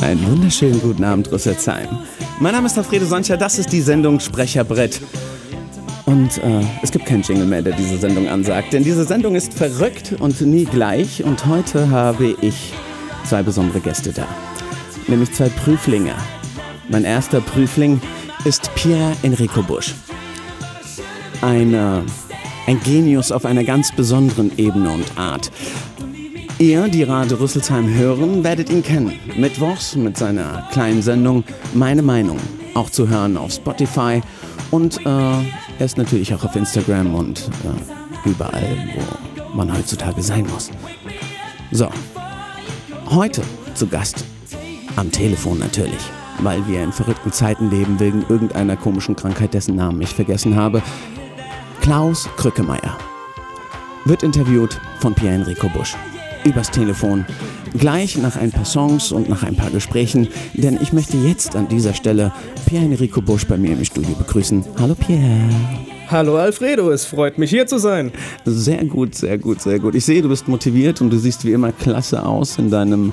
Einen wunderschönen guten Abend, Rüsselsheim. Mein Name ist Alfredo Soncha, das ist die Sendung Sprecherbrett. Und äh, es gibt keinen Jingle mehr, der diese Sendung ansagt, denn diese Sendung ist verrückt und nie gleich. Und heute habe ich zwei besondere Gäste da, nämlich zwei Prüflinge. Mein erster Prüfling ist Pierre Enrico Busch. Ein, äh, ein Genius auf einer ganz besonderen Ebene und Art. Ihr, die Radio Rüsselsheim hören, werdet ihn kennen. Mittwochs mit seiner kleinen Sendung Meine Meinung. Auch zu hören auf Spotify. Und äh, er ist natürlich auch auf Instagram und äh, überall, wo man heutzutage sein muss. So, heute zu Gast. Am Telefon natürlich. Weil wir in verrückten Zeiten leben wegen irgendeiner komischen Krankheit, dessen Namen ich vergessen habe. Klaus Krückemeier. Wird interviewt von Pierre Enrico Busch übers Telefon. Gleich nach ein paar Songs und nach ein paar Gesprächen, denn ich möchte jetzt an dieser Stelle Pierre Enrico Busch bei mir im Studio begrüßen. Hallo Pierre. Hallo Alfredo, es freut mich hier zu sein. Sehr gut, sehr gut, sehr gut. Ich sehe, du bist motiviert und du siehst wie immer klasse aus in deinem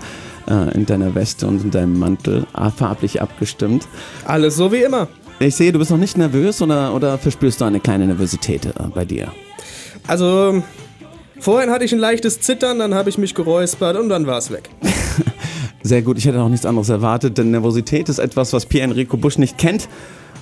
äh, in deiner Weste und in deinem Mantel, farblich abgestimmt. Alles so wie immer. Ich sehe, du bist noch nicht nervös oder, oder verspürst du eine kleine Nervosität äh, bei dir? Also, Vorhin hatte ich ein leichtes Zittern, dann habe ich mich geräuspert und dann war es weg. Sehr gut, ich hätte auch nichts anderes erwartet, denn Nervosität ist etwas, was Pierre Enrico Busch nicht kennt.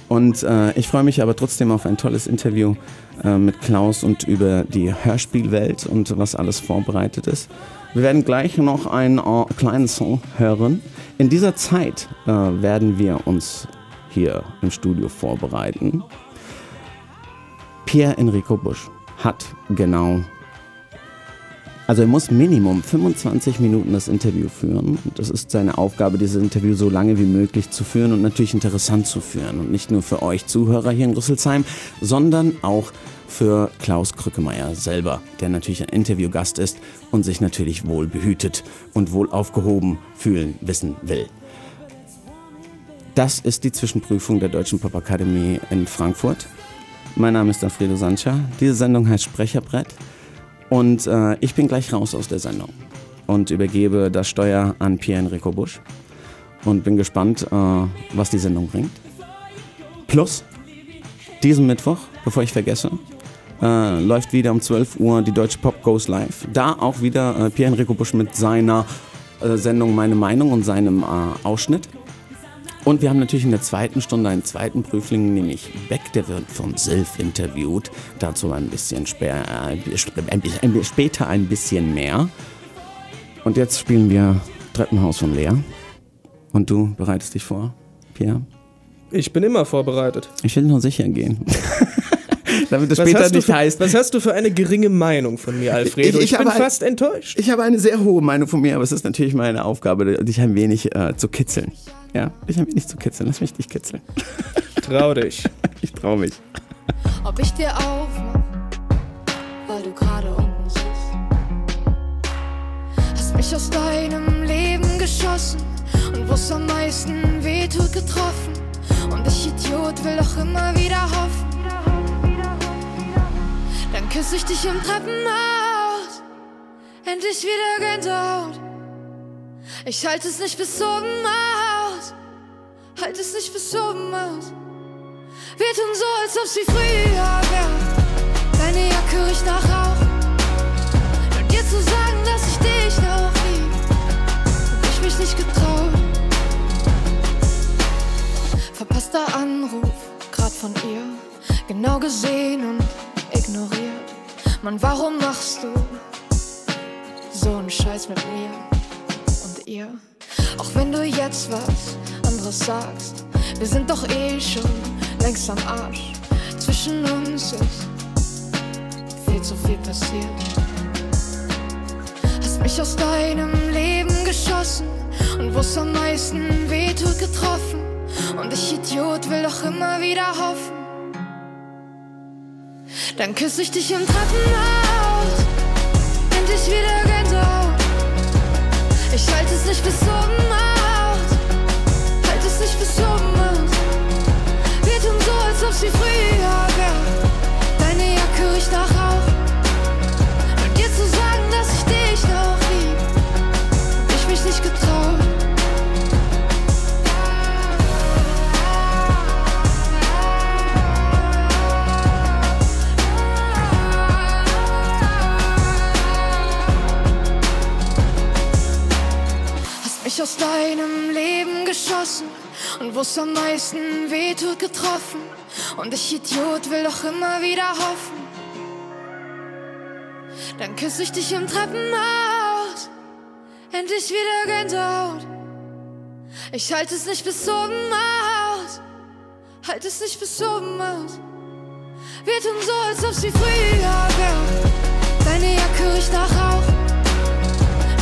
Und äh, ich freue mich aber trotzdem auf ein tolles Interview äh, mit Klaus und über die Hörspielwelt und was alles vorbereitet ist. Wir werden gleich noch einen äh, kleinen Song hören. In dieser Zeit äh, werden wir uns hier im Studio vorbereiten. Pierre Enrico Busch hat genau also er muss Minimum 25 Minuten das Interview führen. Das ist seine Aufgabe, dieses Interview so lange wie möglich zu führen und natürlich interessant zu führen. Und nicht nur für euch Zuhörer hier in Rüsselsheim, sondern auch für Klaus Krückemeier selber, der natürlich ein Interviewgast ist und sich natürlich wohl behütet und wohl aufgehoben fühlen wissen will. Das ist die Zwischenprüfung der Deutschen Popakademie in Frankfurt. Mein Name ist Alfredo Sancha. Diese Sendung heißt Sprecherbrett. Und äh, ich bin gleich raus aus der Sendung und übergebe das Steuer an Pierre Enrico Busch und bin gespannt, äh, was die Sendung bringt. Plus, diesen Mittwoch, bevor ich vergesse, äh, läuft wieder um 12 Uhr die Deutsche Pop Goes Live. Da auch wieder äh, Pierre Enrico Busch mit seiner äh, Sendung Meine Meinung und seinem äh, Ausschnitt. Und wir haben natürlich in der zweiten Stunde einen zweiten Prüfling, nämlich Beck, der wird von Silf interviewt. Dazu ein bisschen, äh, später ein bisschen mehr. Und jetzt spielen wir Treppenhaus von Lea. Und du bereitest dich vor, Pierre? Ich bin immer vorbereitet. Ich will nur sicher gehen. Damit es später nicht für, heißt. Was hast du für eine geringe Meinung von mir, Alfredo? Ich, ich, ich bin fast ein, enttäuscht. Ich habe eine sehr hohe Meinung von mir, aber es ist natürlich meine Aufgabe, dich ein wenig äh, zu kitzeln. Ja, dich ein wenig zu kitzeln. Lass mich dich kitzeln. Trau dich. Ich trau mich. Ob ich dir aufmach, weil du gerade unten sitzt. Hast mich aus deinem Leben geschossen und wo's am meisten wehtut getroffen. Und ich Idiot will doch immer wieder hoffen. Dann küsse ich dich im Treppenhaus. Endlich wieder Gänsehaut. Ich halte es nicht bis oben aus. Halt es nicht bis oben aus. Wir tun so, als ob sie früher wäre. Deine Jacke riecht nach Rauch. Und dir zu sagen, dass ich dich noch lieb, hab ich mich nicht getraut. Verpasster Anruf, grad von ihr. Genau gesehen und ignoriert. Mann, warum machst du so einen Scheiß mit mir und ihr? Auch wenn du jetzt was anderes sagst, wir sind doch eh schon längst am Arsch. Zwischen uns ist viel zu viel passiert. Hast mich aus deinem Leben geschossen und wo's am meisten wehtut getroffen. Und ich Idiot will doch immer wieder hoffen. Dann küsse ich dich im Treppenhaus. Endlich wieder Gänsehaut. Ich halte es nicht bis oben aus nicht geschoben. Wir tun so, als ob sie früher wäre. Deine Jacke riecht nach Rauch. Und dir zu sagen, dass ich dich noch lieb, ich mich nicht getraut. aus deinem Leben geschossen und wo's am meisten wehtut getroffen. Und ich Idiot will doch immer wieder hoffen. Dann küsse ich dich im Treppenhaus, endlich wieder Gänsehaut. Ich halte es nicht bis oben aus, halte es nicht bis oben aus. Wir tun so, als ob sie früher wäre. Deine Jacke riecht nach Rauch.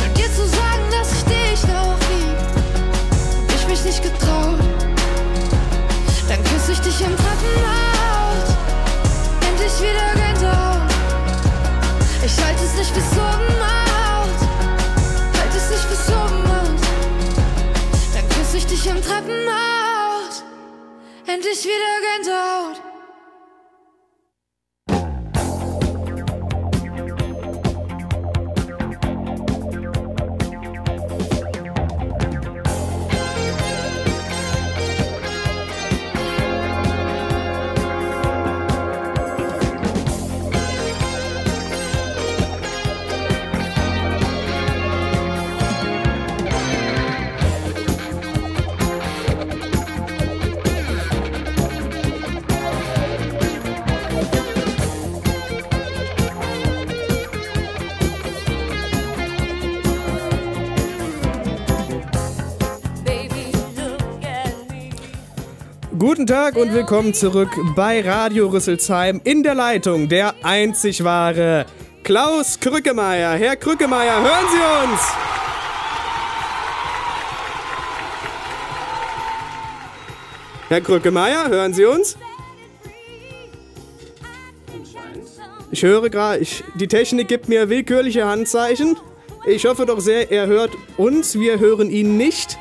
Und dir zu mich nicht getraut. Dann küsse ich dich im Treppenhaus, endlich wieder Gänsehaut. Ich halte es nicht bis oben aus, halte es nicht bis oben aus. Dann küsse ich dich im Treppenhaus, endlich wieder Gänsehaut. Guten Tag und willkommen zurück bei Radio Rüsselsheim in der Leitung der einzig wahre Klaus Krückemeier. Herr Krückemeier, hören Sie uns! Herr Krückemeier, hören Sie uns? Ich höre gerade, die Technik gibt mir willkürliche Handzeichen. Ich hoffe doch sehr, er hört uns. Wir hören ihn nicht.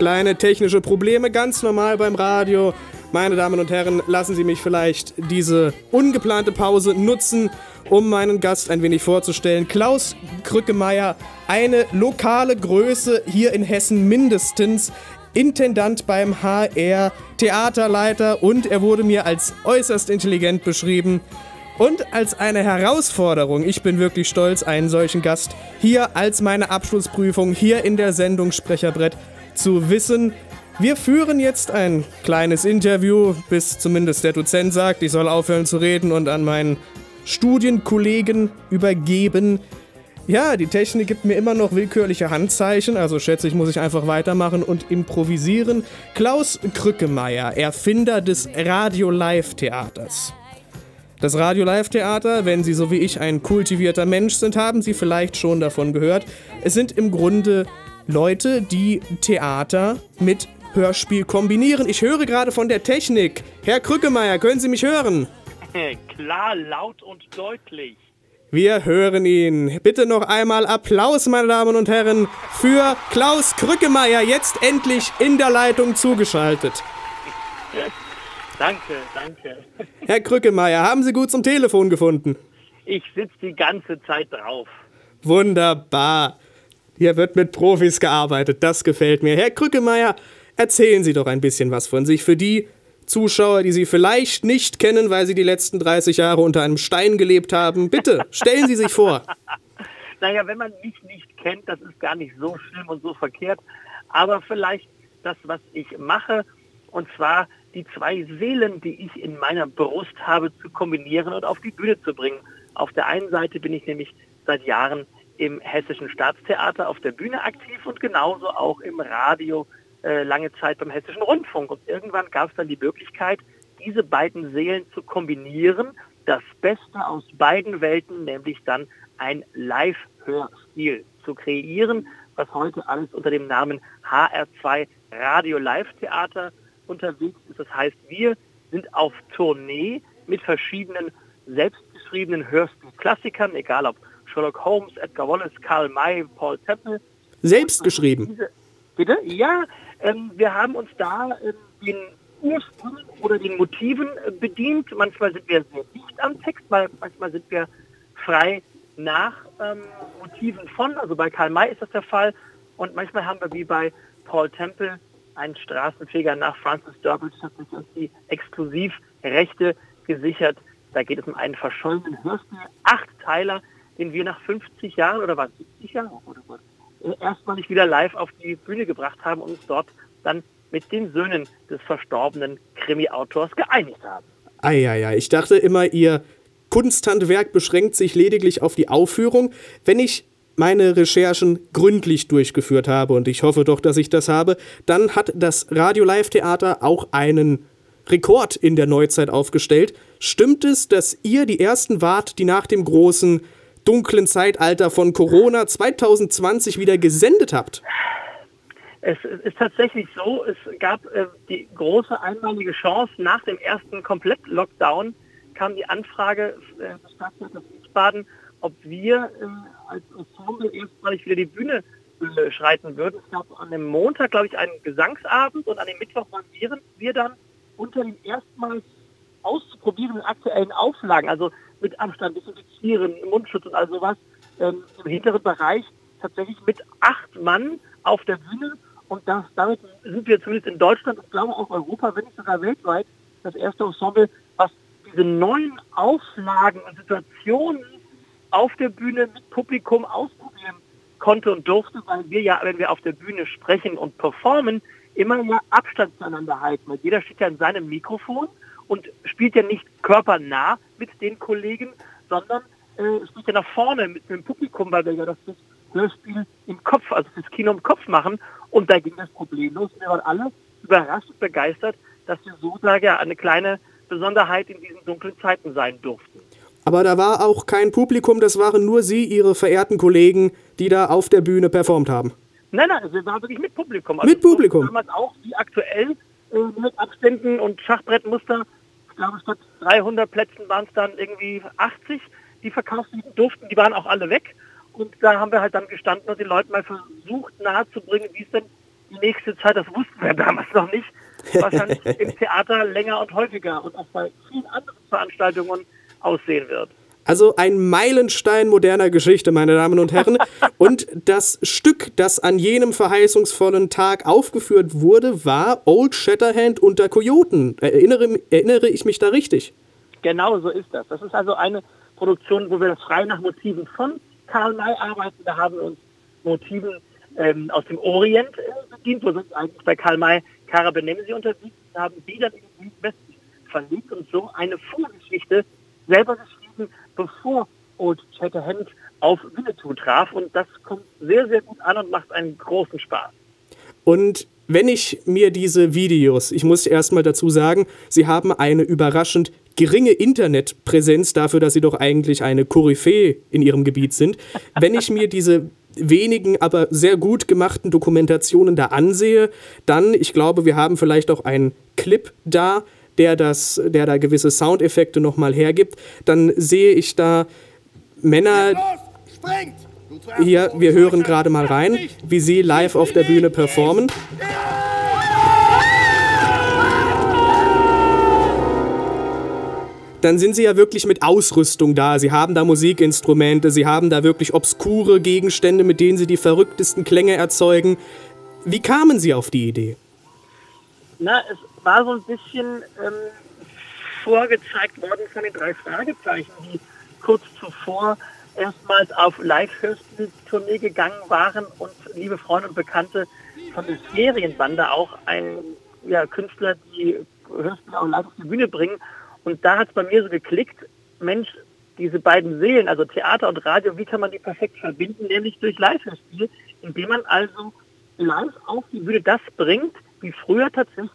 Kleine technische Probleme, ganz normal beim Radio. Meine Damen und Herren, lassen Sie mich vielleicht diese ungeplante Pause nutzen, um meinen Gast ein wenig vorzustellen. Klaus Krückemeier, eine lokale Größe hier in Hessen mindestens. Intendant beim HR, Theaterleiter und er wurde mir als äußerst intelligent beschrieben. Und als eine Herausforderung, ich bin wirklich stolz, einen solchen Gast hier als meine Abschlussprüfung hier in der Sendung Sprecherbrett zu wissen, wir führen jetzt ein kleines Interview, bis zumindest der Dozent sagt, ich soll aufhören zu reden und an meinen Studienkollegen übergeben. Ja, die Technik gibt mir immer noch willkürliche Handzeichen, also schätze ich, muss ich einfach weitermachen und improvisieren. Klaus Krückemeier, Erfinder des Radio-Live-Theaters. Das Radio-Live-Theater, wenn Sie so wie ich ein kultivierter Mensch sind, haben Sie vielleicht schon davon gehört. Es sind im Grunde Leute, die Theater mit Hörspiel kombinieren. Ich höre gerade von der Technik. Herr Krückemeier, können Sie mich hören? Klar, laut und deutlich. Wir hören ihn. Bitte noch einmal Applaus, meine Damen und Herren, für Klaus Krückemeier, jetzt endlich in der Leitung zugeschaltet. danke, danke. Herr Krückemeier, haben Sie gut zum Telefon gefunden? Ich sitze die ganze Zeit drauf. Wunderbar. Hier wird mit Profis gearbeitet, das gefällt mir. Herr Krückemeier, erzählen Sie doch ein bisschen was von sich für die Zuschauer, die Sie vielleicht nicht kennen, weil Sie die letzten 30 Jahre unter einem Stein gelebt haben. Bitte, stellen Sie sich vor. naja, wenn man mich nicht kennt, das ist gar nicht so schlimm und so verkehrt. Aber vielleicht das, was ich mache, und zwar die zwei Seelen, die ich in meiner Brust habe, zu kombinieren und auf die Bühne zu bringen. Auf der einen Seite bin ich nämlich seit Jahren im Hessischen Staatstheater auf der Bühne aktiv und genauso auch im Radio äh, lange Zeit beim Hessischen Rundfunk. Und irgendwann gab es dann die Möglichkeit, diese beiden Seelen zu kombinieren, das Beste aus beiden Welten, nämlich dann ein Live-Hörstil zu kreieren, was heute alles unter dem Namen HR2 Radio Live Theater unterwegs ist. Das heißt, wir sind auf Tournee mit verschiedenen selbstgeschriebenen Hörspiel-Klassikern, egal ob Sherlock Holmes, Edgar Wallace, Karl May, Paul Temple. Selbst geschrieben? Diese, bitte? Ja, ähm, wir haben uns da äh, den Ursprung oder den Motiven äh, bedient. Manchmal sind wir sehr dicht am Text, weil manchmal sind wir frei nach ähm, Motiven von. Also bei Karl May ist das der Fall. Und manchmal haben wir wie bei Paul Temple einen Straßenfeger nach Francis Durbridge, hat sich uns die Exklusivrechte gesichert. Da geht es um einen verschollenen Hörspiel, acht Teiler, den wir nach 50 Jahren oder was, 70 Jahren oder was, äh, erstmalig wieder live auf die Bühne gebracht haben und uns dort dann mit den Söhnen des verstorbenen Krimi-Autors geeinigt haben. Eieiei, ich dachte immer, ihr Kunsthandwerk beschränkt sich lediglich auf die Aufführung. Wenn ich meine Recherchen gründlich durchgeführt habe, und ich hoffe doch, dass ich das habe, dann hat das Radio Live Theater auch einen Rekord in der Neuzeit aufgestellt. Stimmt es, dass ihr die ersten wart, die nach dem großen dunklen Zeitalter von Corona 2020 wieder gesendet habt? Es ist tatsächlich so, es gab äh, die große einmalige Chance, nach dem ersten Komplett-Lockdown kam die Anfrage äh, des Stadttheaters Wiesbaden, ob wir äh, als Ensemble erstmalig wieder die Bühne äh, schreiten würden. Es gab an dem Montag, glaube ich, einen Gesangsabend und an dem Mittwoch waren wir, wir dann unter den erstmals auszuprobierenden aktuellen Auflagen, also mit Abstand, Desinfizieren, Mundschutz und all sowas, ähm, im hinteren Bereich tatsächlich mit acht Mann auf der Bühne und das, damit sind wir zumindest in Deutschland und glaube auch Europa, wenn nicht sogar weltweit, das erste Ensemble, was diese neuen Auflagen und Situationen auf der Bühne mit Publikum ausprobieren konnte und durfte, weil wir ja, wenn wir auf der Bühne sprechen und performen, immer ja Abstand zueinander halten. Jeder steht ja in seinem Mikrofon und spielt ja nicht körpernah mit den Kollegen, sondern äh, spielt ja nach vorne mit dem Publikum, weil wir ja das Hörspiel im Kopf, also das Kino im Kopf machen. Und da ging das problemlos. Wir waren alle überrascht und begeistert, dass wir so sage ja eine kleine Besonderheit in diesen dunklen Zeiten sein durften. Aber da war auch kein Publikum, das waren nur Sie, Ihre verehrten Kollegen, die da auf der Bühne performt haben. Nein, nein, wir waren wirklich mit Publikum. Also mit Publikum? Damals auch, wie aktuell, äh, mit Abständen und Schachbrettmuster. Ich glaube, statt 300 Plätzen waren es dann irgendwie 80, die verkauft durften. Die waren auch alle weg. Und da haben wir halt dann gestanden und den Leuten mal versucht nahezubringen, wie es denn die nächste Zeit, das wussten wir damals noch nicht, wahrscheinlich im Theater länger und häufiger und auch bei vielen anderen Veranstaltungen aussehen wird. Also ein Meilenstein moderner Geschichte, meine Damen und Herren. Und das Stück, das an jenem verheißungsvollen Tag aufgeführt wurde, war Old Shatterhand unter Kojoten. Erinnere, erinnere ich mich da richtig? Genau so ist das. Das ist also eine Produktion, wo wir das frei nach Motiven von Karl May arbeiten. Da haben wir uns Motiven ähm, aus dem Orient äh, bedient, wo sonst eigentlich bei Karl May Kara Benemsi unterwegs haben die dann in den Westen verlegt und so eine Vorgeschichte selber geschrieben, bevor Old Shatterhand auf Winnetou traf. Und das kommt sehr, sehr gut an und macht einen großen Spaß. Und wenn ich mir diese Videos, ich muss erstmal dazu sagen, sie haben eine überraschend geringe Internetpräsenz dafür, dass sie doch eigentlich eine Koryphäe in ihrem Gebiet sind. Wenn ich mir diese wenigen, aber sehr gut gemachten Dokumentationen da ansehe, dann, ich glaube, wir haben vielleicht auch einen Clip da, der, das, der da gewisse Soundeffekte nochmal hergibt, dann sehe ich da Männer. Hier, wir hören gerade mal rein, wie sie live auf der Bühne performen. dann sind sie ja wirklich mit Ausrüstung da. Sie haben da Musikinstrumente, sie haben da wirklich obskure Gegenstände, mit denen sie die verrücktesten Klänge erzeugen. Wie kamen Sie auf die Idee? Na, es war so ein bisschen ähm, vorgezeigt worden von den drei Fragezeichen, die kurz zuvor erstmals auf Live-Hörspiel-Tournee gegangen waren und liebe Freunde und Bekannte von der Serienbande auch ein ja, Künstler, die Hörspiele auch live auf die Bühne bringen. Und da hat es bei mir so geklickt, Mensch, diese beiden Seelen, also Theater und Radio, wie kann man die perfekt verbinden, nämlich durch Live-Hörspiel, indem man also live auf die Bühne das bringt, wie früher tatsächlich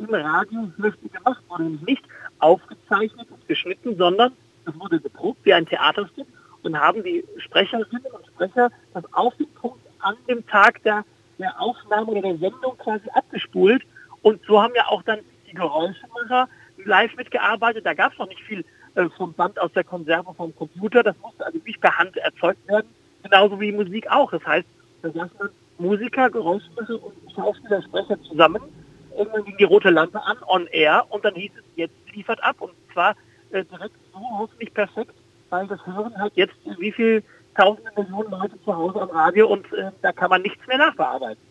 im Radio Hörspiel gemacht wurde. Nicht aufgezeichnet und geschnitten, sondern es wurde geprobt wie ein Theaterstück und haben die Sprecherinnen und Sprecher das auf den Punkt an dem Tag der, der Aufnahme oder der Sendung quasi abgespult. Und so haben ja auch dann die Geräuschemacher live mitgearbeitet. Da gab es noch nicht viel äh, vom Band aus der Konserve vom Computer. Das musste also nicht per Hand erzeugt werden. Genauso wie Musik auch. Das heißt, da saßen dann Musiker, Geräuschemacher und Schauspieler, Sprecher zusammen irgendwann ging die rote Lampe an, on air, und dann hieß es, jetzt liefert ab. Und zwar äh, direkt so hoffentlich perfekt, weil das hören halt jetzt wie viel tausende Millionen Leute zu Hause am Radio und äh, da kann man nichts mehr nachbearbeiten.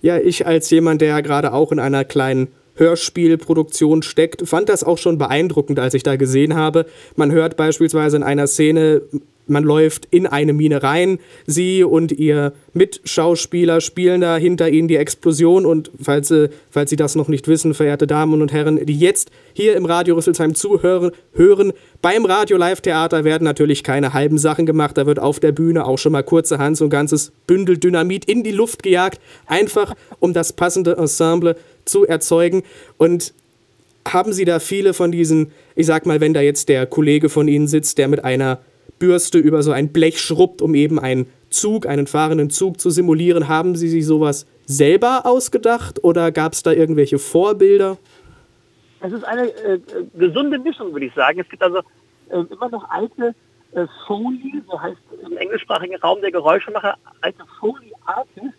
Ja, ich als jemand, der ja gerade auch in einer kleinen Hörspielproduktion steckt, fand das auch schon beeindruckend, als ich da gesehen habe. Man hört beispielsweise in einer Szene man läuft in eine Mine rein. Sie und ihr Mitschauspieler spielen da hinter ihnen die Explosion. Und falls Sie, falls Sie das noch nicht wissen, verehrte Damen und Herren, die jetzt hier im Radio Rüsselsheim zuhören, hören, beim Radio Live Theater werden natürlich keine halben Sachen gemacht. Da wird auf der Bühne auch schon mal kurzerhand so ein ganzes Bündel Dynamit in die Luft gejagt. Einfach um das passende Ensemble zu erzeugen. Und haben Sie da viele von diesen, ich sag mal, wenn da jetzt der Kollege von Ihnen sitzt, der mit einer Bürste über so ein Blech schrubbt, um eben einen Zug, einen fahrenden Zug zu simulieren. Haben Sie sich sowas selber ausgedacht oder gab es da irgendwelche Vorbilder? Es ist eine äh, gesunde Mischung, würde ich sagen. Es gibt also äh, immer noch alte äh, Foley, so heißt im englischsprachigen Raum der Geräuschemacher, alte Foley-Artists,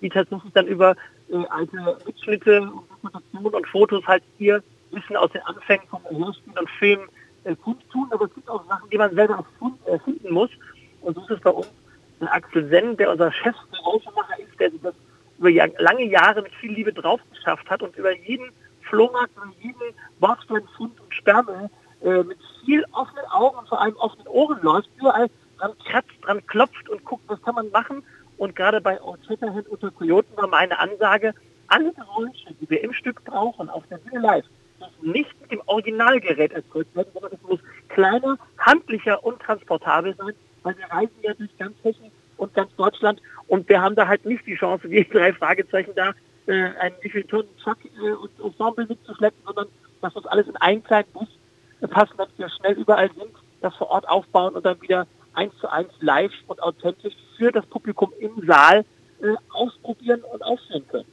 die tatsächlich dann über äh, alte Mitschnitte und Dokumentationen und Fotos halt hier Wissen aus den Anfängen vom Hörspiel und Film äh, kundtun, aber es gibt auch Sachen, die man selber erfinden muss. Und so ist es bei uns der Axel Senn, der unser Chef Geräuschemacher ist, der das über lange Jahre mit viel Liebe drauf geschafft hat und über jeden Flohmarkt und jeden Bordstein, Fund und Sperrmüll äh, mit viel offenen Augen und vor allem offenen Ohren läuft, überall dran kratzt, dran klopft und guckt, was kann man machen. Und gerade bei Old Shatterhand unter Kojoten war meine Ansage, alle Geräusche, die wir im Stück brauchen, auf der Bühne live, dürfen nicht mit dem Originalgerät erzeugt werden, sondern es muss kleiner, handlicher und transportabel sein, weil wir reisen ja durch ganz Hessen und ganz Deutschland und wir haben da halt nicht die Chance, wie drei Fragezeichen da, äh, einen wie viel Tonnen Truck äh, und Ensemble mitzuschleppen, sondern dass uns alles in einen kleinen Bus passen, dass wir schnell überall sind, das vor Ort aufbauen und dann wieder eins zu eins live und authentisch für das Publikum im Saal äh, ausprobieren und aufführen können.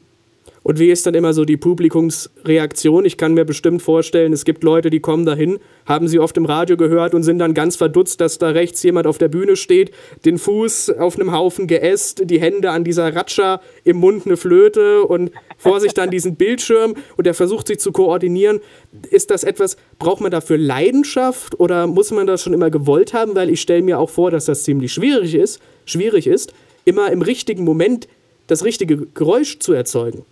Und wie ist dann immer so die Publikumsreaktion? Ich kann mir bestimmt vorstellen, es gibt Leute, die kommen dahin, haben sie oft im Radio gehört und sind dann ganz verdutzt, dass da rechts jemand auf der Bühne steht, den Fuß auf einem Haufen geäst, die Hände an dieser Ratscha, im Mund eine Flöte und vor sich dann diesen Bildschirm und der versucht sich zu koordinieren. Ist das etwas, braucht man dafür Leidenschaft oder muss man das schon immer gewollt haben? Weil ich stelle mir auch vor, dass das ziemlich schwierig ist, schwierig ist, immer im richtigen Moment das richtige Geräusch zu erzeugen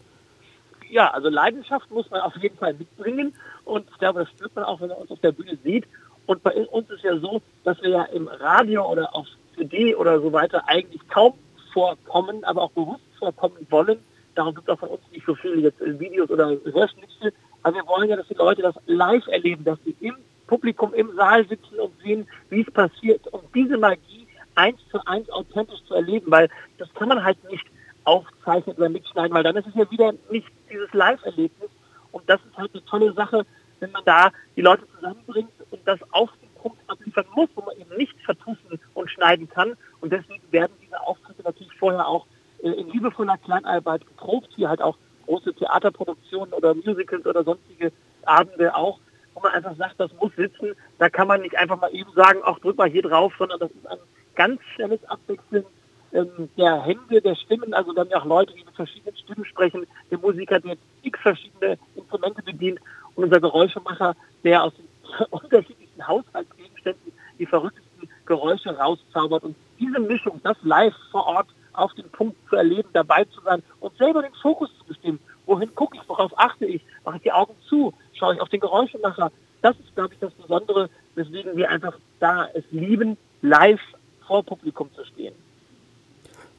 ja, also Leidenschaft muss man auf jeden Fall mitbringen und ich glaube, das spürt man auch, wenn man uns auf der Bühne sieht. Und bei uns ist ja so, dass wir ja im Radio oder auf CD oder so weiter eigentlich kaum vorkommen, aber auch bewusst vorkommen wollen. Darum gibt es auch von uns nicht so viele jetzt Videos oder Hörschnitte. Aber wir wollen ja, dass die Leute das live erleben, dass sie im Publikum im Saal sitzen und sehen, wie es passiert, um diese Magie eins zu eins authentisch zu erleben, weil das kann man halt nicht aufzeichnen oder mitschneiden, weil dann ist es ja wieder nicht dieses Live-Erlebnis. Und das ist halt eine tolle Sache, wenn man da die Leute zusammenbringt und das auf den Punkt abliefern muss, wo man eben nicht vertuschen und schneiden kann. Und deswegen werden diese Auftritte natürlich vorher auch äh, in liebevoller Kleinarbeit geprobt, hier halt auch große Theaterproduktionen oder Musicals oder sonstige Abende auch, wo man einfach sagt, das muss sitzen. Da kann man nicht einfach mal eben sagen, ach drück mal hier drauf, sondern das ist ein ganz schnelles Abwechseln ähm, der Hände, der Stimmen, also wir haben ja auch Leute, die mit verschiedenen Stimmen sprechen, der Musiker, der x verschiedene Instrumente bedient und unser Geräuschemacher, der aus den unterschiedlichsten Haushaltsgegenständen die verrücktesten Geräusche rauszaubert. Und diese Mischung, das live vor Ort auf den Punkt zu erleben, dabei zu sein und selber den Fokus zu bestimmen. Wohin gucke ich, worauf achte ich? Mache ich die Augen zu? Schaue ich auf den Geräuschemacher? Das ist, glaube ich, das Besondere, weswegen wir einfach da es lieben, live vor Publikum zu stehen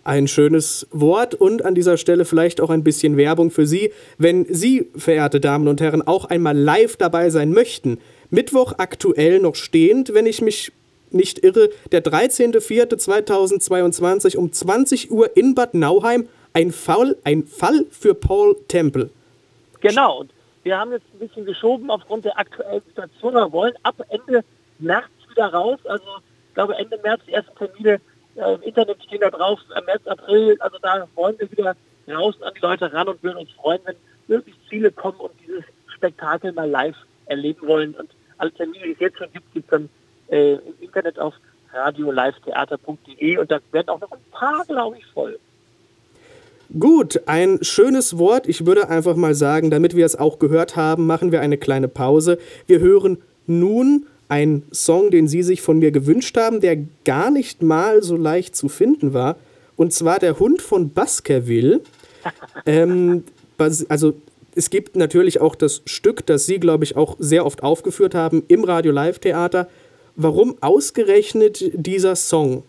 ein schönes Wort und an dieser Stelle vielleicht auch ein bisschen Werbung für Sie. Wenn Sie, verehrte Damen und Herren, auch einmal live dabei sein möchten, Mittwoch aktuell noch stehend, wenn ich mich nicht irre, der 13.04.2022 um 20 Uhr in Bad Nauheim, ein Fall, ein Fall für Paul Temple. Genau, und wir haben jetzt ein bisschen geschoben aufgrund der aktuellen Situation. Wir wollen ab Ende März wieder raus, also ich glaube Ende März die ersten Termine äh, Im Internet stehen da drauf, am März, April, also da wollen wir wieder raus an die Leute ran und würden uns freuen, wenn möglichst viele kommen und dieses Spektakel mal live erleben wollen. Und alle Termine, die es jetzt schon gibt, gibt es dann äh, im Internet auf radiolivetheater.de und da werden auch noch ein paar, glaube ich, voll. Gut, ein schönes Wort. Ich würde einfach mal sagen, damit wir es auch gehört haben, machen wir eine kleine Pause. Wir hören nun ein Song, den Sie sich von mir gewünscht haben, der gar nicht mal so leicht zu finden war. Und zwar der Hund von Baskerville. ähm, also es gibt natürlich auch das Stück, das Sie, glaube ich, auch sehr oft aufgeführt haben im Radio Live Theater, Warum ausgerechnet dieser Song?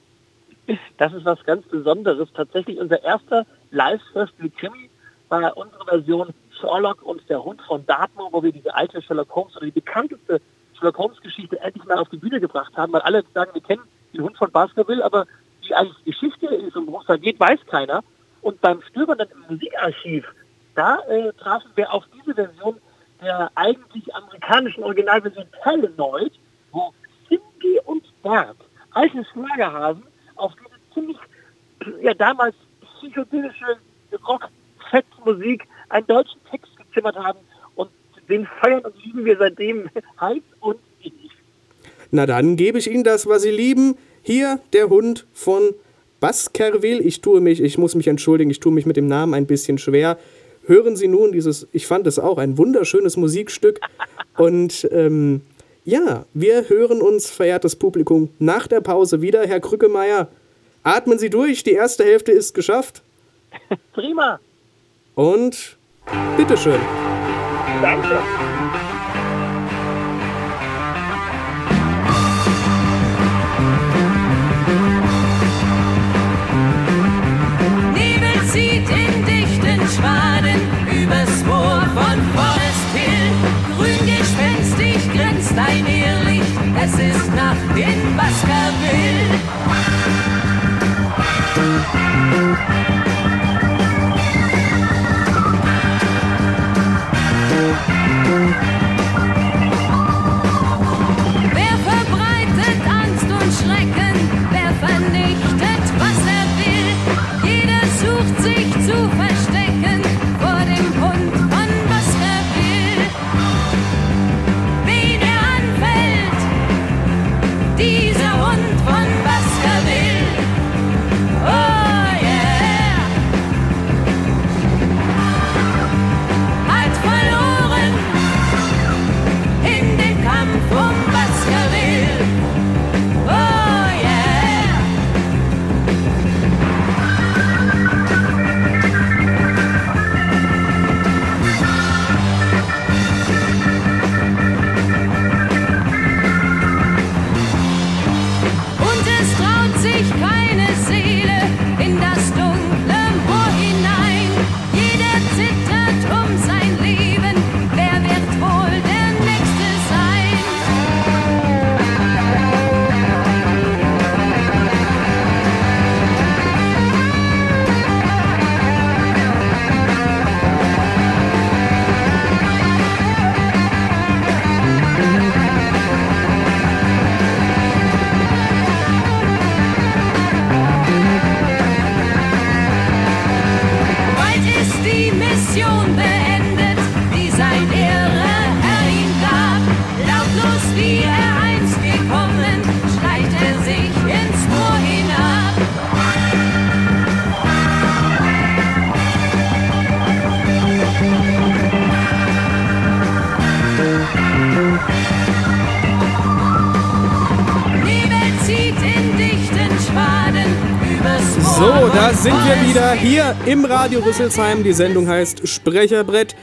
Das ist was ganz Besonderes. Tatsächlich unser erster Live-First-Krimi war unsere Version Sherlock und der Hund von Dartmoor, wo wir diese alte Sherlock Holmes oder die bekannteste Sherlock Holmes-Geschichte endlich mal auf die Bühne gebracht haben, weil alle sagen, wir kennen den Hund von Baskerville, aber wie eigentlich Geschichte ist und worum es geht, weiß keiner. Und beim Stöbern dann im Musikarchiv, da äh, trafen wir auf diese Version der eigentlich amerikanischen Originalversion Talenoid, wo Cindy und Bert, alte Schlagerhasen, auf diese ziemlich, ja damals psychedelische Rock-Fett-Musik einen deutschen Text gezimmert haben den feiern und lieben wir seitdem heiß und innig. Na dann gebe ich Ihnen das, was Sie lieben. Hier der Hund von Baskerville. Ich tue mich, ich muss mich entschuldigen, ich tue mich mit dem Namen ein bisschen schwer. Hören Sie nun dieses, ich fand es auch ein wunderschönes Musikstück. Und ähm, ja, wir hören uns, verehrtes Publikum, nach der Pause wieder. Herr Krückemeier, atmen Sie durch, die erste Hälfte ist geschafft. Prima. Und bitteschön. Danke. Nebel zieht in dichten Schwaden übers Moor von Forest Hill. Grün grinst ein Irrlicht, es ist Nacht in Baskerville. Sind wir wieder hier im Radio Rüsselsheim. Die Sendung heißt Sprecherbrett.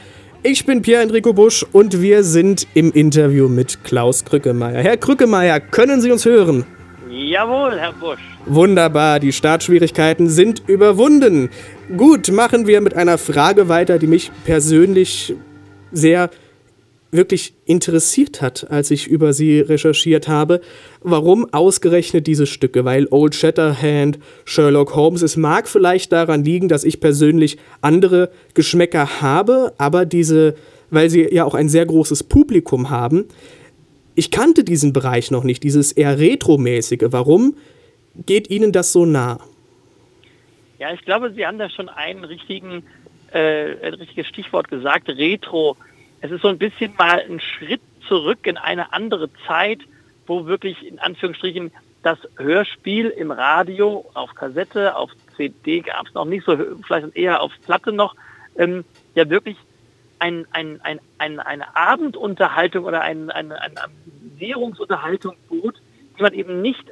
Ich bin Pierre-Enrico Busch und wir sind im Interview mit Klaus Krückemeier. Herr Krückemeier, können Sie uns hören? Jawohl, Herr Busch. Wunderbar, die Startschwierigkeiten sind überwunden. Gut, machen wir mit einer Frage weiter, die mich persönlich sehr wirklich interessiert hat, als ich über sie recherchiert habe. Warum ausgerechnet diese Stücke? Weil Old Shatterhand, Sherlock Holmes, es mag vielleicht daran liegen, dass ich persönlich andere Geschmäcker habe, aber diese, weil sie ja auch ein sehr großes Publikum haben, ich kannte diesen Bereich noch nicht, dieses eher retromäßige. Warum geht Ihnen das so nah? Ja, ich glaube, Sie haben da schon einen richtigen, äh, ein richtiges Stichwort gesagt, Retro. Es ist so ein bisschen mal ein Schritt zurück in eine andere Zeit, wo wirklich in Anführungsstrichen das Hörspiel im Radio, auf Kassette, auf CD gab es noch nicht so, vielleicht eher auf Platte noch, ähm, ja wirklich ein, ein, ein, ein, eine Abendunterhaltung oder ein, eine, eine Amüsierungsunterhaltung bot, die man eben nicht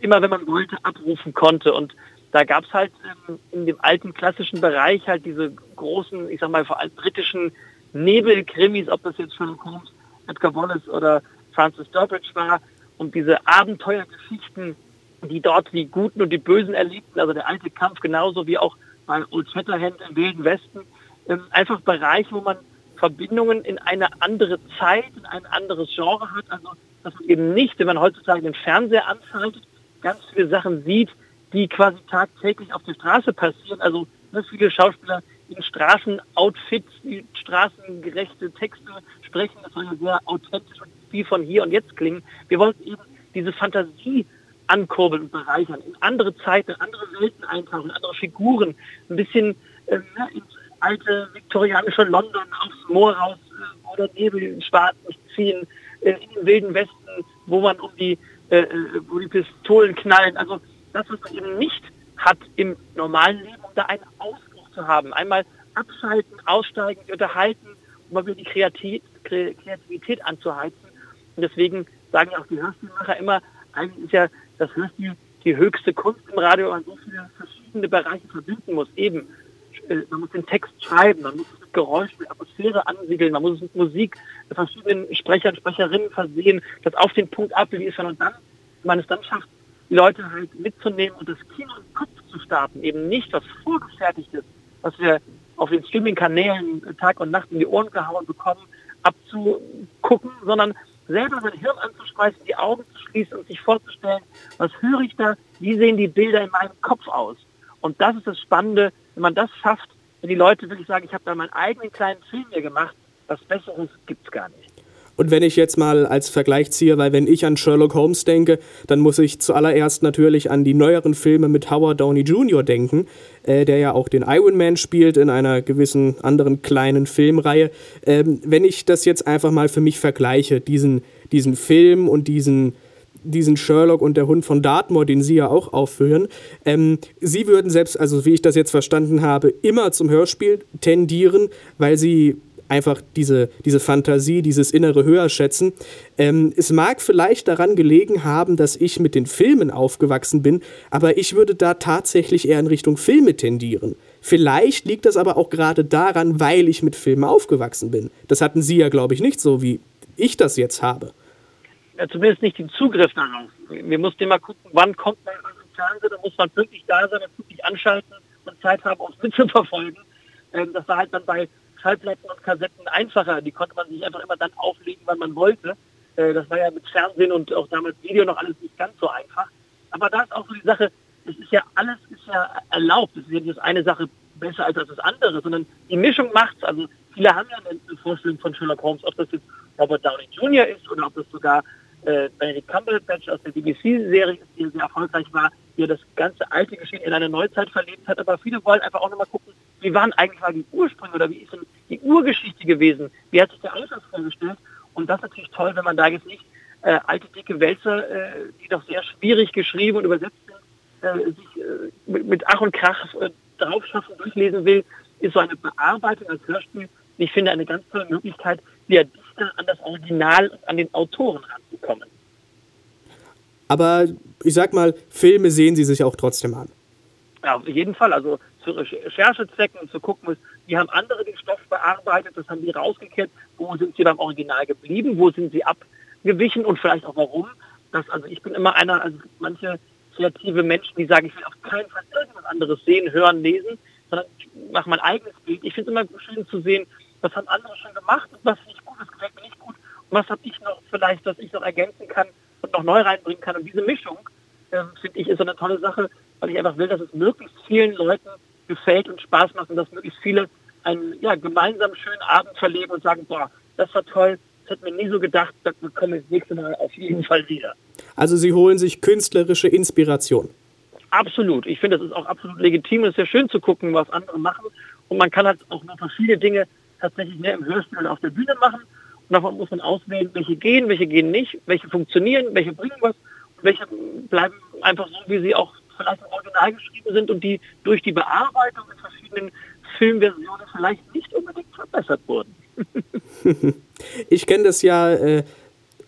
immer, wenn man wollte, abrufen konnte. Und da gab es halt ähm, in dem alten klassischen Bereich halt diese großen, ich sag mal vor allem britischen Nebelkrimis, ob das jetzt Sherlock Holmes, Edgar Wallace oder Francis Durbridge war. um diese Abenteuergeschichten, die dort die Guten und die Bösen erlebten, also der alte Kampf genauso wie auch bei Old Shatterhand im Wilden Westen, ähm, einfach Bereich, wo man Verbindungen in eine andere Zeit, in ein anderes Genre hat, also dass man eben nicht, wenn man heutzutage den Fernseher anschaltet, ganz viele Sachen sieht, die quasi tagtäglich auf der Straße passieren. Also ne, viele Schauspieler in Straßenoutfits, die straßengerechte Texte sprechen, das soll ja sehr authentisch und viel von hier und jetzt klingen. Wir wollten eben diese Fantasie ankurbeln und bereichern, in andere Zeiten, andere Welten eintauchen, andere Figuren, ein bisschen äh, ne, ins alte viktorianische London aufs Moor raus äh, oder Nebel schwarz ziehen, äh, in den wilden Westen, wo man um die, äh, äh, wo die Pistolen knallen. Also das, was man eben nicht hat im normalen Leben, um da einen Ausbruch zu haben. Einmal abschalten, aussteigen, unterhalten, um mal wieder die Kreativität, anzuheizen. Und deswegen sagen ja auch die Hörspielmacher immer, eigentlich ist ja das Hörspiel die höchste Kunst im Radio, weil man so viele verschiedene Bereiche verbinden muss. Eben, äh, man muss den Text schreiben, man muss mit Geräuschen, mit Atmosphäre ansiedeln, man muss mit Musik, mit verschiedenen Sprechern, Sprecherinnen versehen, das auf den Punkt abliefern und dann, wenn man es dann schafft, die Leute halt mitzunehmen und das Kino im Kopf zu starten, eben nicht was vorgefertigtes, was wir auf den Streaming-Kanälen Tag und Nacht in die Ohren gehauen bekommen, abzugucken, sondern selber sein Hirn anzuschmeißen, die Augen zu schließen und sich vorzustellen, was höre ich da, wie sehen die Bilder in meinem Kopf aus. Und das ist das Spannende, wenn man das schafft, wenn die Leute wirklich sagen, ich habe da meinen eigenen kleinen Film hier gemacht, was Besseres gibt's gar nicht. Und wenn ich jetzt mal als Vergleich ziehe, weil wenn ich an Sherlock Holmes denke, dann muss ich zuallererst natürlich an die neueren Filme mit Howard Downey Jr. denken, äh, der ja auch den Iron Man spielt in einer gewissen anderen kleinen Filmreihe. Ähm, wenn ich das jetzt einfach mal für mich vergleiche, diesen, diesen Film und diesen diesen Sherlock und der Hund von Dartmoor, den Sie ja auch aufführen. Ähm, Sie würden selbst, also wie ich das jetzt verstanden habe, immer zum Hörspiel tendieren, weil Sie einfach diese, diese Fantasie, dieses innere Höher schätzen. Ähm, es mag vielleicht daran gelegen haben, dass ich mit den Filmen aufgewachsen bin, aber ich würde da tatsächlich eher in Richtung Filme tendieren. Vielleicht liegt das aber auch gerade daran, weil ich mit Filmen aufgewachsen bin. Das hatten Sie ja, glaube ich, nicht so, wie ich das jetzt habe. Ja, zumindest nicht den Zugriff darauf. Wir mussten immer gucken, wann kommt man im Fernsehen, da muss man pünktlich da sein, pünktlich anschalten und Zeit haben, uns mitzuverfolgen. Ähm, das war halt dann bei Schallplatten und Kassetten einfacher. Die konnte man sich einfach immer dann auflegen, wann man wollte. Äh, das war ja mit Fernsehen und auch damals Video noch alles nicht ganz so einfach. Aber da ist auch so die Sache, es ist ja alles ist ja erlaubt. Es ist ja nicht das eine Sache besser als das andere, sondern die Mischung macht's. Also viele haben ja eine Vorstellung von Sherlock Holmes, ob das jetzt Robert Downey Jr. ist oder ob das sogar äh, Benedict Cumberbatch aus der BBC-Serie ist, die sehr erfolgreich war, die das ganze alte Geschehen in eine Neuzeit verlebt hat. Aber viele wollen einfach auch nochmal gucken, wie waren eigentlich mal die Ursprünge oder wie ist denn die Urgeschichte gewesen? Wie hat sich der Autor vorgestellt? Und das ist natürlich toll, wenn man da jetzt nicht äh, alte, dicke Wälzer, äh, die doch sehr schwierig geschrieben und übersetzt sind, äh, sich äh, mit, mit, Ach und Krach äh, draufschaffen, durchlesen will, ist so eine Bearbeitung als Hörspiel, ich finde, eine ganz tolle Möglichkeit, wieder dichter an das Original und an den Autoren ranzukommen. Aber ich sag mal, Filme sehen Sie sich auch trotzdem an. Ja, auf jeden Fall. Also zu Recherchezwecken zu gucken, wie haben andere den Stoff bearbeitet, das haben die rausgekehrt, wo sind sie beim Original geblieben, wo sind sie abgewichen und vielleicht auch warum. Das, also ich bin immer einer, also manche kreative Menschen, die sagen, ich will auf keinen Fall irgendwas anderes sehen, hören, lesen, sondern ich mache mein eigenes Bild. Ich finde es immer schön zu sehen, was haben andere schon gemacht und was nicht gut, das gefällt mir nicht gut und was habe ich noch vielleicht, was ich noch ergänzen kann und noch neu reinbringen kann. Und diese Mischung, äh, finde ich, ist so eine tolle Sache, weil ich einfach will, dass es möglichst vielen Leuten gefällt und Spaß macht und dass möglichst viele einen ja, gemeinsam schönen Abend verleben und sagen, boah, das war toll, das hat mir nie so gedacht, da komme ich das nächste Mal auf jeden Fall wieder. Also Sie holen sich künstlerische Inspiration. Absolut. Ich finde, das ist auch absolut legitim und es ist ja schön zu gucken, was andere machen. Und man kann halt auch noch verschiedene Dinge tatsächlich mehr im Hörspiel oder auf der Bühne machen. Und davon muss man auswählen, welche gehen, welche gehen nicht, welche funktionieren, welche bringen was und welche bleiben einfach so, wie sie auch vielleicht im Original geschrieben sind und die durch die Bearbeitung in verschiedenen Filmversionen vielleicht nicht unbedingt verbessert wurden. ich kenne das ja äh,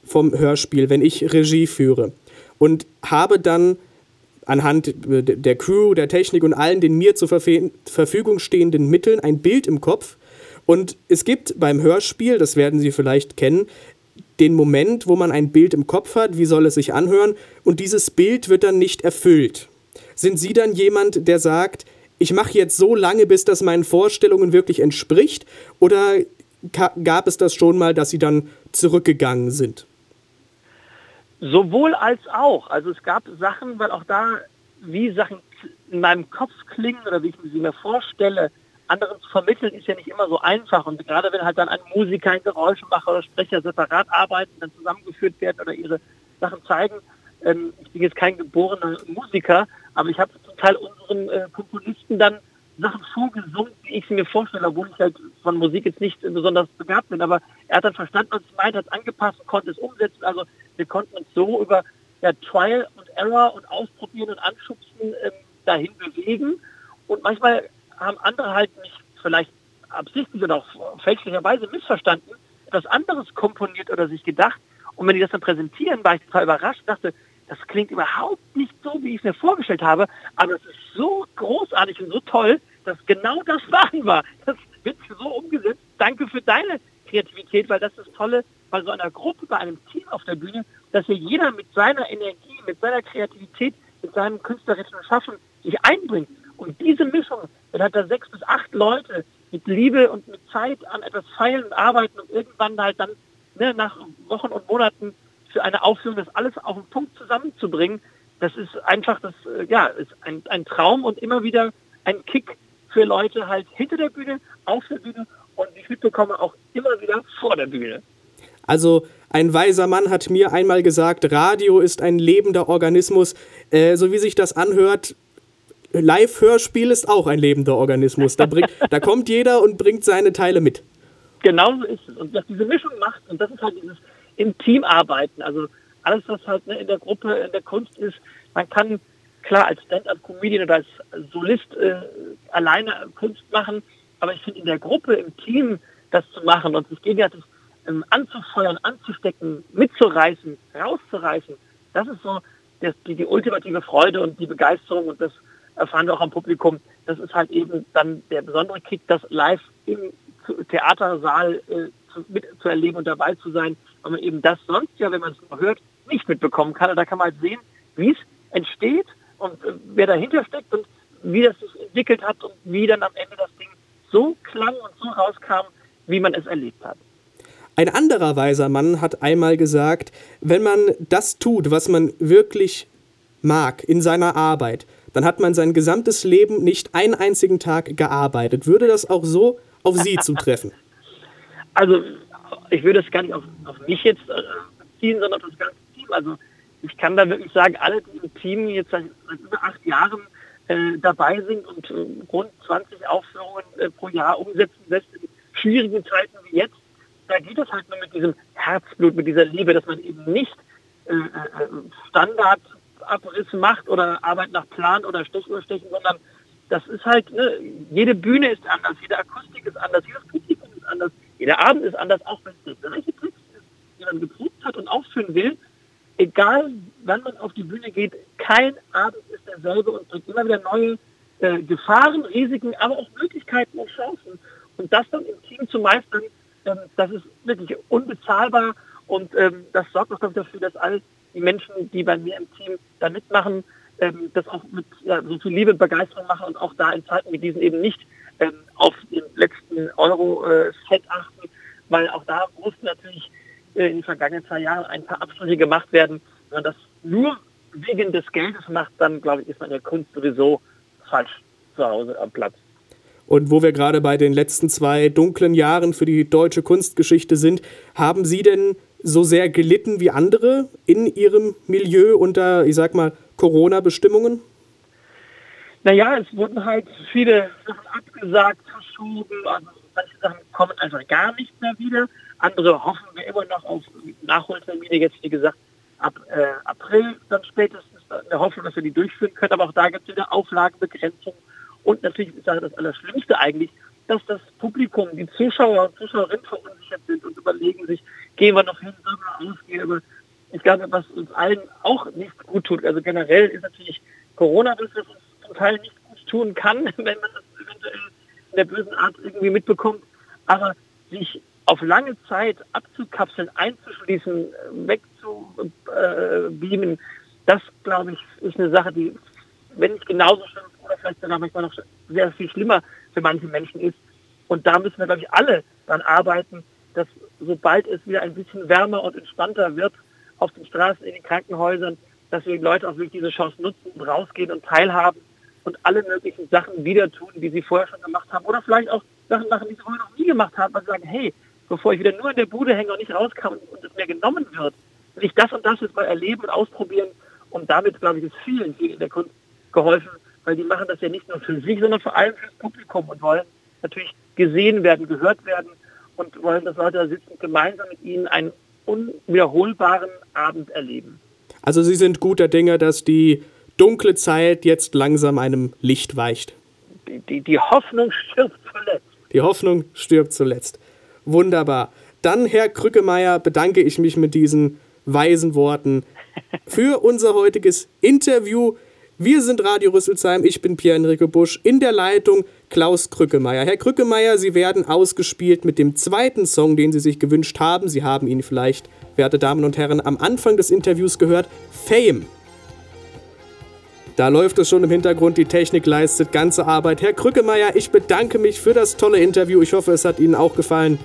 vom Hörspiel, wenn ich Regie führe und habe dann anhand äh, der Crew, der Technik und allen den mir zur Verfügung stehenden Mitteln ein Bild im Kopf. Und es gibt beim Hörspiel, das werden Sie vielleicht kennen, den Moment, wo man ein Bild im Kopf hat, wie soll es sich anhören, und dieses Bild wird dann nicht erfüllt. Sind Sie dann jemand, der sagt, ich mache jetzt so lange, bis das meinen Vorstellungen wirklich entspricht? Oder gab es das schon mal, dass Sie dann zurückgegangen sind? Sowohl als auch. Also es gab Sachen, weil auch da, wie Sachen in meinem Kopf klingen oder wie ich sie mir vorstelle, anderen zu vermitteln, ist ja nicht immer so einfach. Und gerade wenn halt dann ein Musiker, ein Geräuschemacher oder Sprecher separat arbeiten, dann zusammengeführt werden oder ihre Sachen zeigen. Ähm, ich bin jetzt kein geborener Musiker, aber ich habe zum Teil unseren äh, Komponisten dann Sachen vorgesungen, wie ich sie mir vorstelle, obwohl ich halt von Musik jetzt nicht besonders begabt bin. Aber er hat dann verstanden, was ich meinte, hat es angepasst konnte es umsetzen. Also wir konnten uns so über ja, Trial und Error und Ausprobieren und Anschubsen ähm, dahin bewegen. Und manchmal haben andere halt nicht vielleicht absichtlich oder auch fälschlicherweise missverstanden, etwas anderes komponiert oder sich gedacht. Und wenn die das dann präsentieren, war ich total überrascht, dachte, das klingt überhaupt nicht so, wie ich es mir vorgestellt habe, aber es ist so großartig und so toll, dass genau das Wagen war. Das wird so umgesetzt. Danke für deine Kreativität, weil das ist Tolle bei so einer Gruppe, bei einem Team auf der Bühne, dass hier jeder mit seiner Energie, mit seiner Kreativität, mit seinem künstlerischen Schaffen sich einbringt. Und diese Mischung, dann hat er sechs bis acht Leute mit Liebe und mit Zeit an etwas feilen und arbeiten und irgendwann halt dann ne, nach Wochen und Monaten für eine Aufführung das alles auf den Punkt zusammenzubringen, das ist einfach das, äh, ja, ist ein, ein Traum und immer wieder ein Kick für Leute halt hinter der Bühne, auf der Bühne und ich mitbekomme, auch immer wieder vor der Bühne. Also ein weiser Mann hat mir einmal gesagt, Radio ist ein lebender Organismus. Äh, so wie sich das anhört, Live-Hörspiel ist auch ein lebender Organismus. Da, bringt, da kommt jeder und bringt seine Teile mit. Genauso ist es. Und was diese Mischung macht, und das ist halt dieses im Team arbeiten. Also alles, was halt ne, in der Gruppe, in der Kunst ist, man kann klar als Stand-up-Comedian oder als Solist äh, alleine Kunst machen, aber ich finde in der Gruppe, im Team das zu machen und sich gegenseitig ähm, anzufeuern, anzustecken, mitzureißen, rauszureißen, das ist so das, die, die ultimative Freude und die Begeisterung und das erfahren wir auch am Publikum. Das ist halt eben dann der besondere Kick, das live im Theatersaal äh, zu, mit zu erleben und dabei zu sein, weil man eben das sonst ja, wenn man es nur hört, nicht mitbekommen kann. Und da kann man halt sehen, wie es entsteht und äh, wer dahinter steckt und wie das sich entwickelt hat und wie dann am Ende das Ding so klang und so rauskam, wie man es erlebt hat. Ein anderer weiser Mann hat einmal gesagt, wenn man das tut, was man wirklich mag in seiner Arbeit, dann hat man sein gesamtes Leben nicht einen einzigen Tag gearbeitet. Würde das auch so auf Sie zutreffen? Also ich würde es gar nicht auf, auf mich jetzt äh, beziehen, sondern auf das ganze Team. Also ich kann da wirklich sagen, alle, die im Team jetzt seit, seit über acht Jahren äh, dabei sind und äh, rund 20 Aufführungen äh, pro Jahr umsetzen lässt in schwierigen Zeiten wie jetzt, da geht es halt nur mit diesem Herzblut, mit dieser Liebe, dass man eben nicht äh, Standardabriss macht oder Arbeit nach Plan oder Stechuhr stechen, sondern das ist halt, ne, jede Bühne ist anders, jede Akustik ist anders, jedes Publikum ist anders, jeder Abend ist anders, auch wenn es der gleiche Text ist, den man geprobt hat und aufführen will. Egal, wann man auf die Bühne geht, kein Abend ist derselbe und bringt immer wieder neue äh, Gefahren, Risiken, aber auch Möglichkeiten und Chancen. Und das dann im Team zu meistern, ähm, das ist wirklich unbezahlbar und ähm, das sorgt auch dafür, dass all die Menschen, die bei mir im Team da mitmachen, ähm, das auch mit ja, so viel Liebe und Begeisterung machen und auch da in Zeiten wie diesen eben nicht ähm, auf den letzten Euro-Set äh, achten, weil auch da mussten natürlich äh, in den vergangenen zwei Jahren ein paar Abstriche gemacht werden. Wenn man das nur wegen des Geldes macht, dann glaube ich, ist man in der Kunst sowieso falsch zu Hause am Platz. Und wo wir gerade bei den letzten zwei dunklen Jahren für die deutsche Kunstgeschichte sind, haben Sie denn so sehr gelitten wie andere in Ihrem Milieu unter, ich sag mal, Corona-Bestimmungen? Naja, es wurden halt viele Sachen abgesagt, verschoben, also manche Sachen kommen einfach gar nicht mehr wieder. Andere hoffen wir immer noch auf Nachholtermine, jetzt wie gesagt ab äh, April dann spätestens eine Hoffnung, dass wir die durchführen können. Aber auch da gibt es wieder Auflagenbegrenzungen. Und natürlich ist das Allerschlimmste eigentlich, dass das Publikum, die Zuschauer und Zuschauerinnen verunsichert sind und überlegen sich, gehen wir noch hin, sollen wir ausgehen. Aber ich glaube, was uns allen auch nicht gut tut, also generell ist natürlich Corona, das uns zum Teil nicht gut tun kann, wenn man das eventuell in der bösen Art irgendwie mitbekommt. Aber sich auf lange Zeit abzukapseln, einzuschließen, wegzubeamen, das glaube ich ist eine Sache, die, wenn nicht genauso schlimm oder vielleicht sogar manchmal noch sehr viel schlimmer für manche Menschen ist. Und da müssen wir, glaube ich, alle daran arbeiten, dass sobald es wieder ein bisschen wärmer und entspannter wird auf den Straßen, in den Krankenhäusern, dass wir die Leute auch wirklich diese Chance nutzen und rausgehen und teilhaben und alle möglichen Sachen wieder tun, die sie vorher schon gemacht haben. Oder vielleicht auch Sachen machen, die sie vorher noch nie gemacht haben, und sagen, hey, bevor ich wieder nur in der Bude hänge und nicht rauskam und es mir genommen wird, will ich das und das jetzt mal erleben und ausprobieren. Und damit, glaube ich, ist vielen, vielen in der Kunst geholfen, weil die machen das ja nicht nur für sich, sondern vor allem fürs Publikum und wollen natürlich gesehen werden, gehört werden und wollen, dass Leute da sitzen und gemeinsam mit ihnen einen unwiederholbaren Abend erleben. Also Sie sind guter Dinge, dass die dunkle Zeit jetzt langsam einem Licht weicht. Die, die, die Hoffnung stirbt zuletzt. Die Hoffnung stirbt zuletzt. Wunderbar. Dann, Herr Krückemeier, bedanke ich mich mit diesen weisen Worten für unser heutiges Interview. Wir sind Radio Rüsselsheim, ich bin Pierre-Enrique Busch, in der Leitung Klaus Krückemeier. Herr Krückemeier, Sie werden ausgespielt mit dem zweiten Song, den Sie sich gewünscht haben. Sie haben ihn vielleicht, werte Damen und Herren, am Anfang des Interviews gehört. Fame. Da läuft es schon im Hintergrund, die Technik leistet ganze Arbeit. Herr Krückemeier, ich bedanke mich für das tolle Interview. Ich hoffe, es hat Ihnen auch gefallen.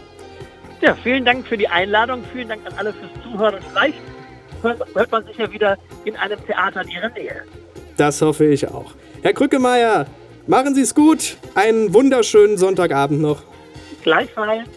Ja, vielen Dank für die Einladung, vielen Dank an alle fürs Zuhören und vielleicht hört man sich ja wieder in einem Theater in Ihrer Nähe. Das hoffe ich auch. Herr Krückemeier, machen Sie es gut. Einen wunderschönen Sonntagabend noch. Gleichfalls.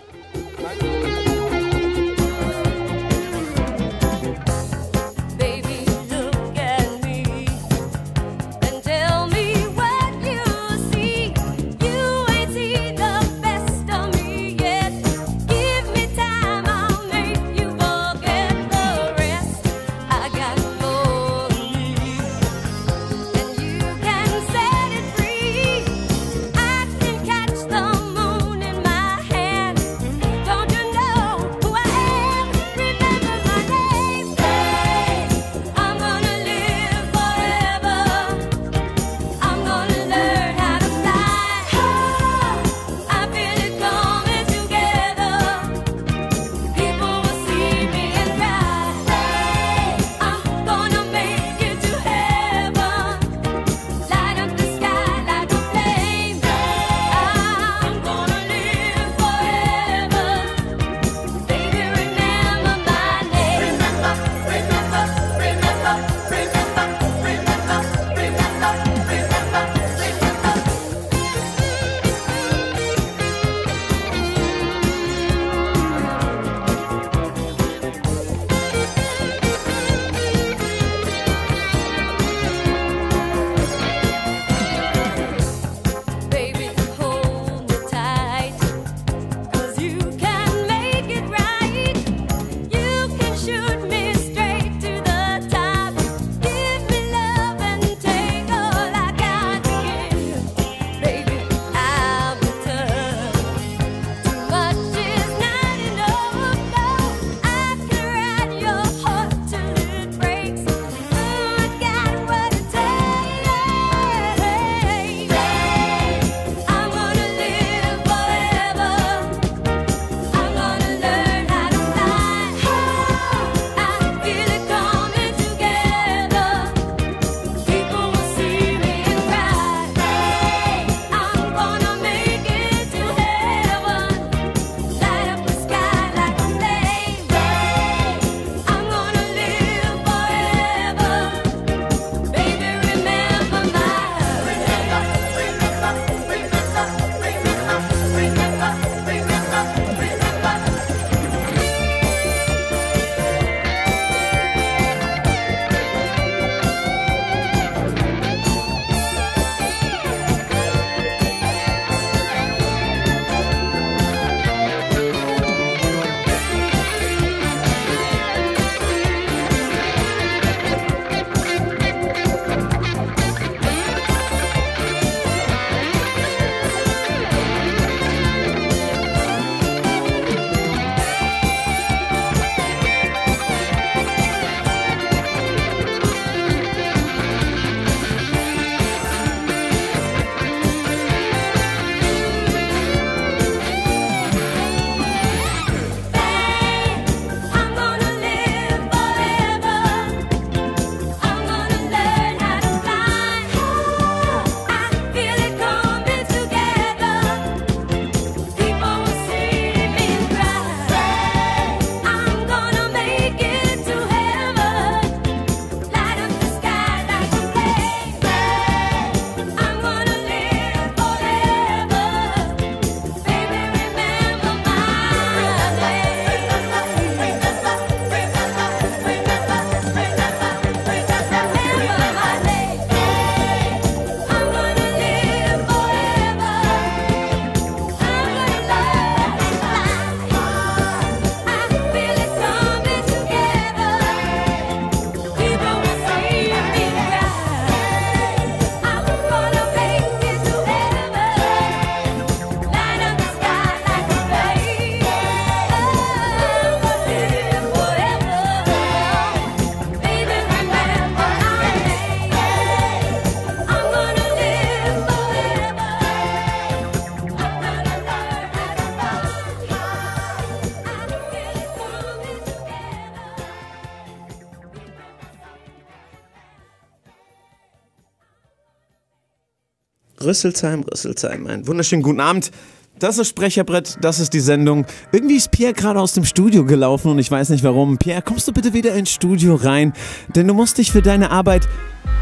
Rüsselsheim, Rüsselsheim. Einen wunderschönen guten Abend. Das ist Sprecherbrett, das ist die Sendung. Irgendwie ist Pierre gerade aus dem Studio gelaufen und ich weiß nicht warum. Pierre, kommst du bitte wieder ins Studio rein? Denn du musst dich für deine Arbeit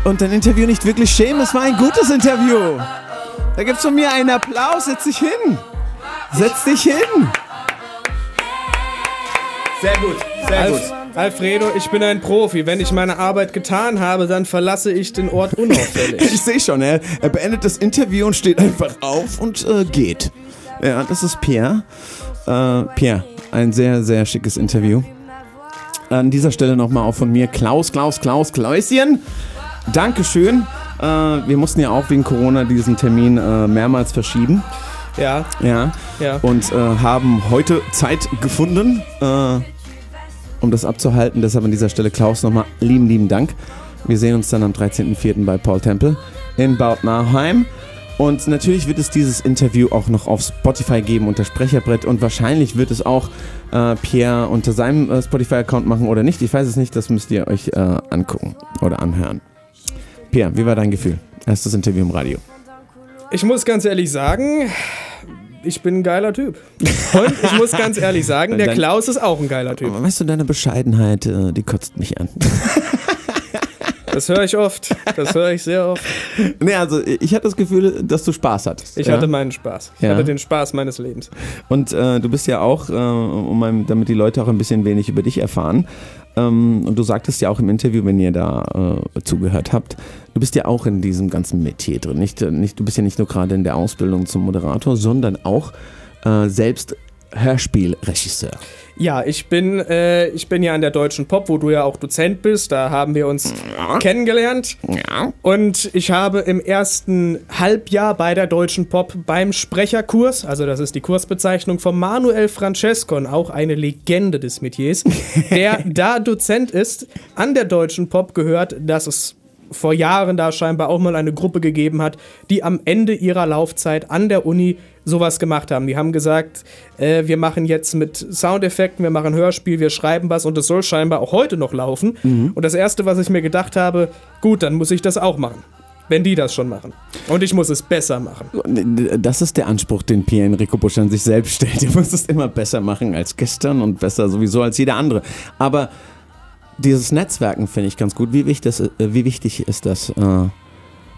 und dein Interview nicht wirklich schämen. Es war ein gutes Interview. Da gibt's von mir einen Applaus. Setz dich hin. Setz dich hin. Sehr gut, sehr gut. Alf, Alfredo, ich bin ein Profi. Wenn ich meine Arbeit getan habe, dann verlasse ich den Ort unauffällig. Ich sehe schon, er, er beendet das Interview und steht einfach auf und äh, geht. Ja, das ist Pierre. Äh, Pierre, ein sehr, sehr schickes Interview. An dieser Stelle nochmal auch von mir Klaus, Klaus, Klaus, Klauschen. Dankeschön. Äh, wir mussten ja auch wegen Corona diesen Termin äh, mehrmals verschieben. ja, Ja. ja. Und äh, haben heute Zeit gefunden, äh, um das abzuhalten. Deshalb an dieser Stelle Klaus nochmal lieben, lieben Dank. Wir sehen uns dann am 13.04. bei Paul Temple in Bad Nauheim. Und natürlich wird es dieses Interview auch noch auf Spotify geben unter Sprecherbrett und wahrscheinlich wird es auch äh, Pierre unter seinem äh, Spotify-Account machen oder nicht. Ich weiß es nicht, das müsst ihr euch äh, angucken oder anhören. Pierre, wie war dein Gefühl? Erstes Interview im Radio. Ich muss ganz ehrlich sagen, ich bin ein geiler Typ. Und ich muss ganz ehrlich sagen, der Klaus ist auch ein geiler Typ. Aber weißt du, deine Bescheidenheit, äh, die kotzt mich an. Das höre ich oft. Das höre ich sehr oft. Nee, also ich hatte das Gefühl, dass du Spaß hattest. Ich ja? hatte meinen Spaß. Ich Ja. hatte den Spaß meines Lebens. Und äh, du bist ja auch, äh, um damit die Leute auch ein bisschen wenig über dich erfahren, ähm, und du sagtest ja auch im Interview, wenn ihr da äh, zugehört habt, du bist ja auch in diesem ganzen Metier drin. Nicht, äh, nicht, du bist ja nicht nur gerade in der Ausbildung zum Moderator, sondern auch äh, selbst Hörspielregisseur. Ja, ich bin, äh, ich bin ja an der Deutschen Pop, wo du ja auch Dozent bist. Da haben wir uns kennengelernt. Ja. Und ich habe im ersten Halbjahr bei der Deutschen Pop beim Sprecherkurs, also das ist die Kursbezeichnung von Manuel Francescon, auch eine Legende des Metiers, der da Dozent ist, an der Deutschen Pop gehört, dass es vor Jahren da scheinbar auch mal eine Gruppe gegeben hat, die am Ende ihrer Laufzeit an der Uni sowas gemacht haben. Die haben gesagt, äh, wir machen jetzt mit Soundeffekten, wir machen Hörspiel, wir schreiben was und es soll scheinbar auch heute noch laufen. Und das Erste, was ich mir gedacht habe, gut, dann muss ich das auch machen. Wenn die das schon machen. Und ich muss es besser machen. Das ist der Anspruch, den Pierre Enrico Busch an sich selbst stellt. Er muss es immer besser machen als gestern und besser sowieso als jeder andere. Aber dieses Netzwerken finde ich ganz gut. Wie wichtig, das, äh, wie wichtig ist das, äh,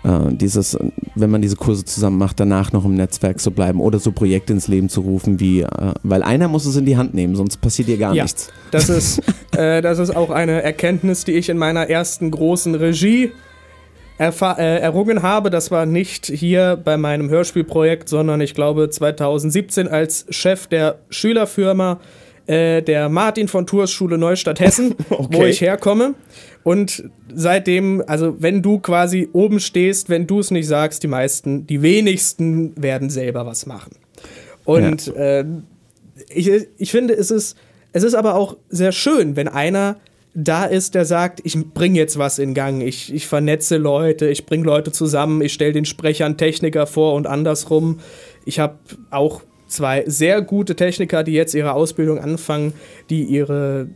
äh, dieses, wenn man diese Kurse zusammen macht, danach noch im Netzwerk zu bleiben oder so Projekte ins Leben zu rufen, wie, äh, weil einer muss es in die Hand nehmen, sonst passiert dir gar Ja. nichts. Das ist, äh, das ist auch eine Erkenntnis, die ich in meiner ersten großen Regie äh, errungen habe. Das war nicht hier bei meinem Hörspielprojekt, sondern ich glaube 2017 als Chef der Schülerfirma äh, der Martin von Tours Schule Neustadt Hessen, wo Okay. ich herkomme. Und seitdem, also wenn du quasi oben stehst, wenn du es nicht sagst, die meisten, die wenigsten werden selber was machen. Und äh, ich, ich finde, es ist, es ist aber auch sehr schön, wenn einer da ist, der sagt, ich bringe jetzt was in Gang, ich, ich vernetze Leute, ich bringe Leute zusammen, ich stelle den Sprechern Techniker vor und andersrum. Ich habe auch zwei sehr gute Techniker, die jetzt ihre Ausbildung anfangen, die ihre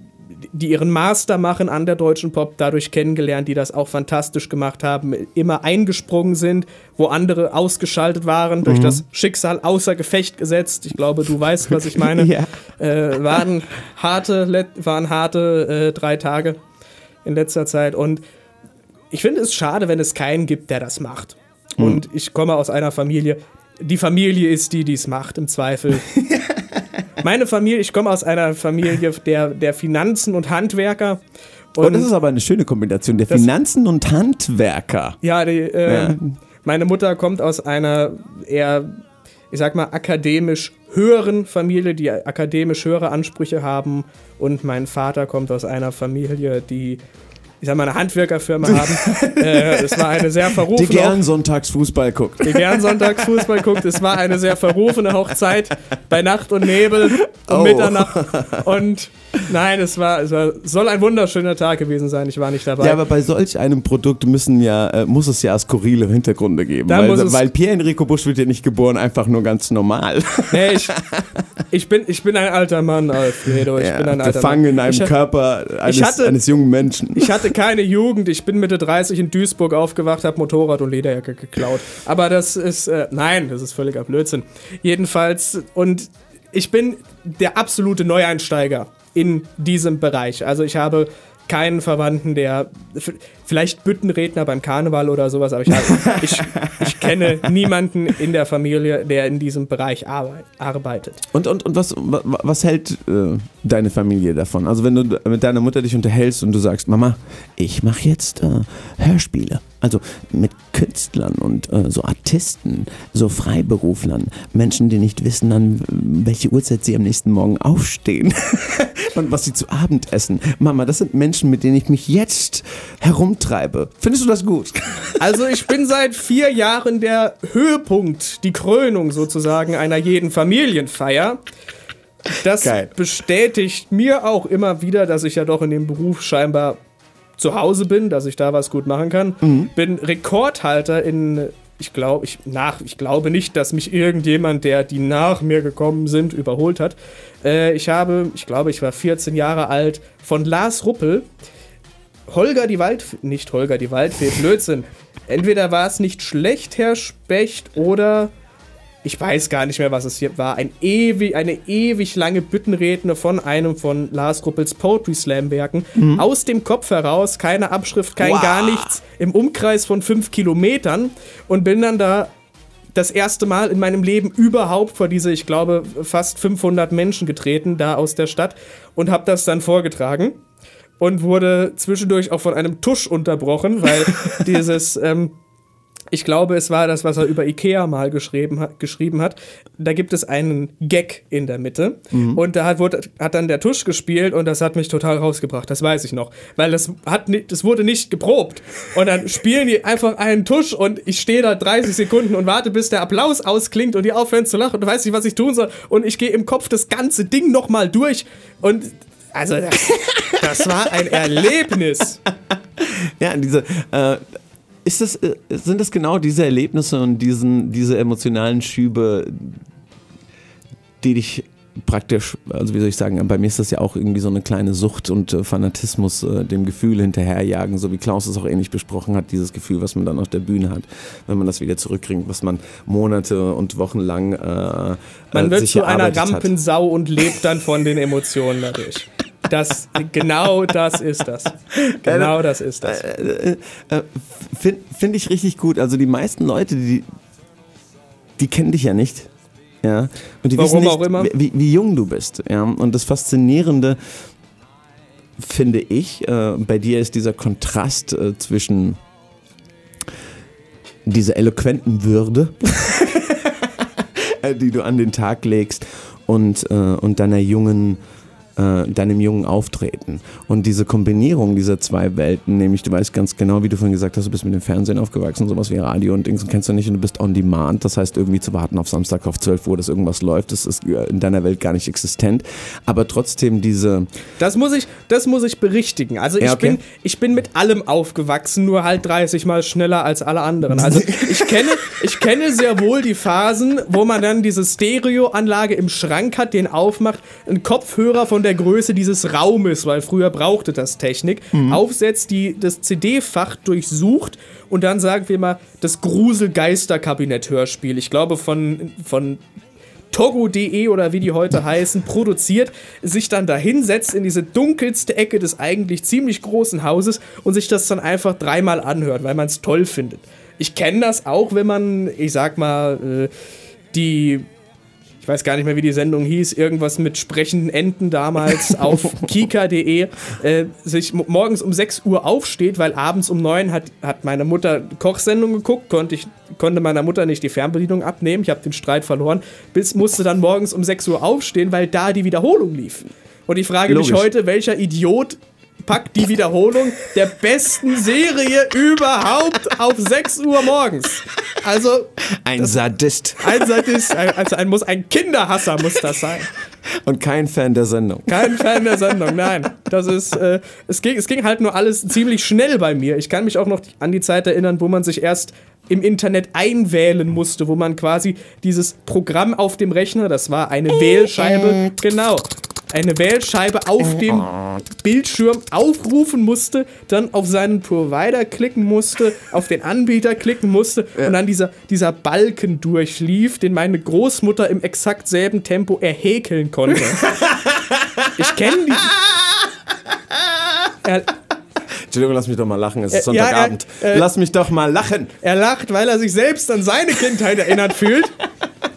die ihren Master machen an der Deutschen Pop, dadurch kennengelernt, die das auch fantastisch gemacht haben, immer eingesprungen sind, wo andere ausgeschaltet waren, durch das Schicksal außer Gefecht gesetzt. Ich glaube, du weißt, was ich meine. Ja. äh, waren harte, waren harte äh, drei Tage in letzter Zeit. Und ich finde es schade, wenn es keinen gibt, der das macht. Und ich komme aus einer Familie, die Familie ist die, die es macht, im Zweifel. Meine Familie, ich komme aus einer Familie der, der Finanzen und Handwerker. Und das ist aber eine schöne Kombination der Finanzen und Handwerker. Ja, die, äh, Ja. meine Mutter kommt aus einer eher, ich sag mal, akademisch höheren Familie, die akademisch höhere Ansprüche haben. Und mein Vater kommt aus einer Familie, die, ich sag mal, eine Handwerkerfirma haben. äh, es war eine sehr Die verrufene, gern sonntags Fußball guckt. die gern sonntags Fußball guckt. Es war eine sehr verrufene Hochzeit bei Nacht und Nebel um Oh. Mitternacht. Und nein, es war, es war, soll ein wunderschöner Tag gewesen sein. Ich war nicht dabei. Ja, aber bei solch einem Produkt müssen ja, äh, muss es ja skurrile Hintergründe geben. Da weil, weil Pierre Enrico Busch wird ja nicht geboren, einfach nur ganz normal. Nee, ich, ich, bin, ich bin ein alter Mann, Alfredo. Ich bin ein alter gefangen Mann. in einem ich, Körper eines, hatte- eines jungen Menschen. Ich hatte keine Jugend. Ich bin Mitte 30 in Duisburg aufgewacht, habe Motorrad und Lederjacke geklaut. Aber das ist, äh, nein, das ist völliger Blödsinn. Jedenfalls, und ich bin der absolute Neueinsteiger in diesem Bereich. Also ich habe keinen Verwandten, der vielleicht Büttenredner beim Karneval oder sowas, aber ich, habe, ich, ich kenne niemanden in der Familie, der in diesem Bereich arbeit, arbeitet. Und, und, und was, wa- was hält äh, deine Familie davon? Also wenn du mit deiner Mutter dich unterhältst und du sagst, Mama, ich mache jetzt äh, Hörspiele. Also mit Künstlern und äh, so Artisten, so Freiberuflern, Menschen, die nicht wissen, an welche Uhrzeit sie am nächsten Morgen aufstehen und was sie zu Abend essen. Mama, das sind Menschen, mit denen ich mich jetzt herumtreibe. Findest du das gut? Also ich bin seit vier Jahren der Höhepunkt, die Krönung sozusagen einer jeden Familienfeier. Das Geil. bestätigt mir auch immer wieder, dass ich ja doch in dem Beruf scheinbar zu Hause bin, dass ich da was gut machen kann. Bin Rekordhalter in, ich glaube, ich, nach, ich glaube nicht, dass mich irgendjemand, der die nach mir gekommen sind, überholt hat. Äh, ich habe, ich glaube, ich war 14 Jahre alt, von Lars Ruppel Holger die Waldfee, nicht Holger die Waldfee, Blödsinn. Entweder war es nicht schlecht, Herr Specht, oder ich weiß gar nicht mehr, was es hier war. Ein ewig, eine ewig lange Büttenredne von einem von Lars Ruppels Poetry Slam Werken. Aus dem Kopf heraus, keine Abschrift, kein Wow. gar nichts, im Umkreis von fünf Kilometern und bin dann da das erste Mal in meinem Leben überhaupt vor diese, ich glaube, fast 500 Menschen getreten, da aus der Stadt und habe das dann vorgetragen und wurde zwischendurch auch von einem Tusch unterbrochen, weil dieses, ähm, ich glaube, es war das, was er über Ikea mal geschrieben hat. Geschrieben hat. Da gibt es einen Gag in der Mitte. Und da hat, wurde, hat dann der Tusch gespielt und das hat mich total rausgebracht, das weiß ich noch, weil das, hat, das wurde nicht geprobt. Und dann spielen die einfach einen Tusch und ich stehe da 30 Sekunden und warte, bis der Applaus ausklingt und die aufhören zu lachen und weiß nicht, was ich tun soll. Und ich gehe im Kopf das ganze Ding nochmal durch. Und also das, war ein Erlebnis. Ja, diese. Äh, ist das, äh, sind das genau diese Erlebnisse und diesen, diese emotionalen Schübe, die dich praktisch, also wie soll ich sagen, bei mir ist das ja auch irgendwie so eine kleine Sucht und äh, Fanatismus, äh, dem Gefühl hinterherjagen, so wie Klaus es auch ähnlich besprochen hat, dieses Gefühl, was man dann auf der Bühne hat, wenn man das wieder zurückkriegt, was man Monate und Wochen lang äh, Man äh, wird sich zu einer erarbeitet hat. Rampensau und lebt dann von den Emotionen dadurch. Das, genau das ist das. Genau das ist das. äh, äh, Finde find ich richtig gut. Also die meisten Leute, die, die kennen dich ja nicht. Ja. Und die Warum wissen nicht, auch immer. Wie, wie jung du bist. Ja. Und das Faszinierende finde ich, äh, bei dir ist dieser Kontrast äh, zwischen dieser eloquenten Würde, äh, die du an den Tag legst, und, äh, und deiner jungen äh, deinem jungen Auftreten. Und diese Kombinierung dieser zwei Welten, nämlich du weißt ganz genau, wie du vorhin gesagt hast, du bist mit dem Fernsehen aufgewachsen, sowas wie Radio und Dings und kennst du nicht und du bist on demand, das heißt irgendwie zu warten auf Samstag auf 12 Uhr, dass irgendwas läuft, das ist in deiner Welt gar nicht existent, aber trotzdem diese, Das muss ich, das muss ich berichtigen. Also ich, Ja, okay. bin, ich bin mit allem aufgewachsen, nur halt 30 Mal schneller als alle anderen. Also ich kenne, ich kenne sehr wohl die Phasen, wo man dann diese Stereoanlage im Schrank hat, den aufmacht, einen Kopfhörer von der Größe dieses Raumes, weil früher brauchte das Technik, aufsetzt, die das CD-Fach durchsucht und dann sagen wir mal das Grusel-Geister-Kabinett-Hörspiel. Ich glaube von, von Togo.de oder wie die heute heißen, produziert, sich dann da hinsetzt in diese dunkelste Ecke des eigentlich ziemlich großen Hauses und sich das dann einfach dreimal anhört, weil man es toll findet. Ich kenne das auch, wenn man, ich sag mal, äh, die weiß gar nicht mehr, wie die Sendung hieß, irgendwas mit sprechenden Enten damals auf kika.de, äh, sich mo- morgens um 6 Uhr aufsteht, weil abends um 9 hat, hat meine Mutter Kochsendung geguckt, konnte, ich, konnte meiner Mutter nicht die Fernbedienung abnehmen, ich habe den Streit verloren, bis musste dann morgens um 6 Uhr aufstehen, weil da die Wiederholung lief. Und ich frage mich Logisch. heute, welcher Idiot packt die Wiederholung der besten Serie überhaupt auf 6 Uhr morgens. Also, ein Sadist ein Sadist, ein, also ein, muss, ein Kinderhasser muss das sein. und kein Fan der Sendung. Kein Fan der Sendung, nein. Das ist, äh, es, ging, es ging halt nur alles ziemlich schnell bei mir. Ich kann mich auch noch an die Zeit erinnern, wo man sich erst im Internet einwählen musste, wo man quasi dieses Programm auf dem Rechner, das war eine Wählscheibe, genau. Eine Wählscheibe auf dem Bildschirm aufrufen musste, dann auf seinen Provider klicken musste, auf den Anbieter klicken musste und dann dieser, dieser Balken durchlief, den meine Großmutter im exakt selben Tempo erhäkeln konnte. ich kenne die. Er, Entschuldigung, lass mich doch mal lachen. Es ist Äh, ja, Sonntagabend. äh, äh, lass mich doch mal lachen. er lacht, weil er sich selbst an seine Kindheit erinnert fühlt.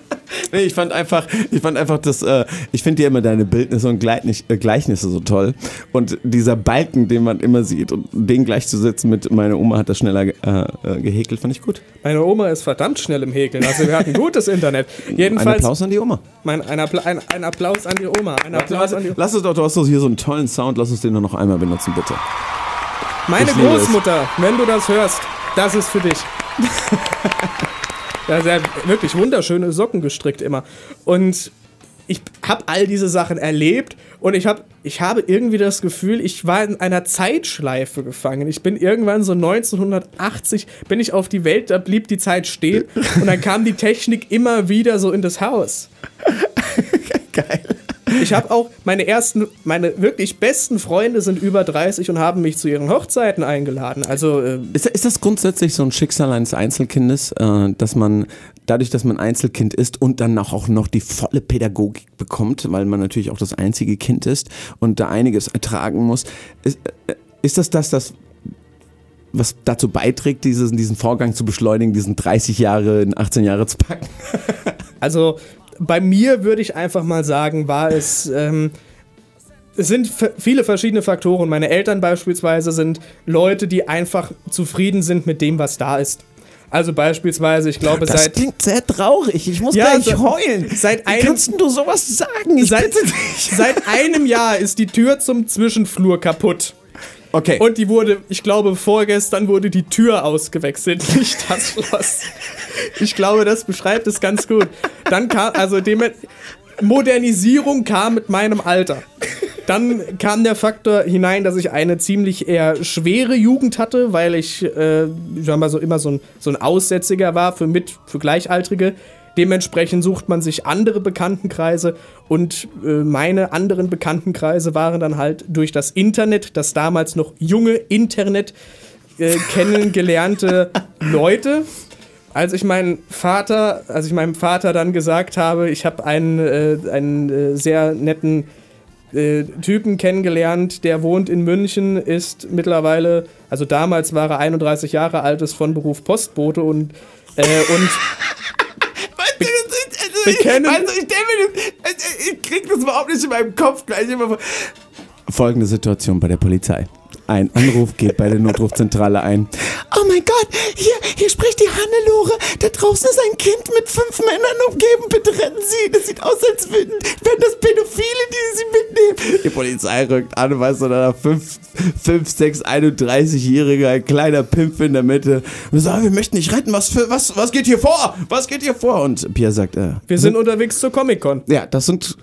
Nee, ich fand einfach, ich fand einfach das, äh, ich finde ja immer deine Bildnisse und Gleichnis, äh, Gleichnisse so toll. Und dieser Balken, den man immer sieht und den gleichzusetzen mit meine Oma hat das schneller äh, äh, gehäkelt, fand ich gut. Meine Oma ist verdammt schnell im Häkeln. Also wir hatten gutes Internet. Ein Jedenfalls Applaus an die Oma. mein, ein, Appla ein, ein Applaus an die Oma. Ein Applaus an die Lass uns doch, du hast doch hier so einen tollen Sound, lass uns den nur noch einmal benutzen, bitte. Meine Ich es. Großmutter, wenn du das hörst, das ist für dich. ja, sie hat wirklich wunderschöne Socken gestrickt immer. Und ich habe all diese Sachen erlebt und ich, hab, ich habe irgendwie das Gefühl, ich war in einer Zeitschleife gefangen. Ich bin irgendwann so 1980, bin ich auf die Welt, da blieb die Zeit stehen und dann kam die Technik immer wieder so in das Haus. Geil. Ich habe auch meine ersten, meine wirklich besten Freunde sind über 30 und haben mich zu ihren Hochzeiten eingeladen. Also äh, Ist, ist das grundsätzlich so ein Schicksal eines Einzelkindes, äh, dass man dadurch, dass man Einzelkind ist und dann auch, auch noch die volle Pädagogik bekommt, weil man natürlich auch das einzige Kind ist und da einiges ertragen muss, ist, äh, ist das das, das was dazu beiträgt, dieses, diesen Vorgang zu beschleunigen, diesen 30 Jahre in 18 Jahre zu packen? Also bei mir würde ich einfach mal sagen, war es. Ähm, es sind viele verschiedene Faktoren. Meine Eltern beispielsweise sind Leute, die einfach zufrieden sind mit dem, was da ist. Also beispielsweise, ich glaube, Das seit, klingt sehr traurig. Ich muss Ja, gleich so- heulen. seit Wie einem- kannst denn du sowas sagen? Ich seit, seit einem Jahr ist die Tür zum Zwischenflur kaputt. Okay. Und die wurde, ich glaube, vorgestern wurde die Tür ausgewechselt, nicht das Schloss. Ich glaube, das beschreibt es ganz gut. Dann kam, also dem, Modernisierung kam mit meinem Alter. Dann kam der Faktor hinein, dass ich eine ziemlich eher schwere Jugend hatte, weil ich, äh, sagen wir so, immer so ein, so ein Aussätziger war für, mit, für Gleichaltrige. Dementsprechend sucht man sich andere Bekanntenkreise und äh, meine anderen Bekanntenkreise waren dann halt durch das Internet, das damals noch junge Internet äh, kennengelernte Leute. Als ich meinen Vater, als ich meinem Vater dann gesagt habe, ich habe einen, äh, einen äh, sehr netten äh, Typen kennengelernt, der wohnt in München, ist mittlerweile, also damals war er 31 Jahre alt, ist von Beruf Postbote und, äh, und wir kennen- also ich, mir das, ich krieg das überhaupt nicht in meinem Kopf gleich immer vor. Folgende Situation bei der Polizei. Ein Anruf geht bei der Notrufzentrale ein. Oh mein Gott, hier, hier spricht die Hannelore. Da draußen ist ein Kind mit fünf Männern umgeben. Bitte retten Sie. Das sieht aus, als würden, wären das Pädophile, die Sie mitnehmen. Die Polizei rückt an, weißt du, da 5, 5 6, 31-Jähriger, ein kleiner Pimpf in der Mitte. Und sagt, wir möchten dich retten. Was, für, was, was geht hier vor? Was geht hier vor? Und Pierre sagt, äh, wir sind unterwegs zur Comic-Con. ja, das sind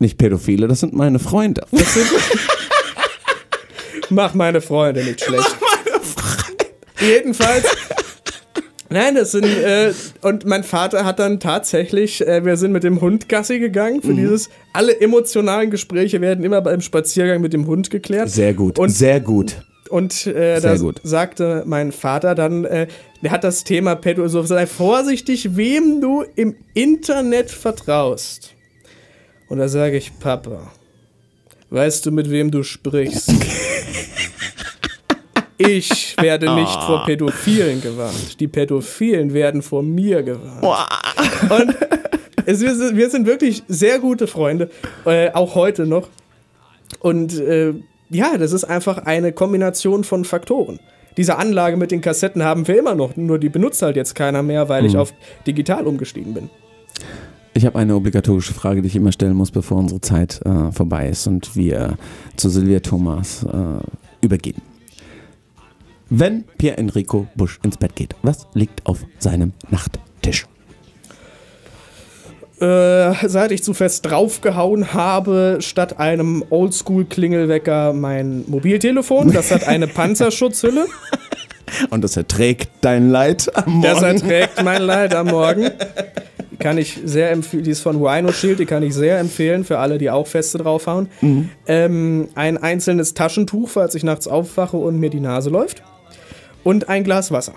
nicht Pädophile, das sind meine Freunde. Mach meine Freunde nicht schlecht. Jedenfalls. Nein, das sind, äh, und mein Vater hat dann tatsächlich, äh, wir sind mit dem Hund Gassi gegangen für dieses, alle emotionalen Gespräche werden immer beim Spaziergang mit dem Hund geklärt. Sehr gut, Und sehr gut. Und äh, da sagte mein Vater dann, äh, der hat das Thema Pedo, so sei vorsichtig, wem du im Internet vertraust. Und da sage ich, Papa, weißt du, mit wem du sprichst? Ich werde nicht vor Pädophilen gewarnt. Die Pädophilen werden vor mir gewarnt. Und es, wir, sind, wir sind wirklich sehr gute Freunde, äh, auch heute noch. Und äh, ja, das ist einfach eine Kombination von Faktoren. Diese Anlage mit den Kassetten haben wir immer noch, nur die benutzt halt jetzt keiner mehr, weil ich auf digital umgestiegen bin. Ich habe eine obligatorische Frage, die ich immer stellen muss, bevor unsere Zeit äh, vorbei ist und wir zu Silvia Thomas äh, übergehen. Wenn Pierre Enrico Busch ins Bett geht, was liegt auf seinem Nachttisch? Äh, seit ich zu fest draufgehauen habe, statt einem Oldschool-Klingelwecker mein Mobiltelefon. Das hat eine Panzerschutzhülle. Und das erträgt dein Leid am Das Morgen. erträgt mein Leid am Morgen. kann ich sehr empfehlen. Die ist von Wino Shield, die kann ich sehr empfehlen für alle, die auch Feste draufhauen. Ähm, ein einzelnes Taschentuch, falls ich nachts aufwache und mir die Nase läuft. Und ein Glas Wasser.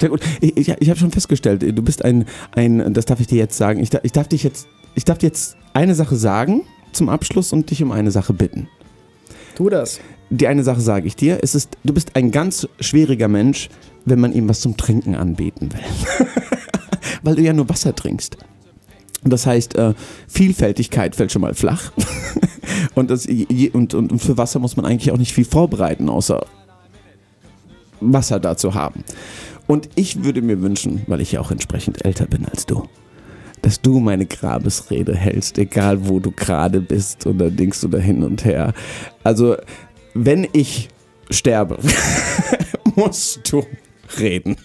Sehr gut. Ich, ich, ich habe schon festgestellt, du bist ein, ein, das darf ich dir jetzt sagen, ich, ich darf dich jetzt, ich darf dir jetzt eine Sache sagen zum Abschluss und dich um eine Sache bitten. Tu das. Die eine Sache sage ich dir, es ist, du bist ein ganz schwieriger Mensch, wenn man ihm was zum Trinken anbieten will. Weil du ja nur Wasser trinkst. Das heißt, äh, Vielfältigkeit fällt schon mal flach. und, das, und, und, und für Wasser muss man eigentlich auch nicht viel vorbereiten, außer Wasser da zu haben. Und ich würde mir wünschen, weil ich ja auch entsprechend älter bin als du, dass du meine Grabesrede hältst, egal wo du gerade bist oder Dings oder hin und her. Also, wenn ich sterbe, musst du reden.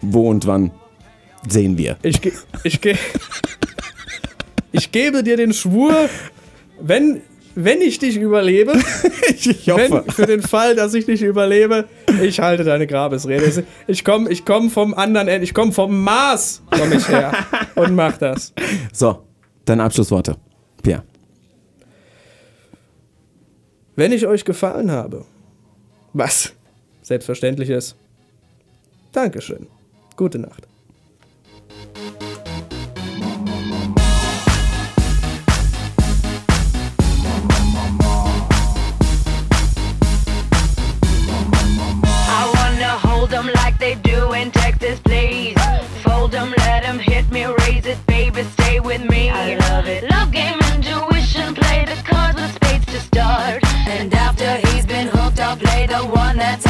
wo und wann sehen wir. Ich, ge ich, ge ich gebe dir den Schwur, wenn, wenn ich dich überlebe, Ich wenn, für den Fall, dass ich dich überlebe, ich halte deine Grabesrede. Ich komme ich komm vom anderen Ende, ich komme vom Mars, komm ich her und mach das. So, deine Abschlussworte. Pierre. Wenn ich euch gefallen habe, was selbstverständlich ist, Dankeschön. Gute Nacht. One that's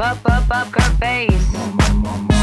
up, up, up her face.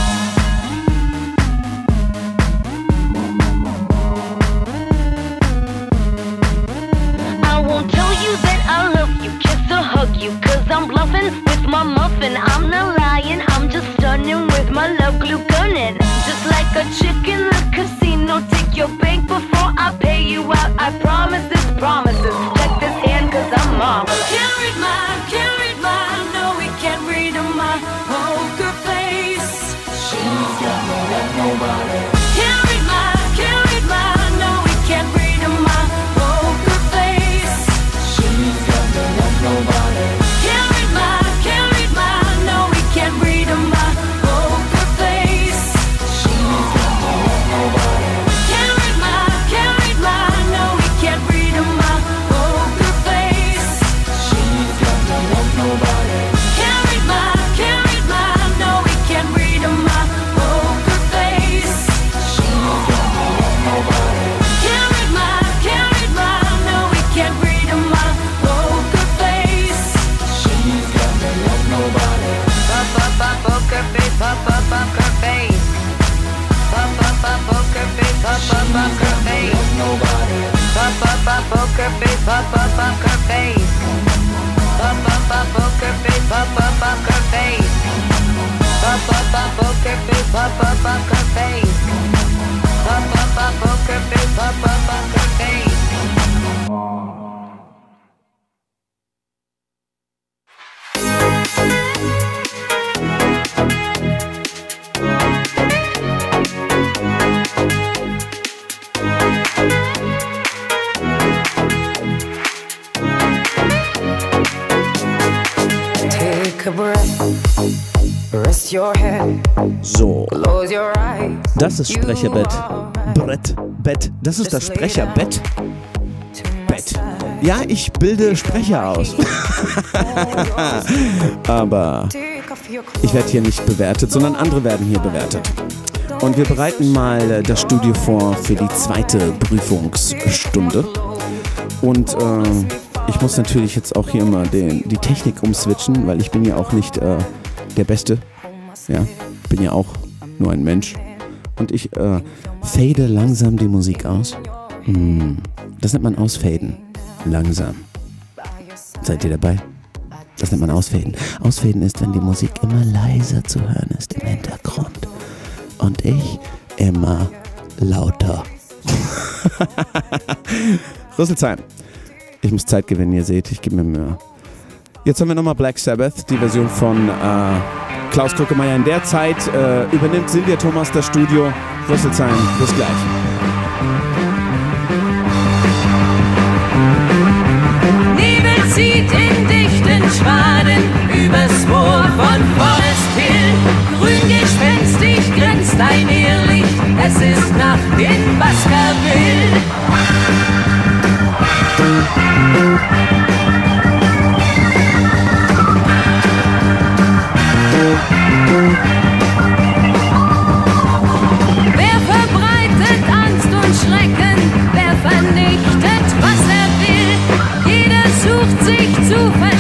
Poker face, pop, pop, poker face. Pop, pop, up up poker face, up up poker face. Up up up poker face, up up poker face. Up up up poker face, up up poker face. So, das ist Sprecherbett. Brett, Bett. Das ist das Sprecherbett. Bett. Ja, ich bilde Sprecher aus. Aber ich werde hier nicht bewertet, sondern andere werden hier bewertet. Und wir bereiten mal äh, das Studio vor für die zweite Prüfungsstunde. Und äh, ich muss natürlich jetzt auch hier immer den, die Technik umswitchen, weil ich bin ja auch nicht äh, der Beste. Ja, bin ja auch nur ein Mensch. Und ich äh, fade langsam die Musik aus. Hm, das nennt man ausfaden. Langsam. Seid ihr dabei? Das nennt man ausfaden. Ausfaden ist, wenn die Musik immer leiser zu hören ist im Hintergrund. Und ich immer lauter. Rüsselsheim. Ich muss Zeit gewinnen, ihr seht, ich gebe mir Mühe. Jetzt haben wir nochmal Black Sabbath, die Version von äh, Klaus Druckemeyer. In der Zeit äh, übernimmt Silvia Thomas das Studio. Rüsselsheim, bis gleich. Nebel zieht in dichten Schwaden übers Moor von Forest Hill. Grün gespenstig grenzt ein Irrlicht, es ist Nacht in Baskerville. Wer verbreitet Angst und Schrecken? Wer vernichtet, was er will? Jeder sucht sich zu verstecken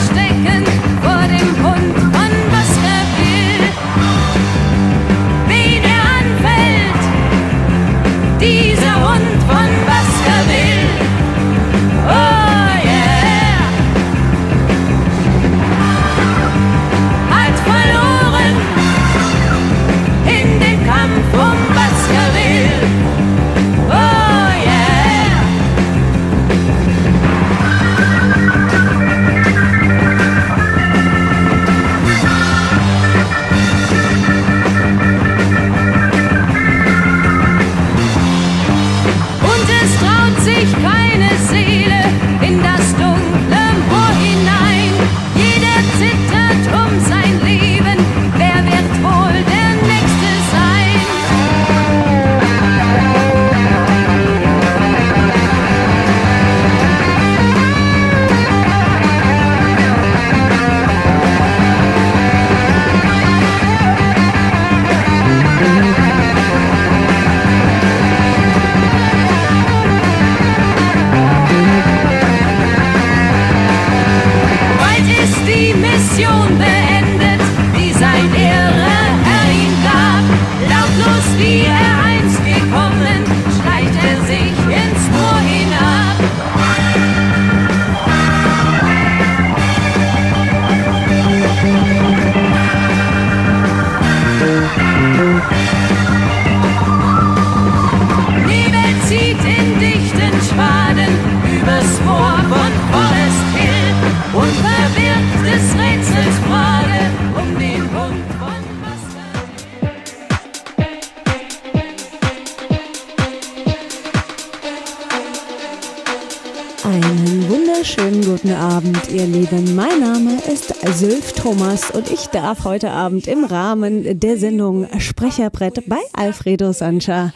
Sylf Thomas und ich darf heute Abend im Rahmen der Sendung Sprecherbrett bei Alfredo Sancha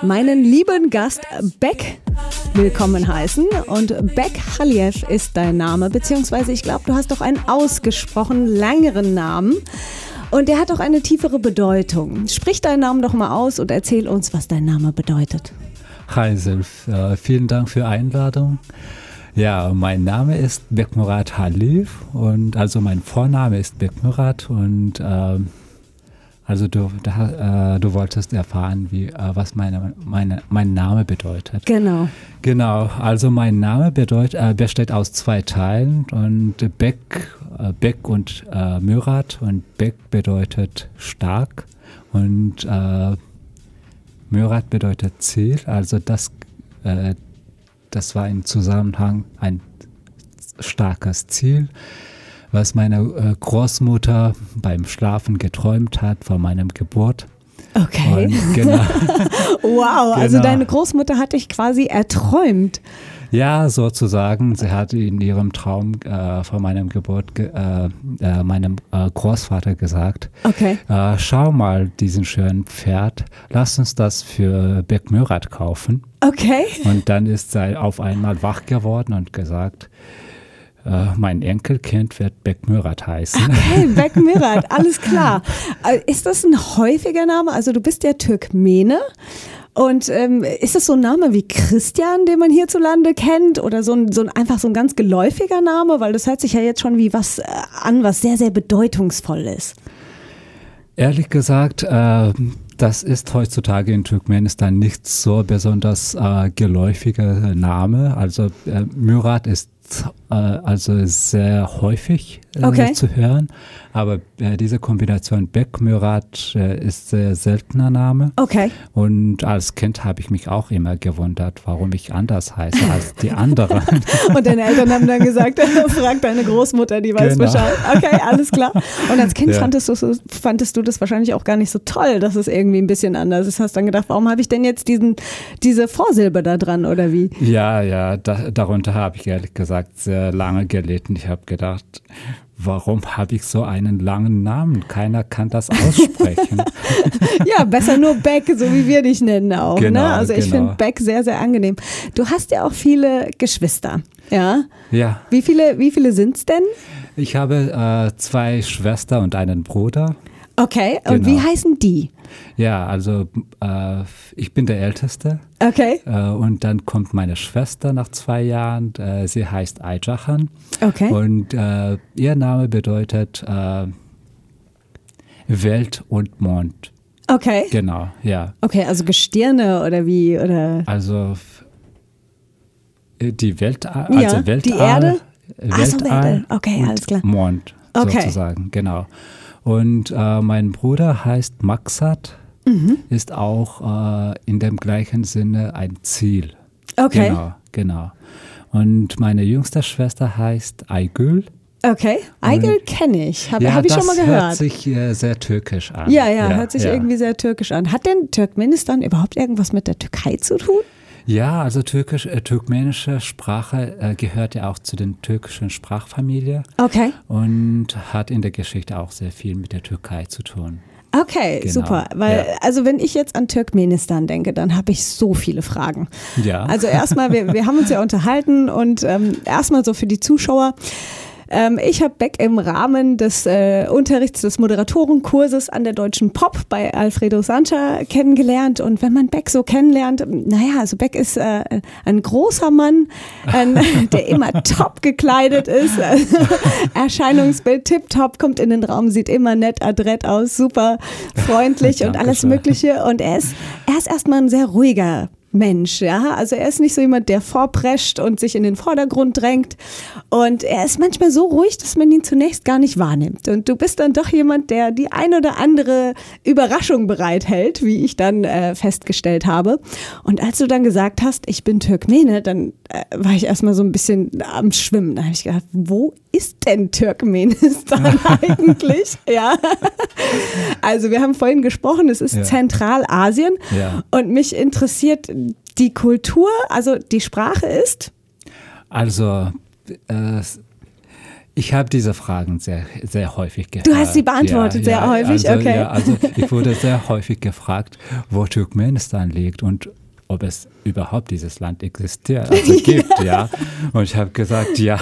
meinen lieben Gast Beck willkommen heißen. Und Beck Haliev ist dein Name, beziehungsweise ich glaube, du hast doch einen ausgesprochen längeren Namen. Und der hat auch eine tiefere Bedeutung. Sprich deinen Namen doch mal aus und erzähl uns, was dein Name bedeutet. Hi Silf, äh, vielen Dank für die Einladung. Ja, mein Name ist Bekmurat Halif und also mein Vorname ist Bekmurat und ähm, Also du, da, äh, du wolltest erfahren, wie, äh, was meine, meine, mein Name bedeutet. Genau. Genau, also mein Name bedeutet, äh, besteht aus zwei Teilen und Beck, äh, Beck und äh, Mürat und Beck bedeutet stark und äh, Mürat bedeutet Ziel, also das, äh, das war im Zusammenhang ein starkes Ziel, was meine äh, Großmutter beim Schlafen geträumt hat vor meinem Geburt. Okay. Und genau. Wow, also Genau. deine Großmutter hat dich quasi erträumt. Ja, sozusagen. Sie hat in ihrem Traum äh, vor meinem Geburt ge äh, äh, meinem äh, Großvater gesagt, Okay. äh, schau mal diesen schönen Pferd, lass uns das für Beck Mürat kaufen. Okay. Und dann ist sie auf einmal wach geworden und gesagt, äh, mein Enkelkind wird Beck Mürat heißen. Hey, Beck Mirat, alles klar. Ist das ein häufiger Name? Also du bist ja Türkmene. Und ähm, ist das so ein Name wie Christian, den man hierzulande kennt? Oder so ein, so ein einfach so ein ganz geläufiger Name? Weil das hört sich ja jetzt schon wie was äh, an, was sehr, sehr bedeutungsvoll ist. Ehrlich gesagt, äh, das ist heutzutage in Turkmenistan nicht so besonders äh, geläufiger Name. Also äh, Murat ist äh, also sehr häufig äh, Okay. zu hören, aber äh, diese Kombination Bek Murat äh, ist sehr seltener Name. Okay. Und als Kind habe ich mich auch immer gewundert, warum ich anders heiße als die anderen. Und deine Eltern haben dann gesagt, frag deine Großmutter, die weiß Genau. Bescheid. Okay, alles klar. Und als Kind Ja. fandest, du, fandest du das wahrscheinlich auch gar nicht so toll, dass es irgendwie ein bisschen anders ist. Hast dann gedacht, warum habe ich denn jetzt diesen, diese Vorsilbe da dran oder wie? Ja, ja, da, darunter habe ich ehrlich gesagt sehr lange gelitten. Ich habe gedacht, warum habe ich so einen langen Namen? Keiner kann das aussprechen. Ja, besser nur Beck, so wie wir dich nennen auch. Genau, ne? Also ich genau. finde Beck sehr, sehr angenehm. Du hast ja auch viele Geschwister. Ja. ja, Wie viele, wie viele sind's denn? ich habe äh, zwei Schwestern und einen Bruder. Okay. Und Genau. wie heißen die? Ja, also äh, ich bin der Älteste Okay. äh, und dann kommt meine Schwester nach zwei Jahren. Äh, sie heißt Ayjahan Okay. und äh, ihr Name bedeutet äh, Welt und Mond. Okay. Genau, ja. Okay, also Gestirne oder wie? Oder Also äh, die Weltall, Ja, also Weltall, die Erde? Ach so, Weltall Weltall. Okay, und alles klar. Mond Okay. sozusagen, genau. Und äh, mein Bruder heißt Maxat, Mhm. ist auch äh, in dem gleichen Sinne ein Ziel. Okay. Genau, genau. Und meine jüngste Schwester heißt Aygül. Okay. Eigel kenne ich. Habe ja, hab ich schon mal hört gehört. sich äh, sehr türkisch an. ja, ja, hört sich ja. irgendwie sehr türkisch an. Hat denn Turkmenistan überhaupt irgendwas mit der Türkei zu tun? Ja, also türkisch, äh, turkmenische Sprache äh, gehört ja auch zu den türkischen Sprachfamilie Okay. und hat in der Geschichte auch sehr viel mit der Türkei zu tun. Okay, Genau, super. Weil, ja. also wenn ich jetzt an Turkmenistan denke, dann habe ich so viele Fragen. Ja. Also erstmal, wir, wir haben uns ja unterhalten und ähm, erstmal so für die Zuschauer. Ähm, ich habe Beck im Rahmen des äh, Unterrichts des Moderatorenkurses an der Deutschen Pop bei Alfredo Sancha kennengelernt. Und wenn man Beck so kennenlernt, naja, also Beck ist äh, ein großer Mann, ein, der immer top gekleidet ist. Erscheinungsbild tipptopp, kommt in den Raum, sieht immer nett, adrett aus, super freundlich und alles. Mögliche. Und er ist, er ist erstmal ein sehr ruhiger Mensch, ja. Also er ist nicht so jemand, der vorprescht und sich in den Vordergrund drängt. Und er ist manchmal so ruhig, dass man ihn zunächst gar nicht wahrnimmt. Und du bist dann doch jemand, der die ein oder andere Überraschung bereithält, wie ich dann äh, festgestellt habe. Und als du dann gesagt hast, ich bin Türkmene, dann äh, war ich erstmal so ein bisschen am Schwimmen. Da habe ich gedacht, wo ist denn Turkmenistan eigentlich? ja. Also wir haben vorhin gesprochen, es ist Ja. Zentralasien. Ja. Und mich interessiert die Kultur, also die Sprache ist. Also, äh, ich habe diese Fragen sehr, sehr häufig gehört. Du hast sie beantwortet, sehr häufig, also, okay. Ja, also ich wurde sehr häufig gefragt, wo Turkmenistan liegt und ob es überhaupt dieses Land existiert, also gibt, ja. Und ich habe gesagt, ja.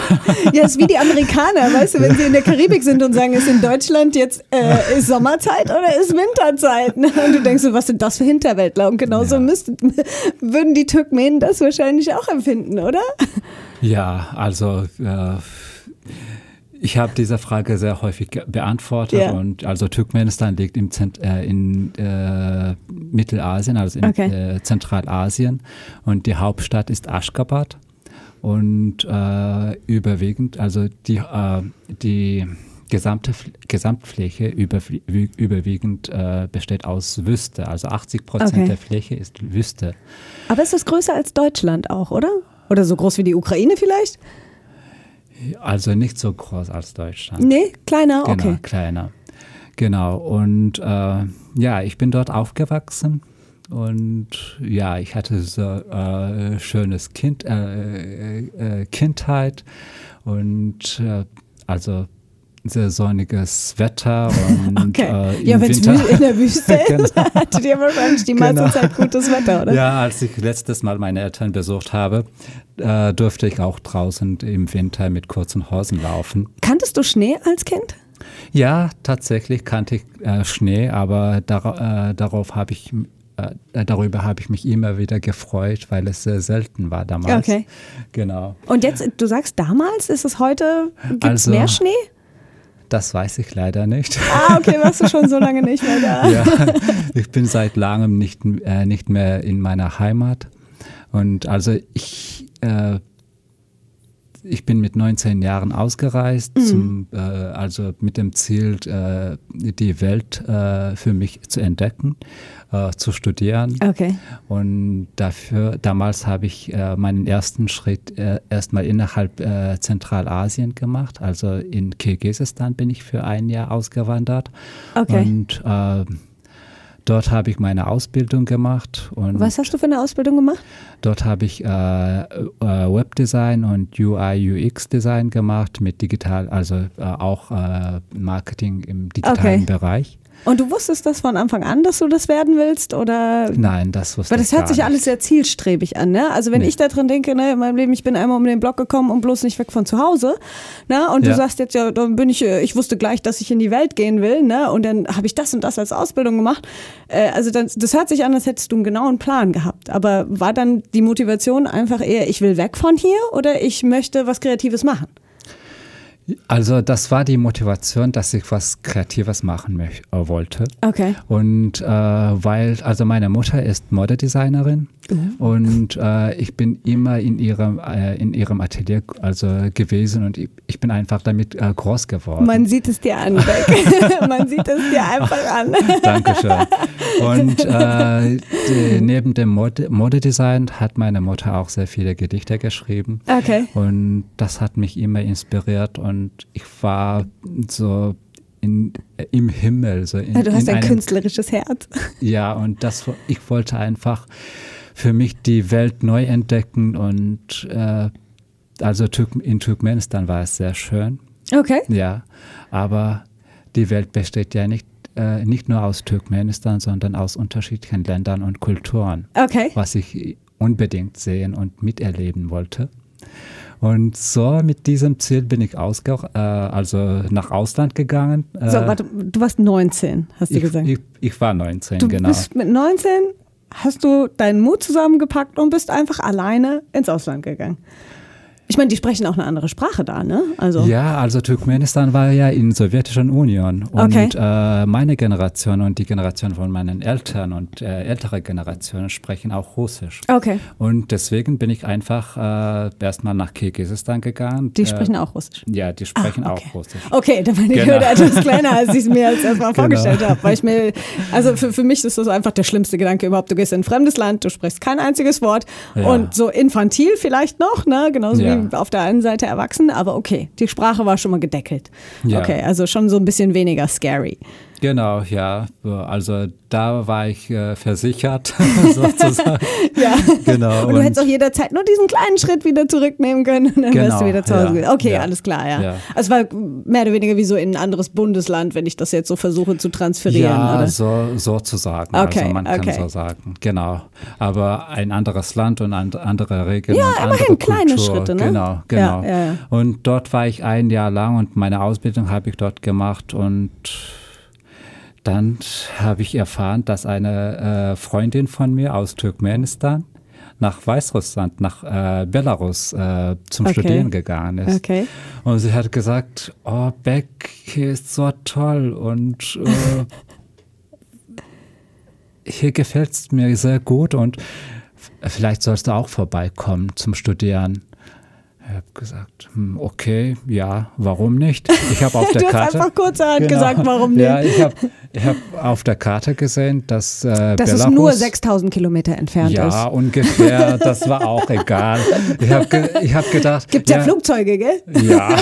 Ja, ist wie die Amerikaner, weißt du, wenn sie in der Karibik sind und sagen, ist in Deutschland jetzt äh, ist Sommerzeit oder ist Winterzeit? Ne? Und du denkst so, was sind das für Hinterwäldler? Und genauso Ja. müssten, würden die Turkmenen das wahrscheinlich auch empfinden, oder? Ja, also äh, Ich habe diese Frage sehr häufig beantwortet Ja. und also Turkmenistan liegt im Zent äh, in äh, Mittelasien, also in Okay. äh, Zentralasien und die Hauptstadt ist Aschgabat und äh, überwiegend, also die, äh, die gesamte Gesamtfläche überwie überwiegend äh, besteht aus Wüste, also 80 Prozent Okay. der Fläche ist Wüste. Aber ist das größer als Deutschland auch, oder? Oder so groß wie die Ukraine vielleicht? Also nicht so groß als Deutschland. Nee, kleiner, Genau, okay. kleiner. Genau. Und äh, ja, ich bin dort aufgewachsen und ja, ich hatte so äh, schönes kind, äh, äh, Kindheit und äh, also sehr sonniges Wetter und Okay. äh, ja, wenn es in der Wüste ist, Genau. hattet ihr wahrscheinlich die meiste Genau. Zeit gutes Wetter, oder? Ja, als ich letztes Mal meine Eltern besucht habe, äh, durfte ich auch draußen im Winter mit kurzen Hosen laufen. Kanntest du Schnee als Kind? Ja, tatsächlich kannte ich äh, Schnee, aber dar äh, darauf habe ich äh, darüber habe ich mich immer wieder gefreut, weil es sehr selten war damals. Okay. Genau. Und jetzt, du sagst damals, ist es heute, gibt es Also- mehr Schnee? Das weiß ich leider nicht. Ah, okay, warst du schon so lange nicht mehr da. ja, ich bin seit langem nicht, äh, nicht mehr in meiner Heimat. Und also ich, äh, ich bin mit 19 Jahren ausgereist, Mhm. zum, äh, also mit dem Ziel, äh, die Welt äh, für mich zu entdecken, äh, zu studieren. Okay. Und dafür, damals habe ich äh, meinen ersten Schritt äh, erstmal innerhalb Zentralasien gemacht. Also in Kirgisistan bin ich für ein Jahr ausgewandert. Okay. Und dort habe ich meine Ausbildung gemacht. Und Was hast du für eine Ausbildung gemacht? dort habe ich äh, äh, Webdesign und UI, UX-Design gemacht mit digital, also äh, auch äh, Marketing im digitalen Okay. Bereich. Und du wusstest das von Anfang an, dass du das werden willst? Oder? Nein, das wusste Weil ich das hört sich nicht. alles sehr zielstrebig an, ne? Also wenn Nee. ich da drin denke, ne, in meinem Leben, ich bin einmal um den Block gekommen und bloß nicht weg von zu Hause, ne? Und du Ja. sagst jetzt ja, dann bin ich, äh, ich wusste gleich, dass ich in die Welt gehen will, ne? Und dann habe ich das und das als Ausbildung gemacht. Äh, also das, das hört sich an, als hättest du einen genauen Plan gehabt. Aber war dann die Motivation einfach eher, ich will weg von hier oder ich möchte was Kreatives machen? Also das war die Motivation, dass ich was Kreatives machen möch- äh, wollte. Okay. Und äh, weil, also meine Mutter ist Modedesignerin und äh, ich bin immer in ihrem, äh, in ihrem Atelier also gewesen und ich, ich bin einfach damit äh, groß geworden. Man sieht es dir an, Beck. Man sieht es dir einfach an. Dankeschön. Und äh, die, neben dem Mode, Modedesign hat meine Mutter auch sehr viele Gedichte geschrieben. Okay. Und das hat mich immer inspiriert und ich war so in, im Himmel. So in, Du hast in ein einem- künstlerisches Herz. Ja, und das, ich wollte einfach für mich die Welt neu entdecken und äh, also in Turkmenistan war es sehr schön, Okay. ja, aber die Welt besteht ja nicht, äh, nicht nur aus Turkmenistan, sondern aus unterschiedlichen Ländern und Kulturen, Okay. was ich unbedingt sehen und miterleben wollte. Und so mit diesem Ziel bin ich ausge äh, also nach Ausland gegangen. So, Äh, warte, du warst 19, hast du ich, gesagt. ich, ich war 19, du genau. bist mit 19, hast du deinen Mut zusammengepackt und bist einfach alleine ins Ausland gegangen. Ich meine, die sprechen auch eine andere Sprache da, ne? Also, Ja, also Turkmenistan war ja in der Sowjetischen Union und Okay. äh, meine Generation und die Generation von meinen Eltern und äh, ältere Generationen sprechen auch Russisch. Okay. Und deswegen bin ich einfach äh, erstmal nach Kirgisistan gegangen. Die äh, sprechen auch Russisch. Ja, die sprechen Ah, okay. auch Russisch. Okay, da war die Genau. Hürde etwas kleiner, als ich es mir als erstmal Genau. vorgestellt habe. Weil ich mir, also für, für mich ist das einfach der schlimmste Gedanke überhaupt. Du gehst in ein fremdes Land, du sprichst kein einziges Wort Ja. und so infantil vielleicht noch, ne? Genauso Ja. wie auf der einen Seite erwachsen, aber okay, die Sprache war schon mal gedeckelt. Ja. Okay, also schon so ein bisschen weniger scary. Genau, ja. Also da war ich äh, versichert, sozusagen. Ja. Genau. Und du hättest auch jederzeit nur diesen kleinen Schritt wieder zurücknehmen können und dann wärst du Genau, wieder zu Hause ja. Okay, ja, alles klar, ja. ja. Also es war mehr oder weniger wie so in ein anderes Bundesland, wenn ich das jetzt so versuche zu transferieren. Ja, oder? so, sozusagen. Okay, also man kann okay. so sagen. Genau. Aber ein anderes Land und and, andere Regeln Ja, immerhin kleine. Schritte, ne? Genau, genau. Und dort war ich ein Jahr lang und meine Ausbildung habe ich dort gemacht und dann habe ich erfahren, dass eine äh, Freundin von mir aus Turkmenistan nach Weißrussland, nach äh, Belarus äh, zum Okay. Studieren gegangen ist. Okay. Und sie hat gesagt, oh, Beck, hier ist so toll und äh, hier gefällt es mir sehr gut und vielleicht sollst du auch vorbeikommen zum Studieren. Ich habe gesagt, hm, okay, ja, warum nicht? Ich habe auf der Du hast Karte. einfach kurzerhand Genau. gesagt, warum Ja, nicht. ich habe hab auf der Karte gesehen, dass äh, Dass Belarus es nur 6000 Kilometer entfernt ja, ist. ungefähr. Das war auch egal. Ich habe ge ich hab gedacht. Gibt ja, Flugzeuge, gell? Ja.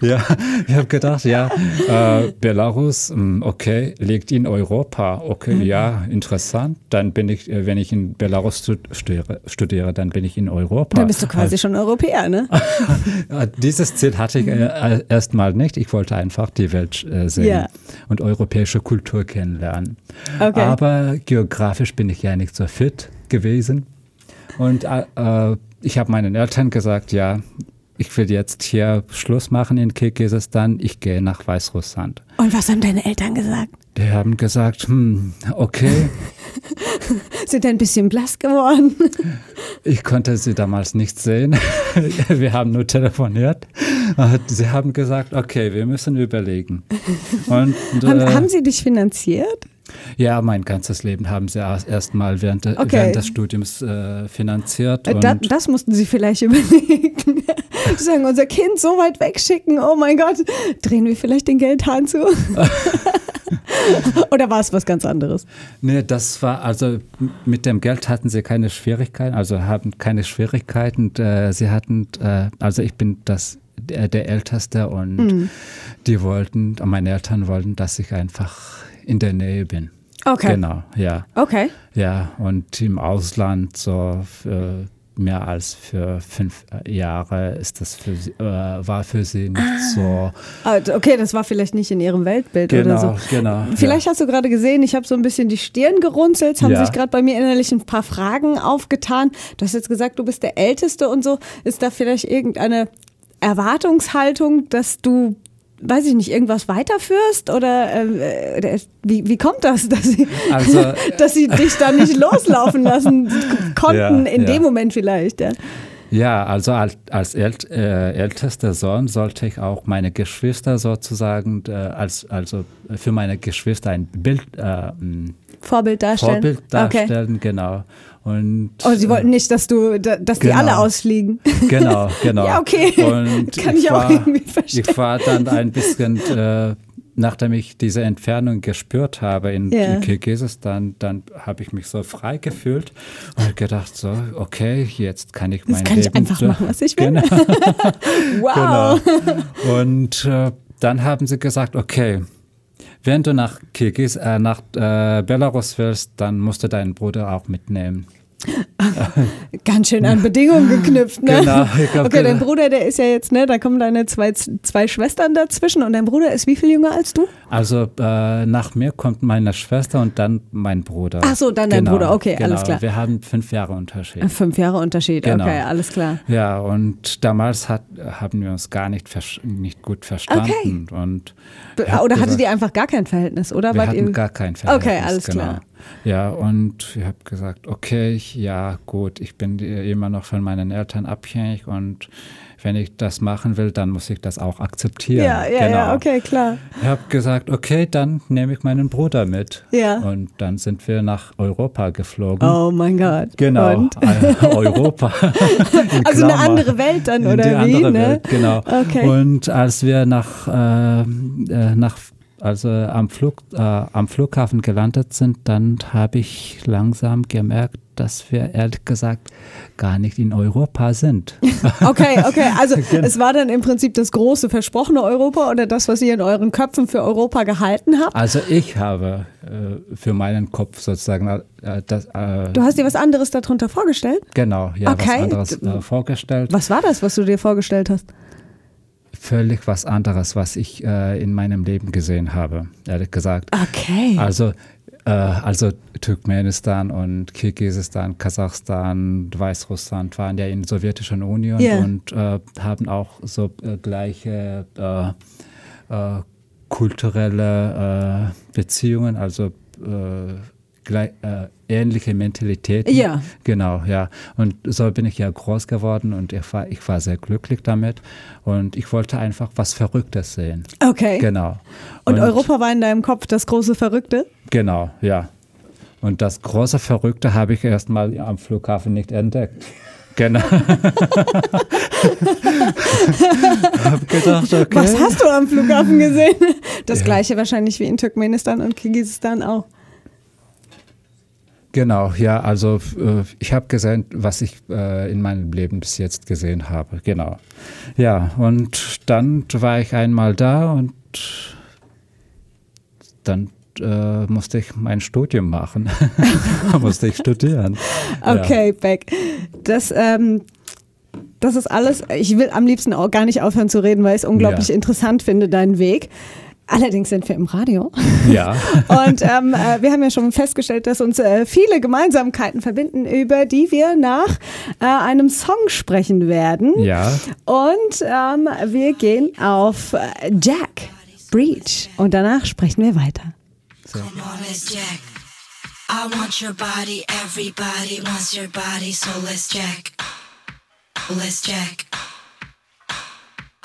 ja, ich habe gedacht, ja, äh, Belarus, mh, okay, liegt in Europa. Okay, Mhm. ja, interessant. Dann bin ich, äh, wenn ich in Belarus stu- studiere, studiere, dann bin ich in Europa. Bist du quasi schon Europäer, ne? Äh, Dieses Ziel hatte ich äh, erstmal nicht. Ich wollte einfach die Welt äh, sehen Ja. und europäische Kultur kennenlernen. Okay. Aber geografisch bin ich ja nicht so fit gewesen. Und äh, ich habe meinen Eltern gesagt, ja, ich will jetzt hier Schluss machen in Kirgisistan. Ich gehe nach Weißrussland. Und was haben deine Eltern gesagt? Die haben gesagt, hm, okay, Sind ein bisschen blass geworden? ich konnte sie damals nicht sehen. Wir haben nur telefoniert. Und Sie haben gesagt, okay, wir müssen überlegen. Und, haben, äh, haben sie dich finanziert? Ja, mein ganzes Leben haben sie erst erstmal während, de- Okay. während des Studiums äh, finanziert. Äh, Da, das mussten sie vielleicht überlegen. Sie sagen, unser Kind so weit wegschicken, oh mein Gott, drehen wir vielleicht den Geldhahn zu? Oder war es was ganz anderes? nee, das war also mit dem Geld hatten sie keine Schwierigkeiten, also haben keine Schwierigkeiten. Äh, sie hatten, äh, also ich bin das der, der Älteste und Mhm. die wollten, meine Eltern wollten, dass ich einfach in der Nähe bin. Okay. Genau, ja. Okay. Ja, und im Ausland so für mehr als für fünf Jahre ist das für sie, äh, war für sie nicht so. Ah, Okay, das war vielleicht nicht in ihrem Weltbild oder Genau, so. genau. Vielleicht hast du gerade gesehen, ich habe so ein bisschen die Stirn gerunzelt, haben Ja. sich gerade bei mir innerlich ein paar Fragen aufgetan. Du hast jetzt gesagt, du bist der Älteste und so. Ist da vielleicht irgendeine Erwartungshaltung, dass du, weiß ich nicht, irgendwas weiterführst? Oder ähm, äh, wie, wie kommt das, dass sie, Also- dass sie dich da nicht loslaufen lassen konnten, Ja, in ja. dem Moment vielleicht? Ja. Ja, also als, als ält, äh, ältester Sohn sollte ich auch meine Geschwister sozusagen, äh, als, also für meine Geschwister ein Bild, äh, Vorbild darstellen? Vorbild Okay. darstellen, genau. Und, Oh, sie wollten nicht, dass du, da- dass die Genau. alle ausfliegen. Genau, genau. Ja, okay. Und Kann ich auch war, irgendwie verstehen. Ich war dann ein bisschen, äh, nachdem ich diese Entfernung gespürt habe in, Ja. in Kirgisistan, dann habe ich mich so frei gefühlt und gedacht so, okay, jetzt kann ich mein Jetzt kann ich Leben einfach machen, was ich will. Genau. Wow. Genau. Und äh, dann haben sie gesagt, okay, wenn du nach Kirgis, äh, nach äh, Belarus willst, dann musst du deinen Bruder auch mitnehmen. Ganz schön an Bedingungen geknüpft, ne? Genau, glaub, okay, dein genau. Bruder, der ist ja jetzt, ne, da kommen deine zwei, zwei Schwestern dazwischen und dein Bruder ist wie viel jünger als du? Also äh, nach mir kommt meine Schwester und dann mein Bruder. Ach so, dann dein Bruder. Okay, alles klar. Wir haben fünf Jahre Unterschied. Äh, Fünf Jahre Unterschied, Genau. okay, alles klar. Ja, und damals hat, haben wir uns gar nicht, nicht gut verstanden. Und ich hab Oder hattet ihr einfach gar kein Verhältnis, oder? Wir hatten gar kein Verhältnis. Okay, alles genau. klar. Ja, und ich habe gesagt, okay, ich- ja, gut, ich bin immer noch von meinen Eltern abhängig und wenn ich das machen will, dann muss ich das auch akzeptieren. Ja, ja, genau. ja, okay, klar. Ich habe gesagt, okay, dann nehme ich meinen Bruder mit. Ja. Und dann sind wir nach Europa geflogen. Oh mein Gott. Genau, Und? äh, Europa. Also eine Klammer. andere Welt dann, oder die wie? andere ne? Welt, genau. Okay. Und als wir nach, äh, äh, nach also am, Flug, äh, am Flughafen gelandet sind, dann habe ich langsam gemerkt, dass wir ehrlich gesagt gar nicht in Europa sind. Okay, okay. Also Genau. es war dann im Prinzip das große versprochene Europa oder das, was ihr in euren Köpfen für Europa gehalten habt. Also ich habe äh, für meinen Kopf sozusagen äh, das, äh, Du hast dir was anderes darunter vorgestellt? genau ja Okay. was anderes äh, vorgestellt. Was war das, was du dir vorgestellt hast? Völlig was anderes, was ich äh, in meinem Leben gesehen habe, ehrlich gesagt. Okay. Also, äh, also Turkmenistan und Kirgisistan, Kasachstan, Weißrussland waren ja in der sowjetischen Union Ja. und äh, haben auch so äh, gleiche äh, äh, kulturelle Beziehungen, also gleich, äh, ähnliche Mentalität. Ja. Genau, ja. Und so bin ich ja groß geworden und ich war, ich war sehr glücklich damit. Und ich wollte einfach was Verrücktes sehen. Okay. Genau. Und, Europa war in deinem Kopf das große Verrückte? Genau, ja. Und das große Verrückte habe ich erst mal am Flughafen nicht entdeckt. Genau. hab gedacht, okay. Was hast du am Flughafen gesehen? Das gleiche wahrscheinlich wie in Turkmenistan und Kirgisistan auch. Genau, ja, also äh, ich habe gesehen, was ich äh, in meinem Leben bis jetzt gesehen habe. Genau. Ja, und dann war ich einmal da und dann äh, musste ich mein Studium machen. musste ich studieren. Okay, Beck. Das, ähm, das ist alles. Ich will am liebsten auch gar nicht aufhören zu reden, weil ich es unglaublich Ja. interessant finde, deinen Weg. Allerdings sind wir im Radio. Ja. Und ähm, äh, wir haben ja schon festgestellt, dass uns äh, viele Gemeinsamkeiten verbinden, über die wir nach äh, einem Song sprechen werden. Ja. Und ähm, wir gehen auf äh, Jack Breach. Und danach sprechen wir weiter. Come on, let's jack. I want your body, everybody wants your body, so let's jack. Let's jack.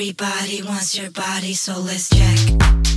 Everybody wants your body, so let's jack.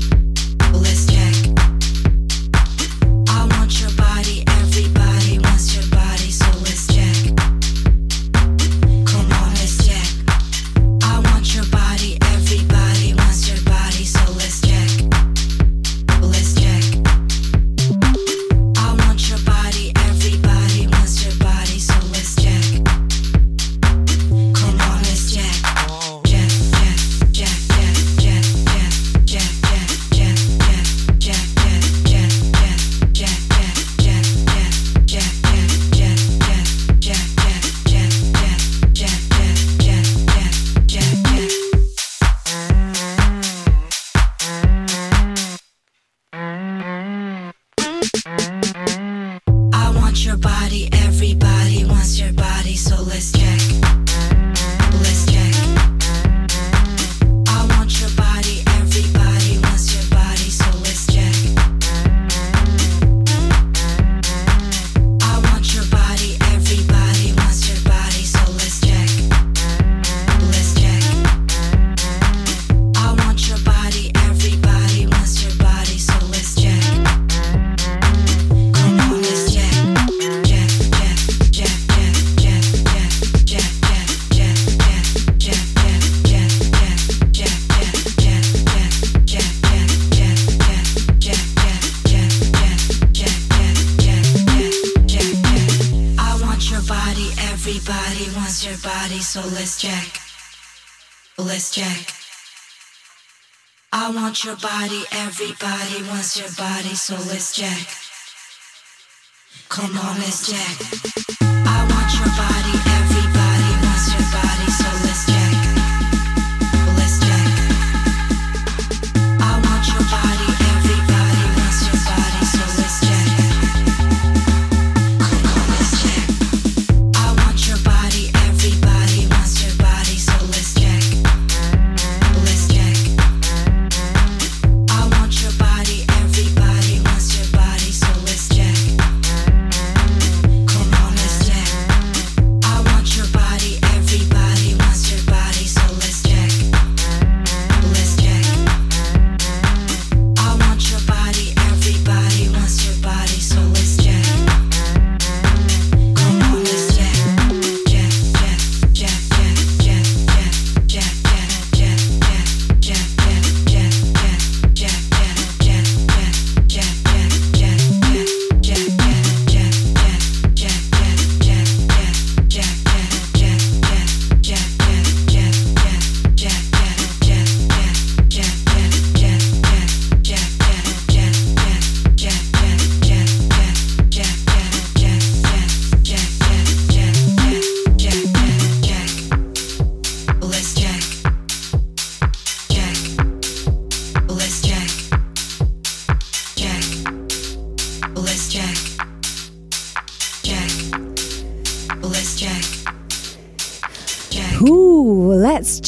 Everybody wants your body, so let's jack. Come on, let's jack.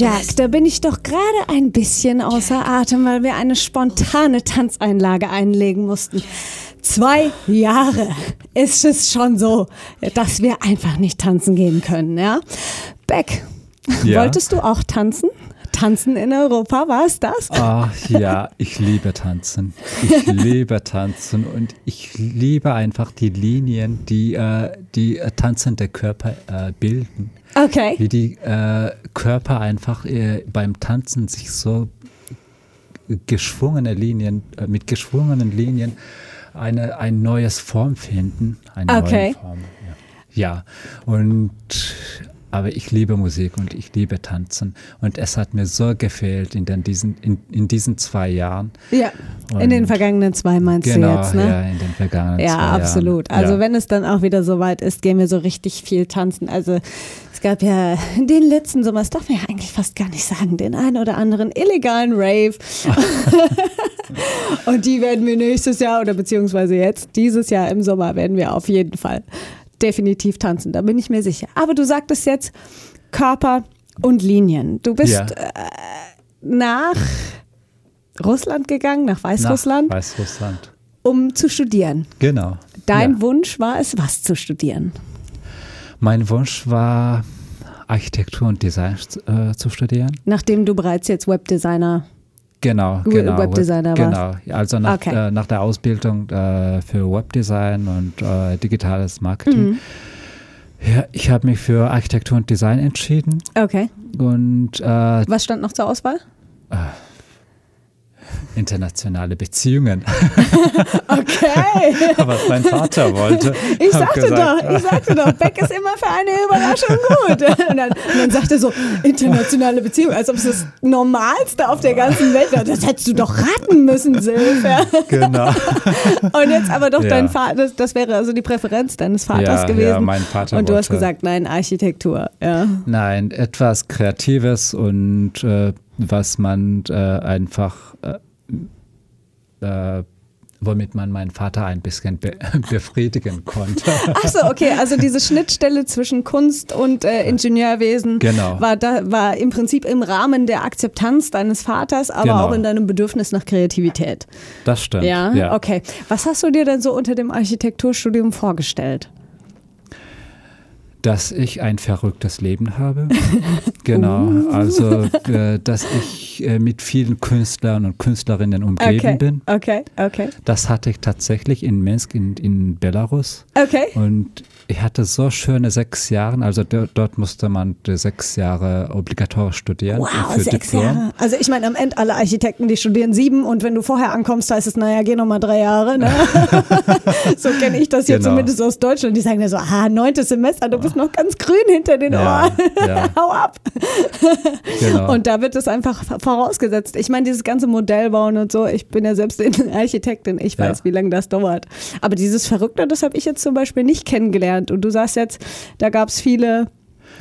Jack, da bin ich doch gerade ein bisschen außer Atem, weil wir eine spontane Tanzeinlage einlegen mussten. Zwei Jahre ist es schon so, dass wir einfach nicht tanzen gehen können, ja? Beck, Ja. wolltest du auch tanzen? Tanzen in Europa, war es das? Ach ja, ich liebe Tanzen. Ich liebe Tanzen und ich liebe einfach die Linien, die äh, die äh, tanzende Körper äh, bilden. Okay. Wie die äh, Körper einfach äh, beim Tanzen sich so geschwungene Linien, mit geschwungenen Linien eine, ein neues Form finden. Eine Okay. neue Form. Ja. ja, und aber ich liebe Musik und ich liebe Tanzen. Und es hat mir so gefehlt in, den, diesen, in, in diesen zwei Jahren. Ja, in den Und- vergangenen zwei meinst Genau, du jetzt, ne? ja, in den vergangenen Ja, zwei Jahren. absolut. Also ja. wenn es dann auch wieder soweit ist, gehen wir so richtig viel tanzen. Also es gab ja den letzten Sommer, das darf man ja eigentlich fast gar nicht sagen, den einen oder anderen illegalen Rave. Und die werden wir nächstes Jahr oder beziehungsweise jetzt, dieses Jahr im Sommer, werden wir auf jeden Fall definitiv tanzen. Da bin ich mir sicher. Aber du sagtest jetzt Körper und Linien. Du bist Ja. äh, nach Russland gegangen, nach Weißrussland, Nach Weißrussland. um zu studieren. Genau. Dein ja. Wunsch war es, was zu studieren? Mein Wunsch war, Architektur und Design äh, zu studieren. Nachdem du bereits jetzt Webdesigner. Genau, We- genau. Webdesigner Genau, warst. Ja, also nach, Okay. äh, nach der Ausbildung äh, für Webdesign und äh, digitales Marketing. Mhm. Ja, ich habe mich für Architektur und Design entschieden Okay. und äh, Was stand noch zur Auswahl? Internationale Beziehungen, Okay. was mein Vater wollte. Ich sagte gesagt, doch, ich sagte doch, Beck ist immer für eine Überraschung gut. Und dann, und dann sagte er so, internationale Beziehung, als ob es das Normalste auf der ganzen Welt wäre. Das hättest du doch raten müssen, Silv. Ja. Genau. Und jetzt aber doch Ja. dein Vater, das, das wäre also die Präferenz deines Vaters Ja, gewesen. ja, mein Vater Und du hast wollte- gesagt, nein, Architektur. Ja. Nein, etwas Kreatives und äh, was man äh, einfach, äh, äh, womit man meinen Vater ein bisschen be befriedigen konnte. Ach so, okay, also diese Schnittstelle zwischen Kunst und äh, Ingenieurwesen Genau. war, da, war im Prinzip im Rahmen der Akzeptanz deines Vaters, aber Genau. auch in deinem Bedürfnis nach Kreativität. Das stimmt. Ja? ja. okay. Was hast du dir denn so unter dem Architekturstudium vorgestellt? Dass ich ein verrücktes Leben habe. genau. Uh. Also, äh, dass ich äh, mit vielen Künstlern und Künstlerinnen umgeben Okay, bin. okay, okay, Das hatte ich tatsächlich in Minsk in, in Belarus. okay. Und ich hatte so schöne sechs Jahre, also dort, musste man sechs Jahre obligatorisch studieren Wow, sechs Diplom. Jahre. Also ich meine, am Ende alle Architekten, die studieren sieben und wenn du vorher ankommst, heißt es, naja, geh noch mal drei Jahre. Ne? so kenne ich das hier Genau. zumindest aus Deutschland. Die sagen ja so, ah, neuntes Semester, du bist noch ganz grün hinter den Ja, Ohren. ja. Hau ab. Genau. Und da wird es einfach vorausgesetzt. Ich meine, dieses ganze Modellbauen und so, ich bin ja selbst Architektin, ich weiß, Ja. wie lange das dauert. Aber dieses Verrückte, das habe ich jetzt zum Beispiel nicht kennengelernt. Und du sagst jetzt, da gab es viele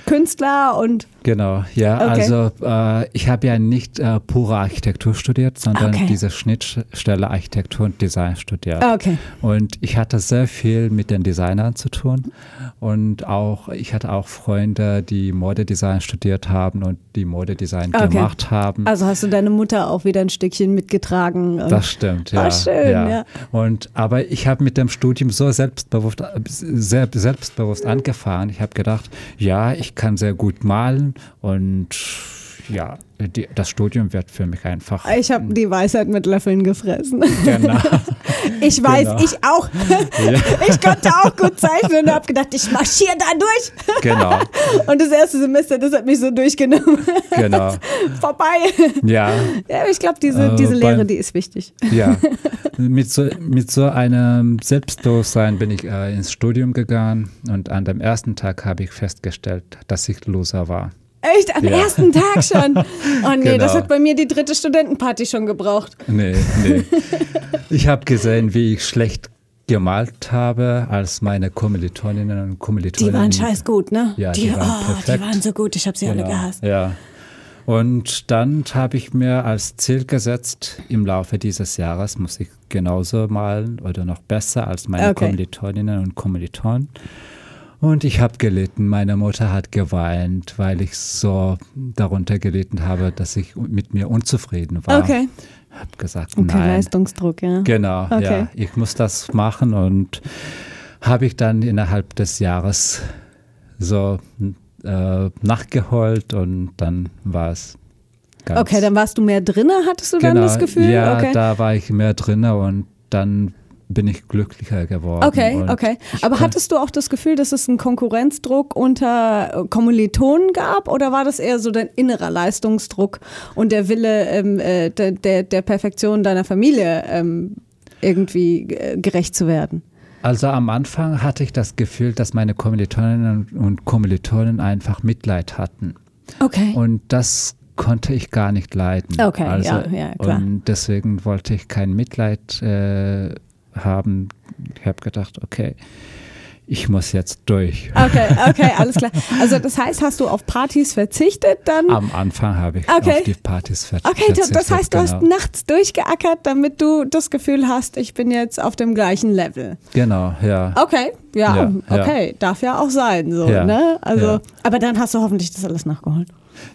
Künstler und Genau, ja, Okay. also äh, ich habe ja nicht äh, pure Architektur studiert, sondern Okay. diese Schnittstelle Architektur und Design studiert. Ah, okay. Und ich hatte sehr viel mit den Designern zu tun und auch ich hatte auch Freunde, die Modedesign studiert haben und die Modedesign Okay. gemacht haben. Also hast du deine Mutter auch wieder ein Stückchen mitgetragen. Das stimmt, Ah, ja. schön, ja. Und aber ich habe mit dem Studium so selbstbewusst, sehr selbstbewusst angefahren. Ich habe gedacht, ja, ich kann sehr gut malen und ja, die, das Studium wird für mich einfach. Ich habe die Weisheit mit Löffeln gefressen. Genau. Ich weiß, Genau. ich auch. Ich konnte auch gut zeichnen und habe gedacht, ich marschiere da durch. Genau, Und das erste Semester, das hat mich so durchgenommen. genau. Vorbei. Ja, Ja, ich glaube, diese, Äh, diese Lehre, beim- die ist wichtig. ja. Mit so, mit so einem Selbstbewusstsein bin ich äh, ins Studium gegangen und an dem ersten Tag habe ich festgestellt, dass ich Loser war. Echt, am Ja. ersten Tag schon. Oh nee, das Genau. hat bei mir die dritte Studentenparty schon gebraucht. Nee, nee. Ich habe gesehen, wie ich schlecht gemalt habe, als meine Kommilitoninnen und Kommilitonen. Die waren scheiß gut, ne? Ja, die, die waren oh, die perfekt. waren so gut, ich habe sie alle Genau, gehasst. Ja. Und dann habe ich mir als Ziel gesetzt, im Laufe dieses Jahres muss ich genauso malen oder noch besser als meine Okay. Kommilitoninnen und Kommilitonen. Und ich habe gelitten. Meine Mutter hat geweint, weil ich so darunter gelitten habe, dass ich mit mir unzufrieden war. Okay. habe gesagt, Okay, nein. Leistungsdruck, ja. Genau, Okay. ja. Ich muss das machen und habe ich dann innerhalb des Jahres so äh, nachgeholt und dann war es ganz. Okay, dann warst du mehr drinne, hattest du dann genau, das Gefühl? Ja, okay. da war ich mehr drinne und dann bin ich glücklicher geworden. Okay, okay. Aber hattest du auch das Gefühl, dass es einen Konkurrenzdruck unter Kommilitonen gab oder war das eher so dein innerer Leistungsdruck und der Wille ähm, äh, der, der, der Perfektion deiner Familie ähm, irgendwie äh, gerecht zu werden? Also am Anfang hatte ich das Gefühl, dass meine Kommilitoninnen und Kommilitonen einfach Mitleid hatten. Okay. Und das konnte ich gar nicht leiden. Okay, also, ja, ja, klar. Und deswegen wollte ich kein Mitleid äh, haben. Ich habe gedacht, okay, ich muss jetzt durch. Okay, okay, alles klar. Also das heißt, hast du auf Partys verzichtet dann? Am Anfang habe ich Okay. auf die Partys ver Okay, das, verzichtet, heißt, du hast genau. nachts durchgeackert, damit du das Gefühl hast, ich bin jetzt auf dem gleichen Level. Genau, ja. Okay, ja, Ja, ja. okay, darf ja auch sein, so, Ja, ne? Also, ja. aber dann hast du hoffentlich das alles nachgeholt.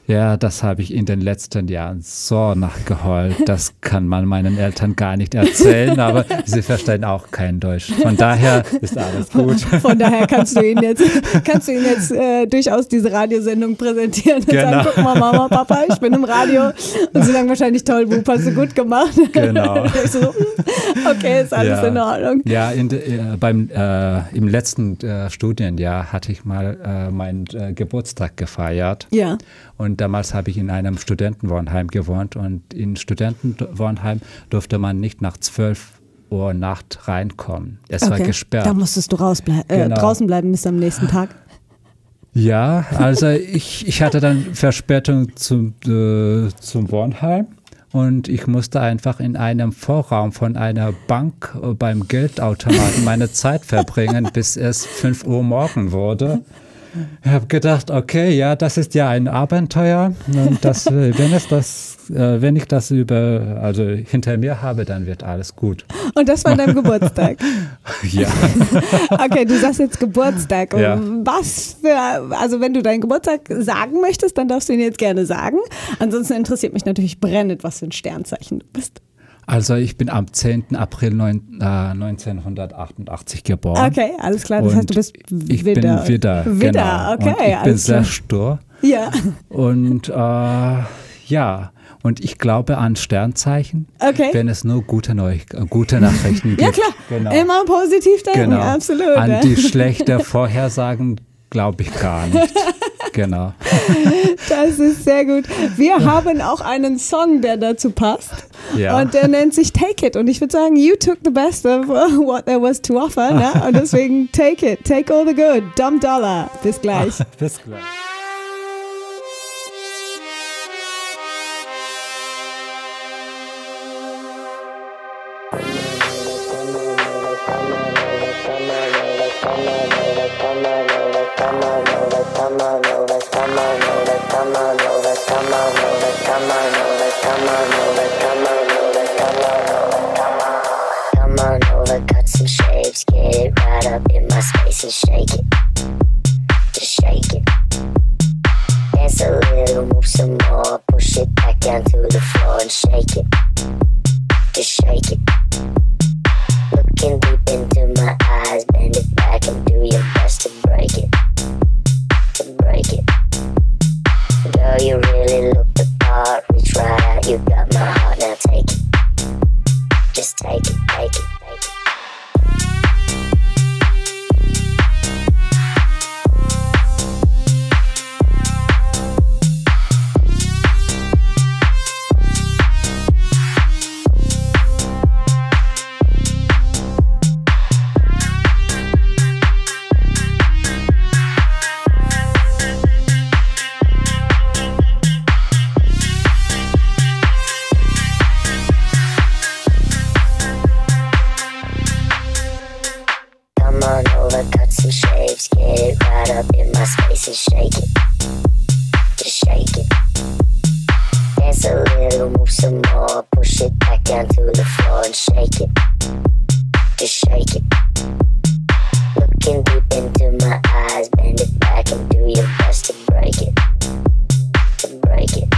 Ja, das habe ich in den letzten Jahren so nachgeholt. Das kann man meinen Eltern gar nicht erzählen, aber sie verstehen auch kein Deutsch. Von daher ist alles gut. Von daher kannst du ihn jetzt, kannst du ihn jetzt äh, durchaus diese Radiosendung präsentieren und Genau. sagen, guck mal, Mama, Papa, ich bin im Radio. Und sie sagen wahrscheinlich, toll, Bub, hast du gut gemacht. Genau. so, hm, okay, ist alles ja. in Ordnung. Ja, in, äh, beim, äh, im letzten äh, Studienjahr hatte ich mal äh, meinen äh, Geburtstag gefeiert. Ja. Und damals habe ich in einem Studentenwohnheim gewohnt und in Studentenwohnheim durfte man nicht nach 12 Uhr Nacht reinkommen. Es war Okay. gesperrt. Da musstest du rausblei äh, Genau. draußen bleiben bis am nächsten Tag. Ja, also ich, ich hatte dann Verspätung zum, äh, zum Wohnheim und ich musste einfach in einem Vorraum von einer Bank äh, beim Geldautomaten meine Zeit verbringen, bis es 5 Uhr morgen wurde. Ich habe gedacht, okay, ja, das ist ja ein Abenteuer. Und das, äh, wenn, es das, äh, wenn ich das über, also hinter mir habe, dann wird alles gut. Und das war dein Geburtstag. Ja. Okay, du sagst jetzt Geburtstag. Ja. Was für, also wenn du deinen Geburtstag sagen möchtest, dann darfst du ihn jetzt gerne sagen. Ansonsten interessiert mich natürlich brennend, was für ein Sternzeichen du bist. Also ich bin am 10. April neun, äh, 1988 geboren. Okay, alles klar. Das heißt, du bist Ich Widder. bin Widder. Widder, genau. okay, Und ich bin alles sehr klar. stur. Ja, Und äh, ja, und ich glaube an Sternzeichen, Okay. wenn es nur gute, Neu gute Nachrichten gibt. ja klar. Genau. Immer positiv denken, genau. absolut. An ne? die schlechte Vorhersagen glaube ich gar nicht. genau. Das ist sehr gut. Wir haben auch einen Song, der dazu passt. Ja. Und der nennt sich Take It. Und ich würde sagen, you took the best of what there was to offer. Ne? Und deswegen Take It. Take all the good. Dumb Dollar. Bis gleich. Bis gleich. Right up in my space and shake it. Just shake it. Dance a little, move some more, push it back down to the floor and shake it. Just shake it. Looking deep into my eyes, bend it back and do your best to break it. To break it. Girl, you really look the part, reach right out, you got my heart, now take it. Just take it, take it, take it. right up in my space and shake it. Just shake it. Dance a little, move some more. Push it back down to the floor and shake it. Just shake it. Looking deep into my eyes, bend it back and do your best to break it. To break it.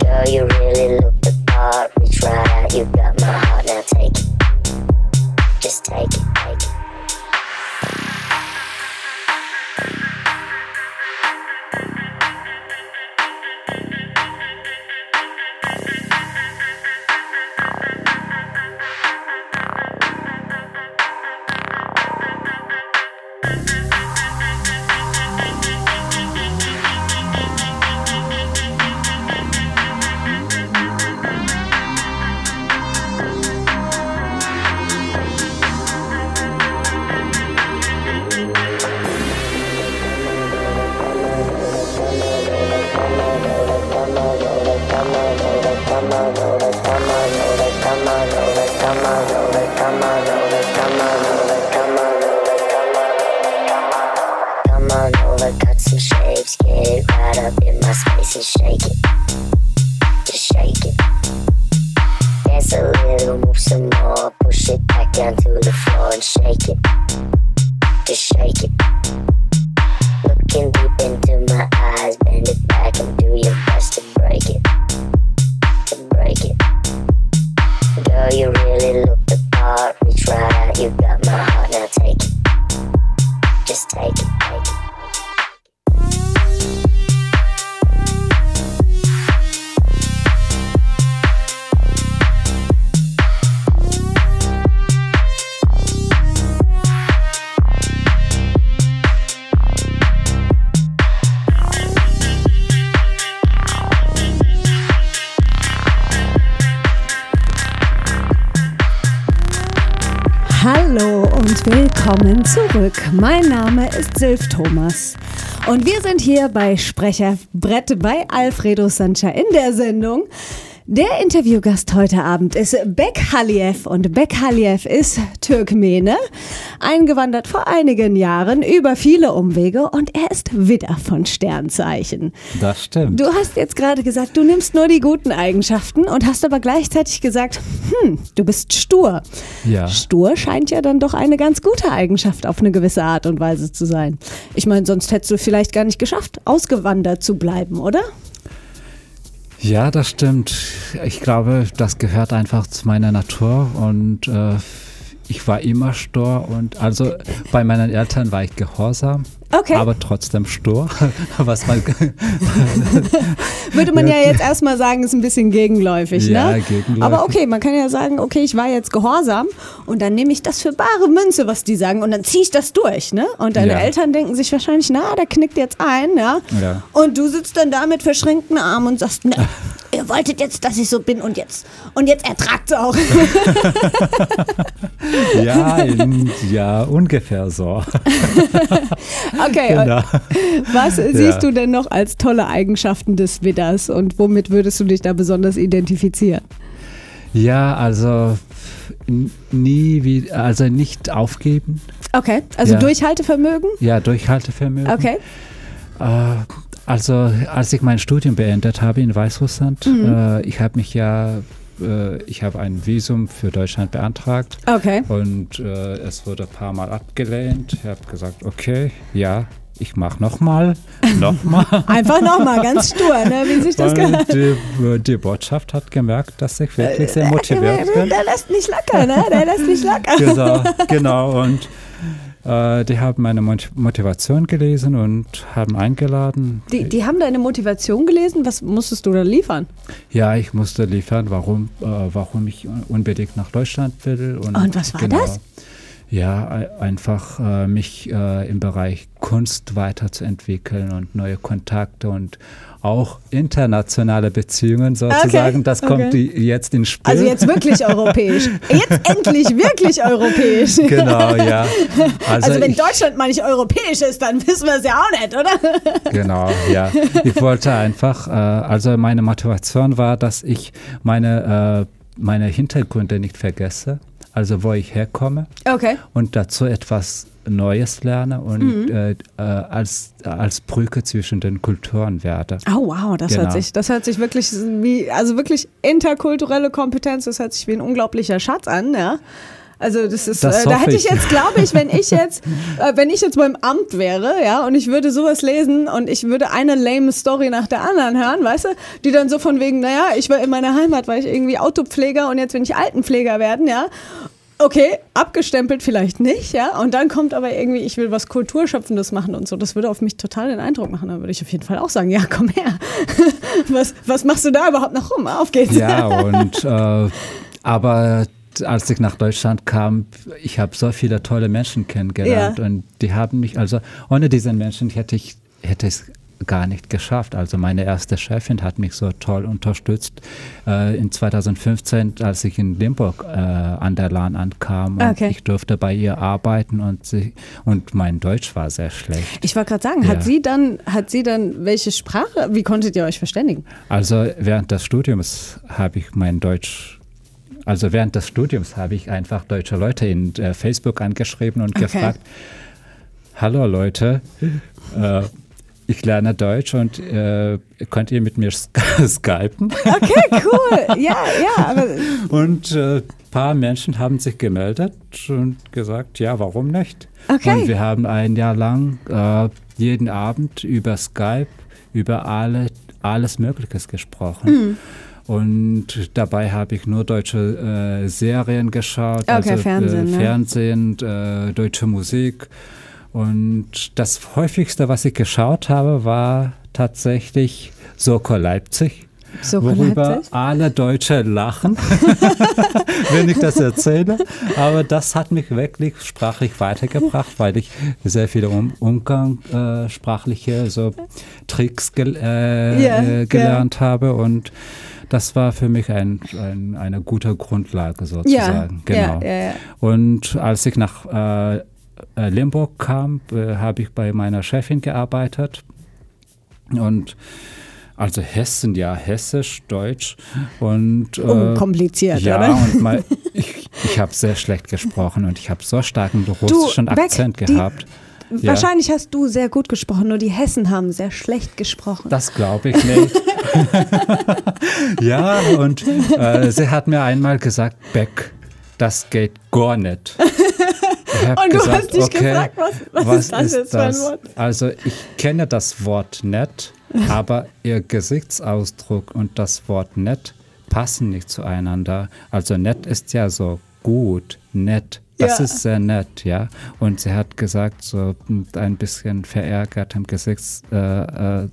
Girl, you really look the part. Reach right out, you got my heart. Now take it. Just take it, take it. Up in my space and shake it, Mein Name ist Sylv Thomas. Und wir sind hier bei Sprecherbrett bei Alfredo Sancha in der Sendung. Der Interviewgast heute Abend ist Bek Haliev und Bek Haliev ist Türkmene, eingewandert vor einigen Jahren über viele Umwege und er ist Widder von Sternzeichen. Das stimmt. Du hast jetzt gerade gesagt, du nimmst nur die guten Eigenschaften und hast aber gleichzeitig gesagt, hm, du bist stur. Ja. Stur scheint ja dann doch eine ganz gute Eigenschaft auf eine gewisse Art und Weise zu sein. Ich meine, sonst hättest du vielleicht gar nicht geschafft, ausgewandert zu bleiben, oder? Ja, das stimmt. Ich glaube, das gehört einfach zu meiner Natur und äh, ich war immer stur und also bei meinen Eltern war ich gehorsam, Okay. aber trotzdem stur. Was man Würde man ja jetzt erstmal sagen, ist ein bisschen gegenläufig, Ja, ne? gegenläufig. Aber okay, man kann ja sagen, okay, ich war jetzt gehorsam und dann nehme ich das für bare Münze, was die sagen und dann ziehe ich das durch, ne? Und deine Ja. Eltern denken sich wahrscheinlich, na, der knickt jetzt ein, ja? Ja. Und du sitzt dann da mit verschränkten Armen und sagst, ne, ihr wolltet jetzt, dass ich so bin und jetzt, und jetzt ertragt auch. ja, in, ja, ungefähr so. Okay, Genau. und was Ja. siehst du denn noch als tolle Eigenschaften des Widders und womit würdest du dich da besonders identifizieren? Ja, also nie wie, also nicht aufgeben. Okay, also Ja. Durchhaltevermögen? Ja, Durchhaltevermögen. Okay. Äh, also als ich mein Studium beendet habe in Weißrussland, Mhm. äh, ich habe mich ja, äh, ich habe ein Visum für Deutschland beantragt. Okay. Und äh, es wurde ein paar Mal abgelehnt. Ich habe gesagt, okay, ja, ich mache nochmal, nochmal. Einfach nochmal, ganz stur, ne? wie sich das gehört. Die, die Botschaft hat gemerkt, dass ich wirklich sehr motiviert bin. Der lässt nicht locker, ne? Der lässt nicht locker. genau, genau. Und äh, die haben meine Mot- Motivation gelesen und haben eingeladen. Die, die haben deine Motivation gelesen. Was musstest du da liefern? Ja, ich musste liefern, warum, äh, warum ich un- unbedingt nach Deutschland will. Und, Und was war das? Ja, ei- einfach äh, mich äh, im Bereich Kunst weiterzuentwickeln und neue Kontakte und auch internationale Beziehungen sozusagen. Okay, Das kommt okay. jetzt ins Spiel. Also jetzt wirklich europäisch. Jetzt endlich wirklich europäisch. Genau, ja. Also, Also wenn ich- Deutschland mal nicht europäisch ist, dann wissen wir es ja auch nicht, oder? Genau, ja. Ich wollte einfach, äh, also meine Motivation war, dass ich meine, äh, meine Hintergründe nicht vergesse, also wo ich herkomme Okay. und dazu etwas Neues lerne und Mhm. äh, äh, als, als Brücke zwischen den Kulturen werde. Oh wow, das Genau. hört sich, das hört sich wirklich wie, also wirklich interkulturelle Kompetenz, das hört sich wie ein unglaublicher Schatz an, ja. Also das ist, Das äh, da hätte ich jetzt, glaube ich, wenn ich jetzt, äh, wenn ich jetzt beim Amt wäre, ja, und ich würde sowas lesen und ich würde eine lame Story nach der anderen hören, weißt du, die dann so von wegen, naja, ich war in meiner Heimat, war ich irgendwie Autopfleger und jetzt will ich Altenpfleger werden, ja. Okay, abgestempelt vielleicht nicht, ja. Und dann kommt aber irgendwie, ich will was Kulturschöpfendes machen und so. Das würde auf mich total den Eindruck machen. Da würde ich auf jeden Fall auch sagen, ja, komm her. Was, was machst du da überhaupt noch rum? Auf geht's. Ja, und äh, aber als ich nach Deutschland kam, ich habe so viele tolle Menschen kennengelernt Ja. und die haben mich, also ohne diese Menschen hätte ich hätte es gar nicht geschafft. Also meine erste Chefin hat mich so toll unterstützt. Äh, in 2015, als ich in Limburg äh, an der Lahn ankam und Okay. ich durfte bei ihr arbeiten und sie, und mein Deutsch war sehr schlecht. Ich wollte gerade sagen, Ja. hat sie dann, hat sie dann welche Sprache? Wie konntet ihr euch verständigen? Also während des Studiums habe ich mein Deutsch also während des Studiums habe ich einfach deutsche Leute in äh, Facebook angeschrieben und Okay. gefragt, hallo Leute, äh, ich lerne Deutsch und äh, könnt ihr mit mir sk- skypen? Okay, cool. Ja, ja, Und ein äh, paar Menschen haben sich gemeldet und gesagt, ja, warum nicht? Okay. Und wir haben ein Jahr lang äh, jeden Abend über Skype über alle, alles Mögliche gesprochen. Hm. Und dabei habe ich nur deutsche äh, Serien geschaut, Okay, also Fernsehen, äh, ne? Fernsehen äh, deutsche Musik. Und das häufigste, was ich geschaut habe, war tatsächlich Soko Leipzig. Soko worüber Leipzig? alle Deutsche lachen, wenn ich das erzähle. Aber das hat mich wirklich sprachlich weitergebracht, weil ich sehr viele um umgangssprachliche so Tricks gel äh, äh, gelernt habe und das war für mich ein, ein, eine gute Grundlage sozusagen. ja, genau. ja, ja. Und als ich nach äh, äh, Limburg kam, äh, habe ich bei meiner Chefin gearbeitet. Und also Hessen, ja, Hessisch, Deutsch und äh, Unkompliziert, ja, oder? und mal, ich, ich habe sehr schlecht gesprochen und ich habe so starken russischen Beck, Akzent die- gehabt. Ja. Wahrscheinlich hast du sehr gut gesprochen, nur die Hessen haben sehr schlecht gesprochen. Das glaube ich nicht. ja, und äh, sie hat mir einmal gesagt, Beck, das geht gar nicht. Und du hast dich gefragt, was- was ist das jetzt für ein Wort? Also ich kenne das Wort nett, aber ihr Gesichtsausdruck und das Wort nett passen nicht zueinander. Also nett ist ja so gut, nett. Das Ja. ist sehr nett, ja. Und sie hat gesagt, so mit ein bisschen verärgert im Gesichts... Äh, äh,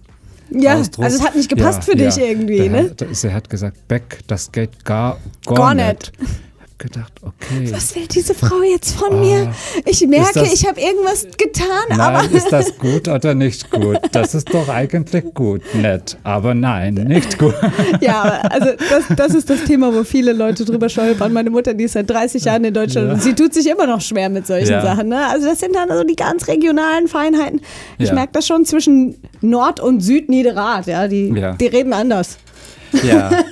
Ja, Ausdruck. also es hat nicht gepasst für dich irgendwie, Der ne? Hat, sie hat gesagt, Beck, das geht gar, gar, Gar nicht. nicht. Gedacht, okay. Was will diese Frau jetzt von mir? Ich merke, das- ich habe irgendwas getan, aber Nein, ist das gut oder nicht gut? Das ist doch eigentlich gut, nett. Aber nein, nicht gut. ja, aber also das, das ist das Thema, wo viele Leute drüber stolpern. Meine Mutter, die ist seit 30 Jahren in Deutschland Ja. und sie tut sich immer noch schwer mit solchen Ja. Sachen. Ne? Also das sind dann so die ganz regionalen Feinheiten. Ich Ja. merke das schon zwischen Nord- und Südniederrad. Ja, die, die reden anders. Ja.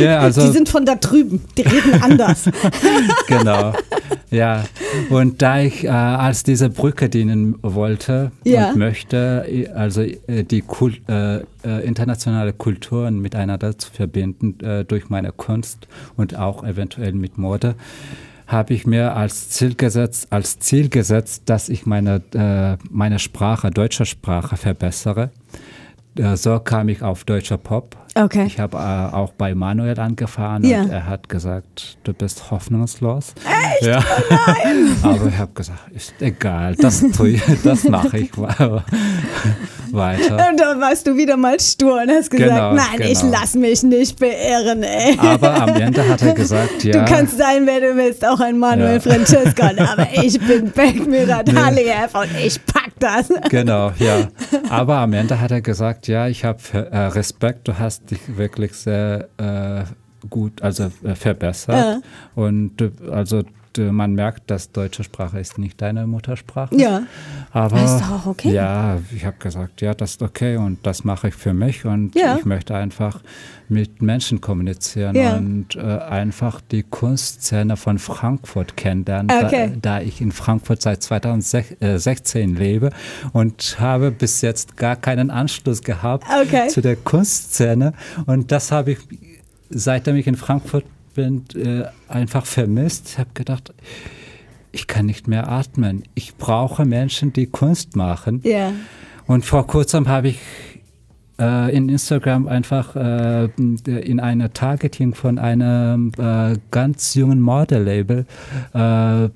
ja also, die sind von da drüben. Die reden anders. genau. Ja, und da ich äh, als diese Brücke dienen wollte Ja. und möchte, äh, also äh, die Kul äh, äh, internationale Kulturen miteinander zu verbinden äh, durch meine Kunst und auch eventuell mit Mode, habe ich mir als Ziel gesetzt, als Ziel gesetzt, dass ich meine, meine Sprache, deutsche Sprache verbessere. Äh, so kam ich auf deutscher Pop. Okay. Ich habe äh, auch bei Manuel angefahren Ja. und er hat gesagt, du bist hoffnungslos. Echt? Ja. Aber ich habe gesagt, ist egal, das tue ich, das mache ich weiter. Und dann warst du wieder mal stur und hast gesagt, Genau, nein, ich genau. lass mich nicht beirren, ey. Aber am Ende hat er gesagt, ja. Du kannst sein, wer du willst, auch ein Manuel Ja. Francescon, aber ich bin Beck Mirat Nee. Und ich pack das. Genau, ja. Aber am Ende hat er gesagt, ja, ich habe äh, Respekt, du hast dich wirklich sehr äh, gut, also äh, verbessert. Ja. Und äh, d- man merkt, dass deutsche Sprache ist nicht deine Muttersprache. Ja. Aber Ist doch auch okay. ja, ich habe gesagt, ja, das ist okay und das mache ich für mich und Ja. ich möchte einfach mit Menschen kommunizieren Ja. und äh, einfach die Kunstszene von Frankfurt kennenlernen, Okay. da, da ich in Frankfurt seit 2016 lebe und habe bis jetzt gar keinen Anschluss gehabt Okay. zu der Kunstszene und das habe ich seitdem ich in Frankfurt bin äh, einfach vermisst. Ich habe gedacht, ich kann nicht mehr atmen. Ich brauche Menschen, die Kunst machen. Ja. Und vor kurzem habe ich äh, in Instagram einfach äh, in eine Targeting von einem äh, ganz jungen Model-Label äh,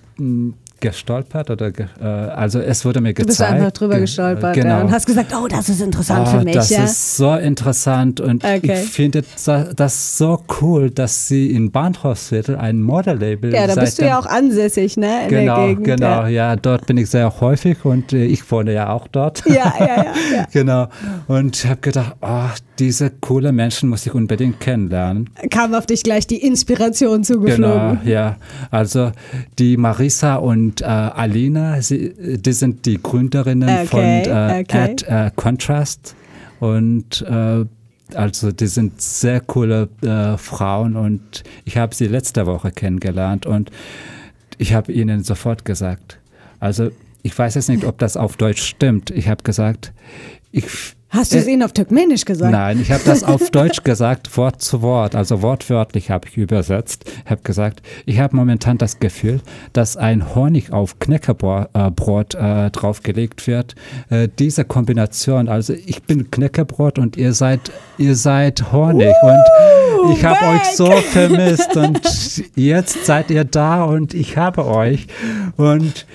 gestolpert oder ge äh, also es wurde mir Du gezeigt. bist einfach drüber Ge- gestolpert genau. ja, und hast gesagt, oh, das ist interessant Ah, für mich. Das ja. ist so interessant und Okay. ich finde das, so cool, dass sie in Bahnhofsviertel ein Model-Label ja, da bist du ja auch ansässig, ne? Genau, Gegend. genau, Ja. ja. dort bin ich sehr häufig und äh, ich wohne ja auch dort. Ja, ja, ja, ja. genau. Und ich habe gedacht, oh, diese coole Menschen muss ich unbedingt kennenlernen. Kam auf dich gleich die Inspiration Genau, zugeflogen. ja. Also die Marisa und äh, Alina, sie, die sind die Gründerinnen Okay, von äh, okay. Add äh, Contrast und äh, also die sind sehr coole äh, Frauen und ich habe sie letzte Woche kennengelernt und ich habe ihnen sofort gesagt, also ich weiß jetzt nicht, ob das auf Deutsch stimmt. Ich habe gesagt, ich Hast du es Äh, ihnen auf Türkmenisch gesagt? Nein, ich habe das auf Deutsch gesagt, Wort zu Wort, also wortwörtlich habe ich übersetzt. Ich habe gesagt, ich habe momentan das Gefühl, dass ein Honig auf Knäckebrot äh, draufgelegt wird. Äh, diese Kombination, also ich bin Knäckebrot und ihr seid, ihr seid Honig und ich habe euch so vermisst und jetzt seid ihr da und ich habe euch und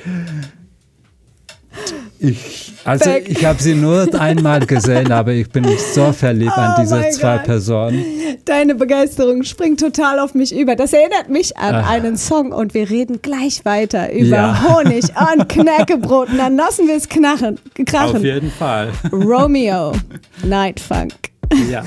ich, also Beck. ich habe sie nur einmal gesehen, aber ich bin so verliebt an Oh diese mein zwei Gott. Personen. Deine Begeisterung springt total auf mich über. Das erinnert mich an Ach. einen Song und wir reden gleich weiter über Ja. Honig und Knäckebrot. Und dann lassen wir es knachen, Auf krachen. jeden Fall. Romeo, Night Funk. Ja.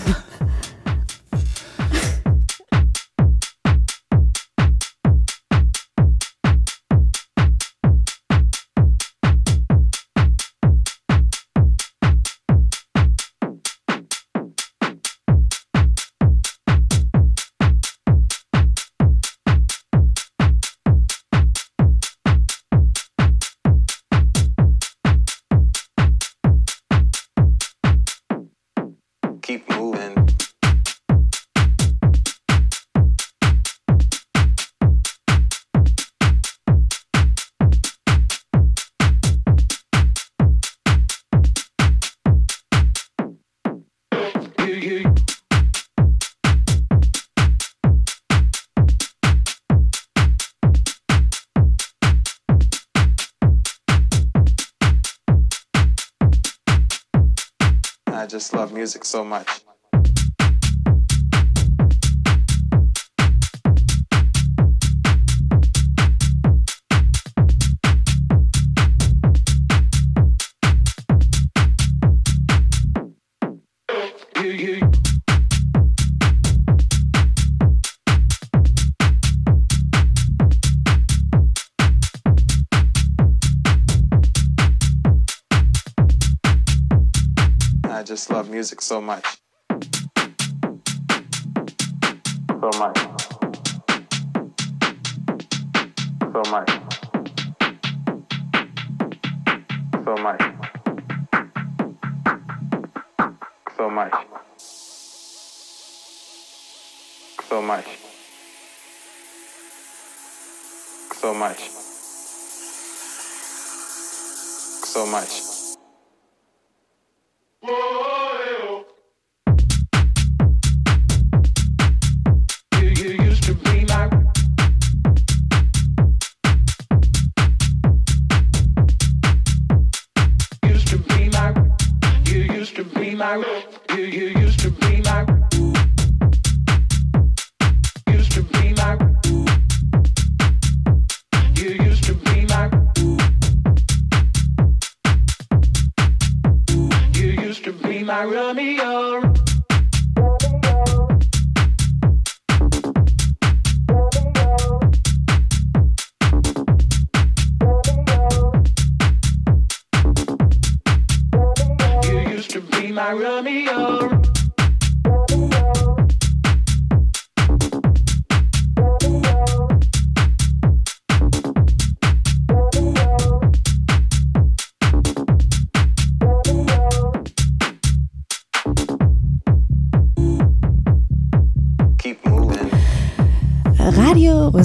Keep moving. Music so much. So much. So much. So much. So much. So much. So much. So much. So much.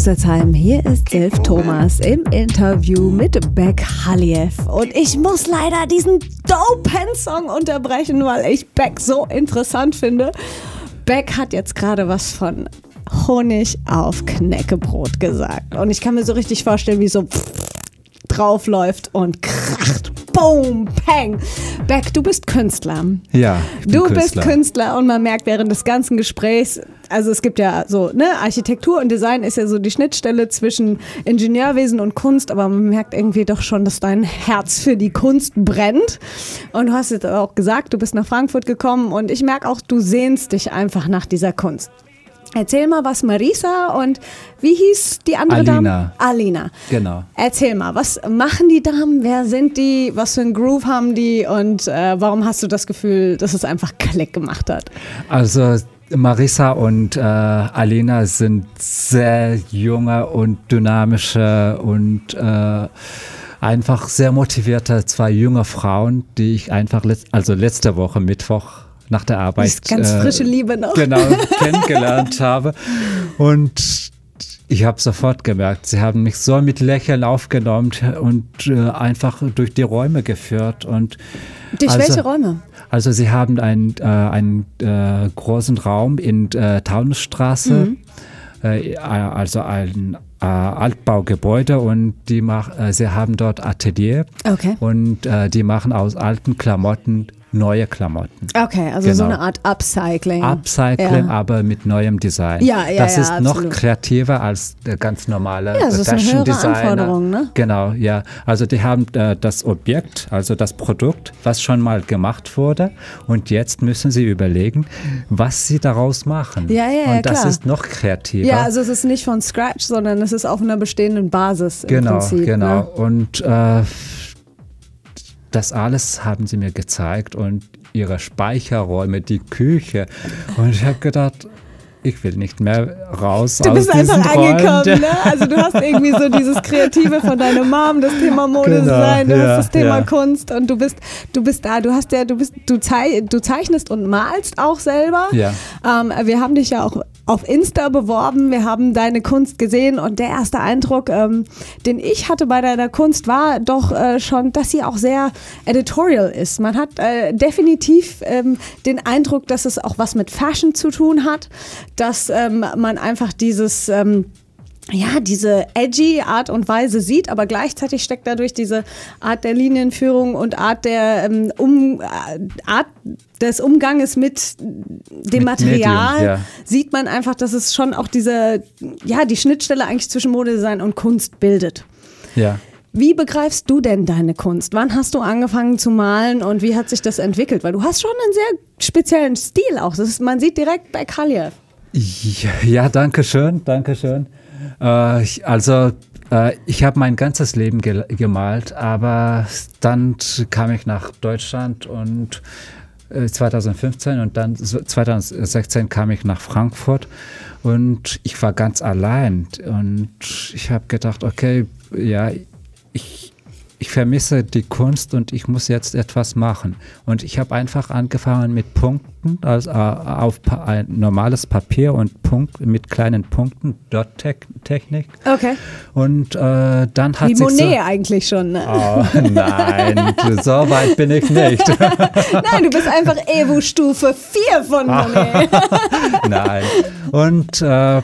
Radio Rüsselsheim, hier ist Silv Thomas im Interview mit Beck Haliev. Und ich muss leider diesen dopen Song unterbrechen, weil ich Beck so interessant finde. Beck hat jetzt gerade was von Honig auf Knäckebrot gesagt. Und ich kann mir so richtig vorstellen, wie so draufläuft und kracht. Boom, peng. Beck, du bist Künstler. Ja, Du Künstler. bist Künstler und man merkt während des ganzen Gesprächs, also es gibt ja so, ne, Architektur und Design ist ja so die Schnittstelle zwischen Ingenieurwesen und Kunst, aber man merkt irgendwie doch schon, dass dein Herz für die Kunst brennt. Und du hast jetzt auch gesagt, du bist nach Frankfurt gekommen und ich merke auch, du sehnst dich einfach nach dieser Kunst. Erzähl mal, was Marisa und wie hieß die andere Alina. Dame? Alina. Genau. Erzähl mal, was machen die Damen? Wer sind die? Was für ein Groove haben die? Und äh, warum hast du das Gefühl, dass es einfach Klick gemacht hat? Also Marissa und äh, Alina sind sehr junge und dynamische und äh, einfach sehr motivierte zwei junge Frauen, die ich einfach letz also letzte Woche Mittwoch nach der Arbeit ist ganz frische Liebe noch. genau kennengelernt habe und ich habe sofort gemerkt, sie haben mich so mit Lächeln aufgenommen und äh, einfach durch die Räume geführt und Durch also- welche Räume? also Sie haben einen, äh, einen äh, großen Raum in äh, Taunusstraße, Mhm. äh, also ein äh, Altbaugebäude und die mach, äh, Sie haben dort Atelier Okay. und äh, die machen aus alten Klamotten neue Klamotten. Okay, also so Genau. eine Art Upcycling. Upcycling, Ja. aber mit neuem Design. Ja, ja, das ja, ist absolut. noch kreativer als der ganz normale Ja, eine Fashion höhere Designer. Anforderung, ne? Genau, ja. Also die haben äh, das Objekt, also das Produkt, was schon mal gemacht wurde und jetzt müssen sie überlegen, was sie daraus machen. Ja, ja, ja, Und das klar. ist noch kreativer. Ja, also es ist nicht von Scratch, sondern es ist auf einer bestehenden Basis im Genau, Prinzip. genau. Ne? Und äh, das alles haben sie mir gezeigt und ihre Speicherräume, die Küche. Und ich habe gedacht, ich will nicht mehr raus Du aus bist diesen einfach Räumen. angekommen, ne? Also du hast irgendwie so dieses Kreative von deiner Mom, das Thema Modedesign, Genau, du ja, hast das Thema ja. Kunst und du bist, du bist da, du hast ja, du bist, du, zei du zeichnest und malst auch selber. Ja. Ähm, wir haben dich ja auch auf Insta beworben, wir haben deine Kunst gesehen und der erste Eindruck, ähm, den ich hatte bei deiner Kunst, war doch äh, schon, dass sie auch sehr editorial ist. Man hat äh, definitiv ähm, den Eindruck, dass es auch was mit Fashion zu tun hat, dass ähm, man einfach dieses ähm, ja, diese edgy Art und Weise sieht, aber gleichzeitig steckt dadurch diese Art der Linienführung und Art der ähm, um, äh, Art des Umganges mit dem Mit Material Medium, ja. sieht man einfach, dass es schon auch diese ja die Schnittstelle eigentlich zwischen Modedesign und Kunst bildet. Ja. Wie begreifst du denn deine Kunst? Wann hast du angefangen zu malen und wie hat sich das entwickelt? Weil du hast schon einen sehr speziellen Stil auch. Das ist, man sieht direkt bei Kaljev. Ja, danke schön, danke schön. Äh, also, äh, ich habe mein ganzes Leben ge gemalt, aber dann kam ich nach Deutschland und äh, 2015 und dann so 2016 kam ich nach Frankfurt und ich war ganz allein und ich habe gedacht, okay, ja, ich ich vermisse die Kunst und ich muss jetzt etwas machen. Und ich habe einfach angefangen mit Punkten, also äh, auf pa ein normales Papier und Punkt mit kleinen Punkten, Dot-Technik. Okay. Und äh, dann hat Wie Monet so, eigentlich schon. Ne? Oh, nein, so weit bin ich nicht. Nein, du bist einfach Evo-Stufe 4 von Monet. Nein. Und äh,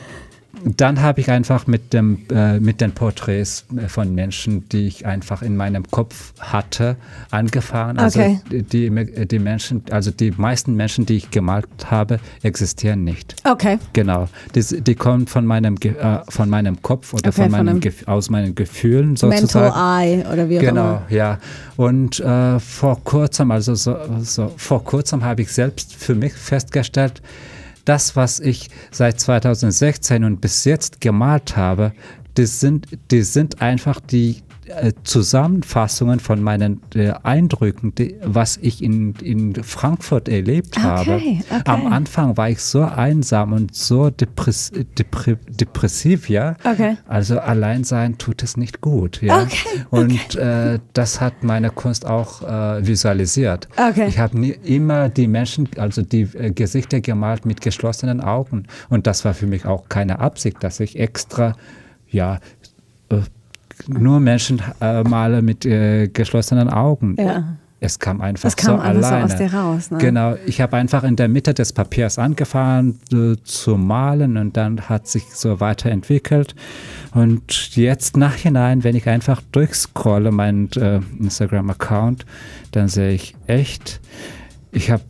dann habe ich einfach mit, dem, äh, mit den Porträts äh, von Menschen, die ich einfach in meinem Kopf hatte, angefangen. Also Okay. die, die Menschen, also die meisten Menschen, die ich gemalt habe, existieren nicht. Okay. Genau. Die, die kommen von meinem, äh, von meinem Kopf oder Okay, von von meinem einem Gef- aus meinen Gefühlen sozusagen. Mental Eye oder wie auch Genau, immer. ja. Und äh, vor kurzem, also so, so, vor kurzem habe ich selbst für mich festgestellt, das, was ich seit 2016 und bis jetzt gemalt habe, die sind, die sind einfach die äh, Zusammenfassungen von meinen äh, Eindrücken, die, was ich in, in Frankfurt erlebt habe. okay. Am Anfang war ich so einsam und so depress depre depressiv, ja. Okay. Also allein sein tut es nicht gut, ja. Okay, Und äh, das hat meine Kunst auch äh, visualisiert. Okay. Ich habe immer die Menschen, also die äh, Gesichter gemalt mit geschlossenen Augen. Und das war für mich auch keine Absicht, dass ich extra, ja, nur Menschen äh, male mit äh, geschlossenen Augen. Ja. Es kam einfach Es kam so so alleine. aus dir raus, ne? Genau. Ich habe einfach in der Mitte des Papiers angefangen äh, zu malen und dann hat sich so weiterentwickelt. Und jetzt nachhinein, wenn ich einfach durchscrolle meinen äh, Instagram-Account, dann sehe ich echt, ich habe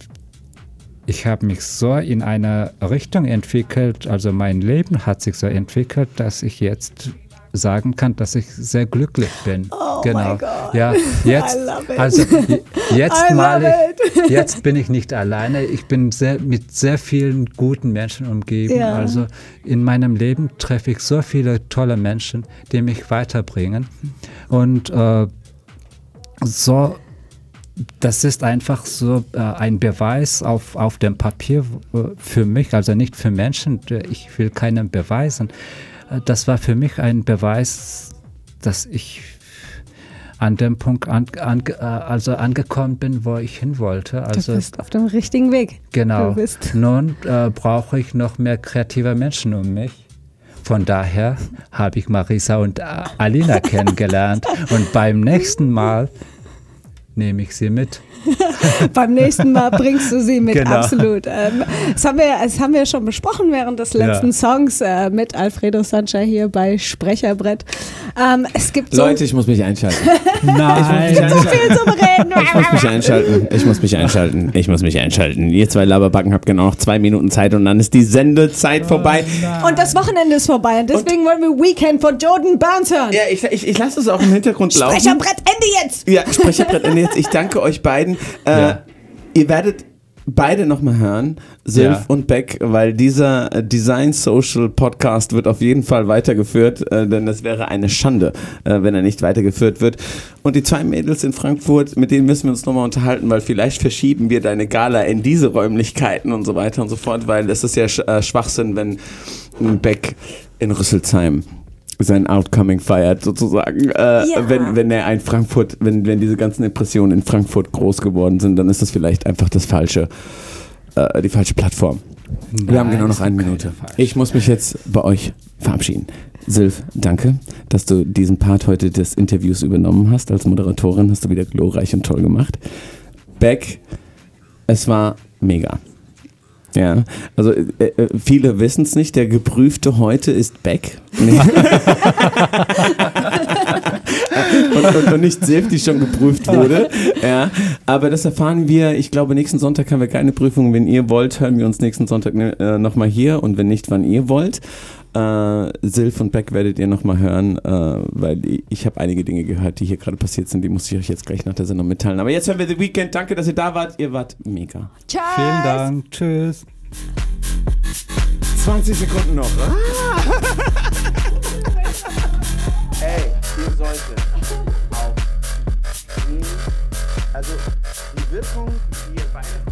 ich habe mich so in eine Richtung entwickelt, also mein Leben hat sich so entwickelt, dass ich jetzt sagen kann, dass ich sehr glücklich bin. Oh genau. Ja, jetzt, also jetzt I mal, love it. jetzt bin ich nicht alleine. Ich bin sehr, mit sehr vielen guten Menschen umgeben. Ja. Also in meinem Leben treffe ich so viele tolle Menschen, die mich weiterbringen. Und äh, so, das ist einfach so äh, ein Beweis auf, auf dem Papier äh, für mich, also nicht für Menschen. Ich will keinem beweisen. Das war für mich ein Beweis, dass ich an dem Punkt an, an, äh, also angekommen bin, wo ich hin wollte. Also du bist auf dem richtigen Weg. Genau. Nun äh, brauche ich noch mehr kreative Menschen um mich. Von daher habe ich Marisa und Alina kennengelernt. Und beim nächsten Mal nehme ich sie mit. Beim nächsten Mal bringst du sie mit, Genau. absolut. Ähm, das, haben wir, das haben wir schon besprochen während des letzten Ja. Songs äh, mit Alfredo Sancha hier bei Sprecherbrett. Ähm, es gibt so, Leute, ich muss mich einschalten. Nein. so viel zum Reden. Ich muss mich einschalten. Ich muss mich einschalten. Ich muss mich einschalten. Ihr zwei Laberbacken habt genau noch zwei Minuten Zeit und dann ist die Sendezeit vorbei. Und das Wochenende ist vorbei und deswegen wollen wir Weekend von Jordan Burns hören. Ja, ich, ich, ich lasse es auch im Hintergrund laufen. Sprecherbrett, Ende jetzt! Ja, Sprecherbrett Ende jetzt. Ich danke euch beiden. Äh, Ja. Ihr werdet beide nochmal hören, Sylph Ja. und Beck, weil dieser äh, Design Social Podcast wird auf jeden Fall weitergeführt, äh, denn es wäre eine Schande, äh, wenn er nicht weitergeführt wird. Und die zwei Mädels in Frankfurt, mit denen müssen wir uns nochmal unterhalten, weil vielleicht verschieben wir deine Gala in diese Räumlichkeiten und so weiter und so fort, weil es ist ja sch äh, Schwachsinn, wenn Beck in Rüsselsheim sein Outcoming feiert, sozusagen. Äh, Ja. wenn, wenn er ein Frankfurt, wenn, wenn diese ganzen Impressionen in Frankfurt groß geworden sind, dann ist das vielleicht einfach das falsche, äh, die falsche Plattform. Wir haben Nein, genau noch eine Minute. Ich muss mich jetzt bei euch verabschieden. Sylph, danke, dass du diesen Part heute des Interviews übernommen hast. Als Moderatorin hast du wieder glorreich und toll gemacht. Beck, es war mega. Ja, also äh, äh, viele wissen es nicht, der Geprüfte heute ist Beck. Nee. und, und, und nicht Sylph, die schon geprüft wurde. Ja, aber das erfahren wir, ich glaube, nächsten Sonntag haben wir keine Prüfung. Wenn ihr wollt, hören wir uns nächsten Sonntag äh, nochmal hier und wenn nicht, wann ihr wollt. Äh, Silf und Beck werdet ihr nochmal hören, äh, weil ich, ich habe einige Dinge gehört, die hier gerade passiert sind, die muss ich euch jetzt gleich nach der Sendung mitteilen. Aber jetzt hören wir The Weekend. Danke, dass ihr da wart. Ihr wart mega. Tschüss. Vielen Dank. Tschüss. 20 Sekunden noch. Ah. Ey, ihr solltet auf. Also, die Wirkung, die ihr Weihnachten.